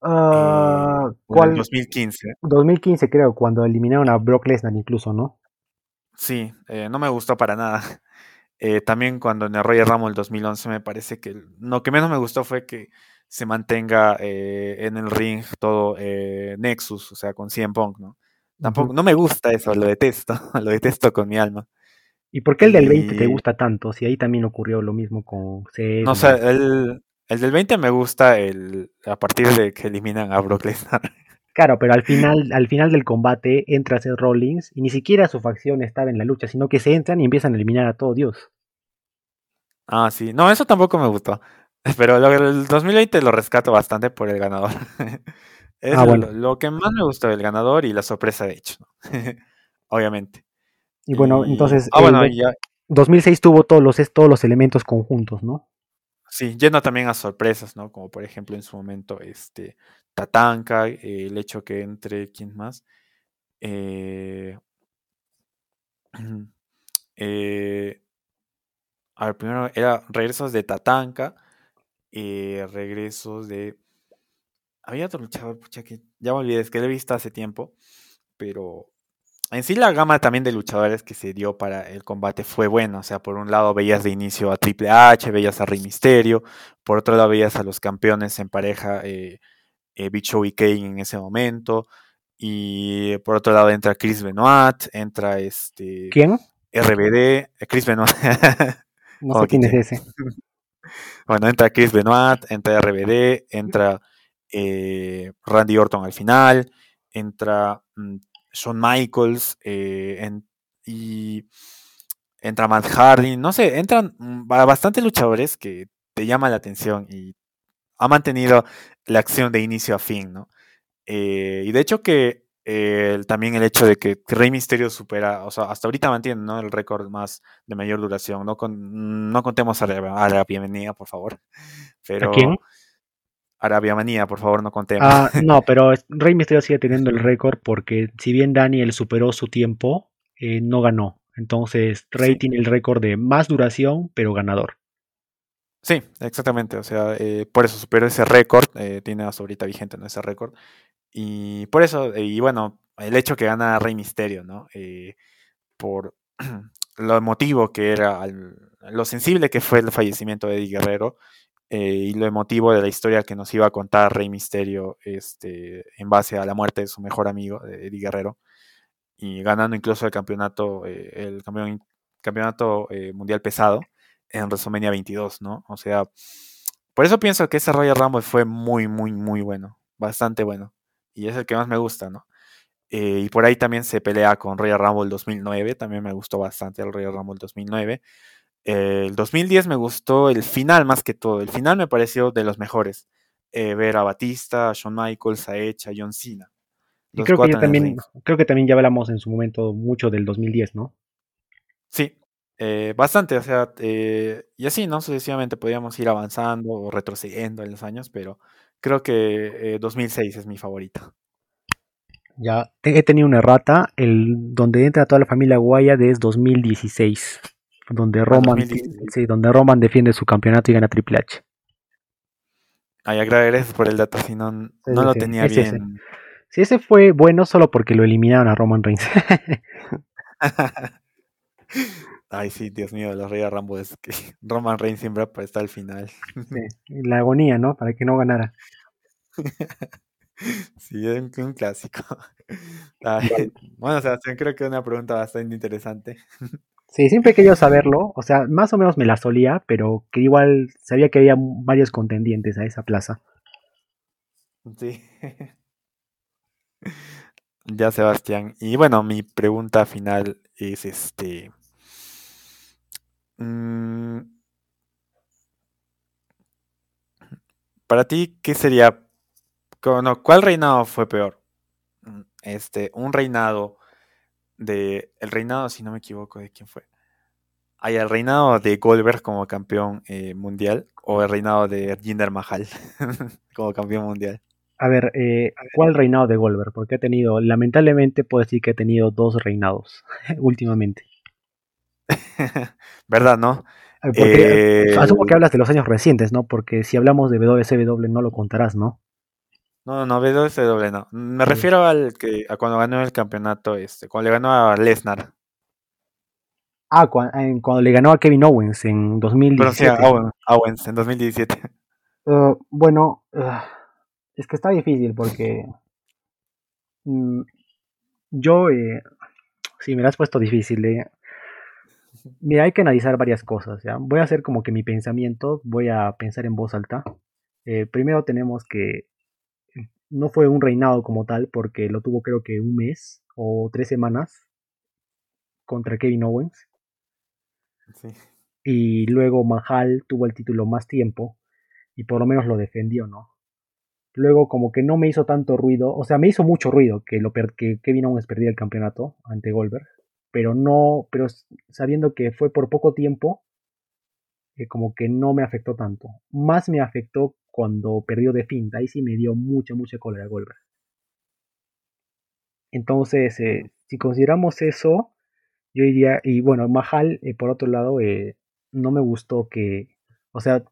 Uh, ¿Cuál? 2015. 2015 creo, cuando eliminaron a Brock Lesnar incluso, ¿no? Sí, no me gustó para nada. Eh, también cuando en el Royal Rumble el 2011 me parece que lo que menos me gustó fue que se mantenga eh, en el ring todo Nexus, o sea, con 100 Punk, ¿no? Tampoco, no me gusta eso, lo detesto, lo detesto con mi alma. ¿Y por qué el del 20 te gusta tanto? Si ahí también ocurrió lo mismo con C. No, o sea, el, el del 20 me gusta el, a partir de que eliminan a Brock Lesnar. Claro, pero al final, al final del combate entra Seth Rollins y ni siquiera su facción estaba en la lucha, sino que se entran y empiezan a eliminar a todo Dios. Ah, sí. No, eso tampoco me gustó. Pero lo, el 2020 lo rescato bastante por el ganador. es ah, bueno. lo, que más me gustó del ganador y la sorpresa de hecho. Obviamente. Y bueno, entonces. Ah, bueno, ya. 2006 tuvo todos los, todos los elementos conjuntos, ¿no? Sí, yendo también a sorpresas, ¿no? Como por ejemplo en su momento, este, Tatanka, eh, el hecho que entre, ¿quién más? Eh, eh, a ver, primero era regresos de Tatanka, regresos de... Había otro luchador, pucha, que ya me olvidé, es que lo he visto hace tiempo, pero en sí la gama también de luchadores que se dio para el combate fue buena. O sea, por un lado veías de inicio a Triple H, veías a Rey Misterio, por otro lado veías a los campeones en pareja eh, eh, Bicho y Kane en ese momento. Y por otro lado entra Chris Benoit, entra este. ¿Quién? RBD, eh, Chris Benoit. no sé quién es ese. Bueno, entra Chris Benoit, entra RBD, entra eh, Randy Orton al final, entra mm, Shawn Michaels y entra Matt Hardy, no sé, entran mm, bastantes luchadores que te llaman la atención y ha mantenido la acción de inicio a fin, ¿no? Eh, y de hecho que eh, también el hecho de que Rey Misterio supera, o sea, hasta ahorita mantiene ¿no? el récord más de mayor duración. No, con, no contemos a Arabia Manía, por favor. Pero, ¿A quién? Arabia Manía, por favor, no contemos. Ah, no, pero Rey Misterio sigue teniendo el récord porque si bien Daniel superó su tiempo, eh, no ganó. Entonces, Rey tiene el récord de más duración, pero ganador. Sí, exactamente. O sea, eh, por eso superó ese récord. Eh, tiene hasta ahorita vigente ese récord. Y por eso, y bueno, el hecho que gana Rey Misterio, ¿no? Eh, por lo emotivo que era, lo sensible que fue el fallecimiento de Eddie Guerrero. eh, y lo emotivo de la historia que nos iba a contar Rey Misterio este, en base a la muerte de su mejor amigo, Eddie Guerrero, y ganando incluso el campeonato, eh, el campeón, campeonato eh, mundial pesado en WrestleMania 22, ¿no? O sea, por eso pienso que ese Royal Rumble fue muy, muy, muy bueno, bastante bueno, y es el que más me gusta, ¿no? y por ahí también se pelea con Royal Rumble 2009, también me gustó bastante el Royal Rumble 2009 el 2010 me gustó el final más que todo. El final me pareció de los mejores. Eh, ver a Batista, a Shawn Michaels, a Edge, a John Cena. Y creo que, también, creo que también ya hablamos en su momento mucho del 2010, ¿no? Sí, eh, bastante, o sea, eh, y así, ¿no? Sucesivamente podíamos ir avanzando o retrocediendo en los años, pero creo que 2006 es mi favorita. Ya, he tenido una errata, el donde entra toda la familia Guaya es 2016 donde Roman, sí, donde Roman defiende su campeonato y gana Triple H. Ay, gracias por el dato, si no, no lo tenía bien. Sí, ese fue bueno solo porque lo eliminaron a Roman Reigns. Ay, sí, Dios mío, los Reyes Rambo es que Roman Reigns siempre está al final. la agonía, ¿no? Para que no ganara. Sí, es un, clásico. bueno, o sea, creo que es una pregunta bastante interesante. Sí, siempre he querido saberlo, o sea, más o menos me la solía, pero que igual sabía que había varios contendientes a esa plaza. Sí. ya, Sebastián. Y bueno, mi pregunta final es este. Mm, para ti, ¿qué sería? ¿Cuál reinado fue peor? Mm, este, un reinado de el reinado, si no me equivoco, de quién fue. ¿Hay el reinado de Goldberg como campeón eh, mundial o el reinado de Jinder Mahal como campeón mundial? A ver, eh, ¿cuál reinado de Goldberg? Porque ha tenido, lamentablemente puedo decir que ha tenido dos reinados últimamente. ¿Verdad, no? Porque, asumo que hablas de los años recientes, ¿no? Porque si hablamos de WCW no lo contarás, ¿no? No, no, WCW no. Me refiero al que a cuando ganó el campeonato, este, cuando le ganó a Lesnar. Ah, cuando, le ganó a Kevin Owens en 2017. Pero sí, Owens, en 2017. Uh, bueno, uh, es que está difícil porque mm, yo, eh, sí, me lo has puesto difícil. Eh. Mira, hay que analizar varias cosas. ¿ya? Voy a hacer como que mi pensamiento, voy a pensar en voz alta. Eh, primero tenemos que no fue un reinado como tal, porque lo tuvo creo que un mes o tres semanas contra Kevin Owens. Y luego Mahal tuvo el título más tiempo y por lo menos lo defendió, ¿no? Luego como que no me hizo tanto ruido, o sea, me hizo mucho ruido que, lo que Kevin Owens perdiera el campeonato ante Goldberg, pero no, pero sabiendo que fue por poco tiempo, que como que no me afectó tanto. Más me afectó cuando perdió de finta, ahí sí me dio mucha, mucha cólera Goldberg. Entonces, eh, si consideramos eso, yo diría, y bueno, Mahal, eh, por otro lado, eh, no me gustó que, o sea,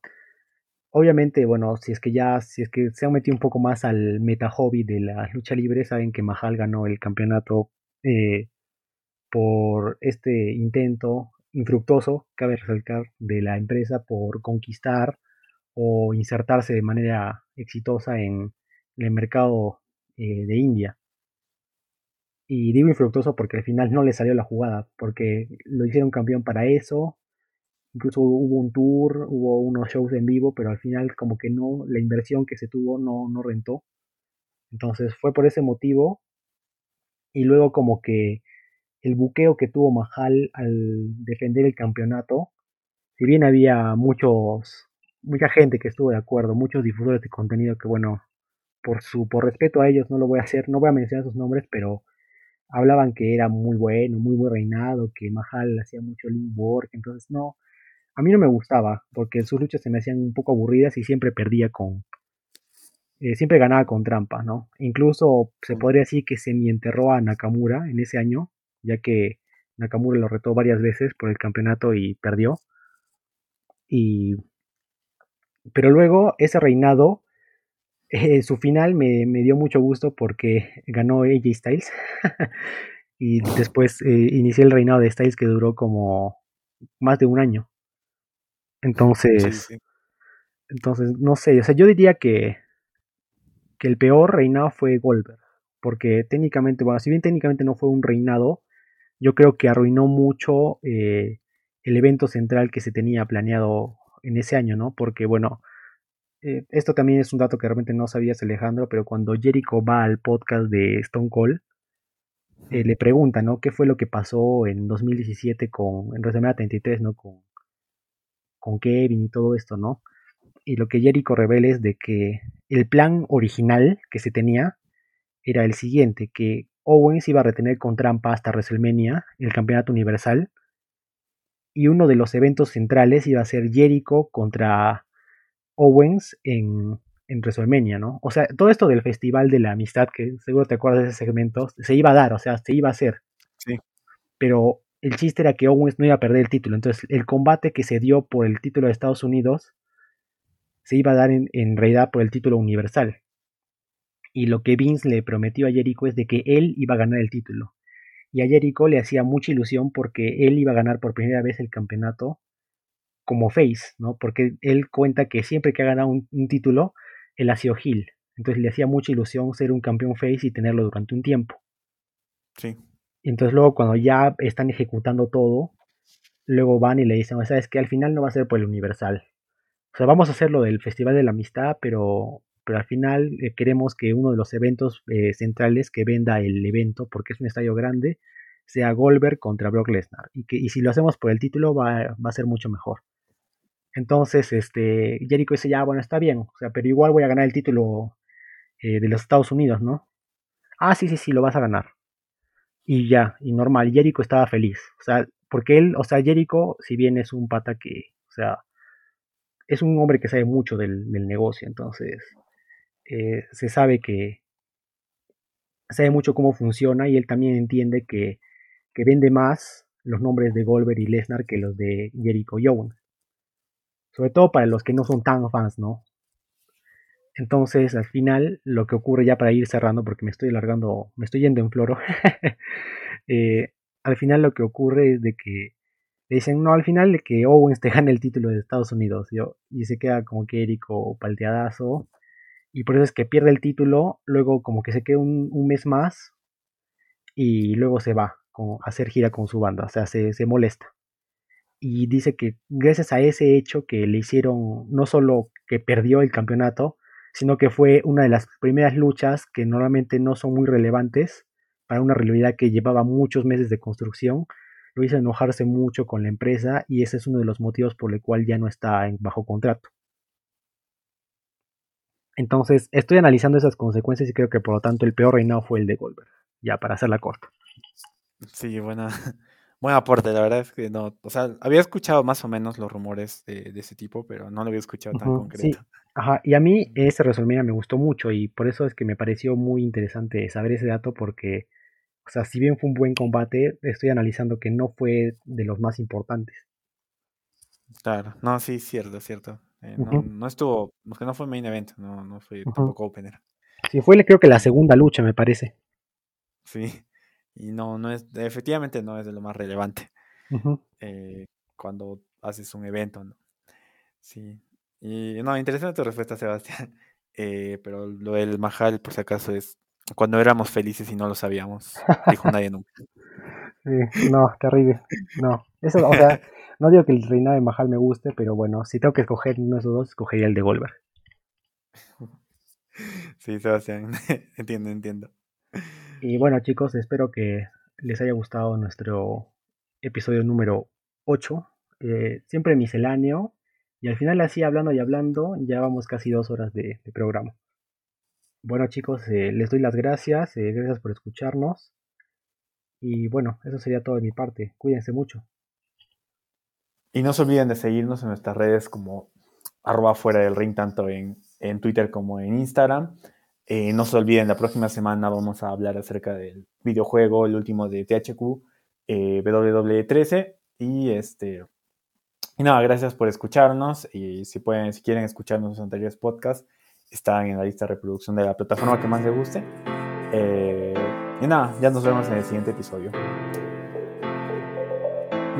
obviamente, bueno, si es que ya, si es que se han metido un poco más al meta hobby de la lucha libre, saben que Mahal ganó el campeonato por este intento infructuoso, cabe resaltar, de la empresa por conquistar o insertarse de manera exitosa en, el mercado eh, de India. Y digo infructuoso porque al final no le salió la jugada, porque lo hicieron campeón para eso, incluso hubo un tour, hubo unos shows en vivo, pero al final como que no, la inversión que se tuvo no, no rentó. Entonces fue por ese motivo. Y luego como que el buqueo que tuvo Mahal al defender el campeonato, si bien había muchos mucha gente que estuvo de acuerdo, muchos difusores de contenido que bueno, por su por respeto a ellos no lo voy a hacer, no voy a mencionar sus nombres, pero hablaban que era muy bueno, muy buen reinado, que Mahal hacía mucho lean work, entonces no, a mí no me gustaba, porque sus luchas se me hacían un poco aburridas y siempre perdía con, eh, siempre ganaba con trampa, ¿no? Incluso se podría decir que se me enterró a Nakamura en ese año, ya que Nakamura lo retó varias veces por el campeonato y perdió. Y pero luego ese reinado, eh, su final me, dio mucho gusto porque ganó AJ Styles. y después eh, inicié el reinado de Styles que duró como más de un año. Entonces, Entonces, no sé, o sea, yo diría que, que el peor reinado fue Goldberg, porque técnicamente, bueno, si bien técnicamente no fue un reinado, yo creo que arruinó mucho eh, el evento central que se tenía planeado en ese año, ¿no? Porque, bueno, eh, esto también es un dato que realmente no sabías, Alejandro, pero cuando Jericho va al podcast de Stone Cold, eh, le pregunta, ¿no? ¿Qué fue lo que pasó en 2017 con, en WrestleMania 33, ¿no? Con, con Kevin y todo esto, ¿no? Y lo que Jericho revela es de que el plan original que se tenía era el siguiente, que Owens iba a retener con trampa hasta WrestleMania el campeonato universal y uno de los eventos centrales iba a ser Jericho contra Owens en, en WrestleMania, ¿no? O sea, todo esto del Festival de la Amistad, que seguro te acuerdas de ese segmento, se iba a dar, o sea, se iba a hacer. Sí. Pero el chiste era que Owens no iba a perder el título. Entonces, el combate que se dio por el título de Estados Unidos se iba a dar en, en realidad por el título universal. Y lo que Vince le prometió a Jericho es de que él iba a ganar el título. Y a Jericho le hacía mucha ilusión porque él iba a ganar por primera vez el campeonato como face, ¿no? Porque él cuenta que siempre que ha ganado un, un título, él ha sido heel. Entonces le hacía mucha ilusión ser un campeón face y tenerlo durante un tiempo. Sí. Entonces luego cuando ya están ejecutando todo, luego van y le dicen, sabes que al final no va a ser por el Universal. O sea, vamos a hacer lo del Festival de la Amistad, pero, pero al final eh, queremos que uno de los eventos eh, centrales que venda el evento, porque es un estadio grande, sea Goldberg contra Brock Lesnar. Y, que, y si lo hacemos por el título va, va a ser mucho mejor. Entonces, este, Jericho dice, ya, bueno, está bien, o sea, pero igual voy a ganar el título eh, de los Estados Unidos, ¿no? Ah, sí, sí, sí, lo vas a ganar. Y ya, y normal, Jericho estaba feliz, o sea, porque él, o sea, Jericho, si bien es un pata que, o sea, es un hombre que sabe mucho del, del negocio, entonces, eh, se sabe que sabe mucho cómo funciona y él también entiende que, que vende más los nombres de Goldberg y Lesnar que los de Jericho y Owens. Sobre todo para los que no son tan fans, ¿no? Entonces, al final, lo que ocurre ya para ir cerrando, porque me estoy alargando, me estoy yendo en floro, eh, al final lo que ocurre es de que le dicen, no, al final de que Owens te gane el título de Estados Unidos, yo, y se queda como que Erico palteadazo, y por eso es que pierde el título, luego como que se queda un, mes más, y luego se va a hacer gira con su banda, o sea, se, se molesta y dice que gracias a ese hecho que le hicieron no solo que perdió el campeonato, sino que fue una de las primeras luchas que normalmente no son muy relevantes para una realidad que llevaba muchos meses de construcción, lo hizo enojarse mucho con la empresa y ese es uno de los motivos por el cual ya no está en bajo contrato. Entonces, estoy analizando esas consecuencias y creo que por lo tanto el peor reinado fue el de Goldberg, ya para hacerla corta. Sí, buena, buen aporte, la verdad es que no, o sea, había escuchado más o menos los rumores de, de ese tipo, pero no lo había escuchado tan concreto. sí, ajá, y a mí ese WrestleMania me gustó mucho y por eso es que me pareció muy interesante saber ese dato porque, o sea, si bien fue un buen combate, estoy analizando que no fue de los más importantes. Claro, no, sí, cierto, cierto. Eh, no, Ujú, no estuvo, porque no fue main event, no, no fue tampoco opener. Sí, fue creo que la segunda lucha, me parece. Sí, y no, no es, efectivamente no es de lo más relevante eh, cuando haces un evento, ¿no? Sí. Y no, interesante tu respuesta, Sebastián. Eh, pero lo del Mahal, por si acaso, es cuando éramos felices y no lo sabíamos, dijo nadie nunca. Sí, no, terrible. No, eso, o sea, no digo que el reinado de Mahal me guste, pero bueno, si tengo que escoger uno de esos dos, escogería el de Goldberg. Sí, Sebastián, entiendo, entiendo. Y bueno, chicos, espero que les haya gustado nuestro episodio número 8. Eh, siempre misceláneo. Y al final, así hablando y hablando, ya vamos casi dos horas de, de programa. Bueno, chicos, eh, les doy las gracias. eh, gracias por escucharnos. Y bueno, eso sería todo de mi parte. Cuídense mucho. Y no se olviden de seguirnos en nuestras redes como arroba fuera del ring, tanto en, en Twitter como en Instagram. Eh, no se olviden, la próxima semana vamos a hablar acerca del videojuego, el último de THQ, eh, WWE13. Y este. Y nada, gracias por escucharnos. Y si pueden, si quieren escuchar nuestros anteriores podcasts, están en la lista de reproducción de la plataforma que más les guste. Eh, y nada, ya nos vemos en el siguiente episodio.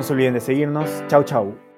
No se olviden de seguirnos. Chau, chau.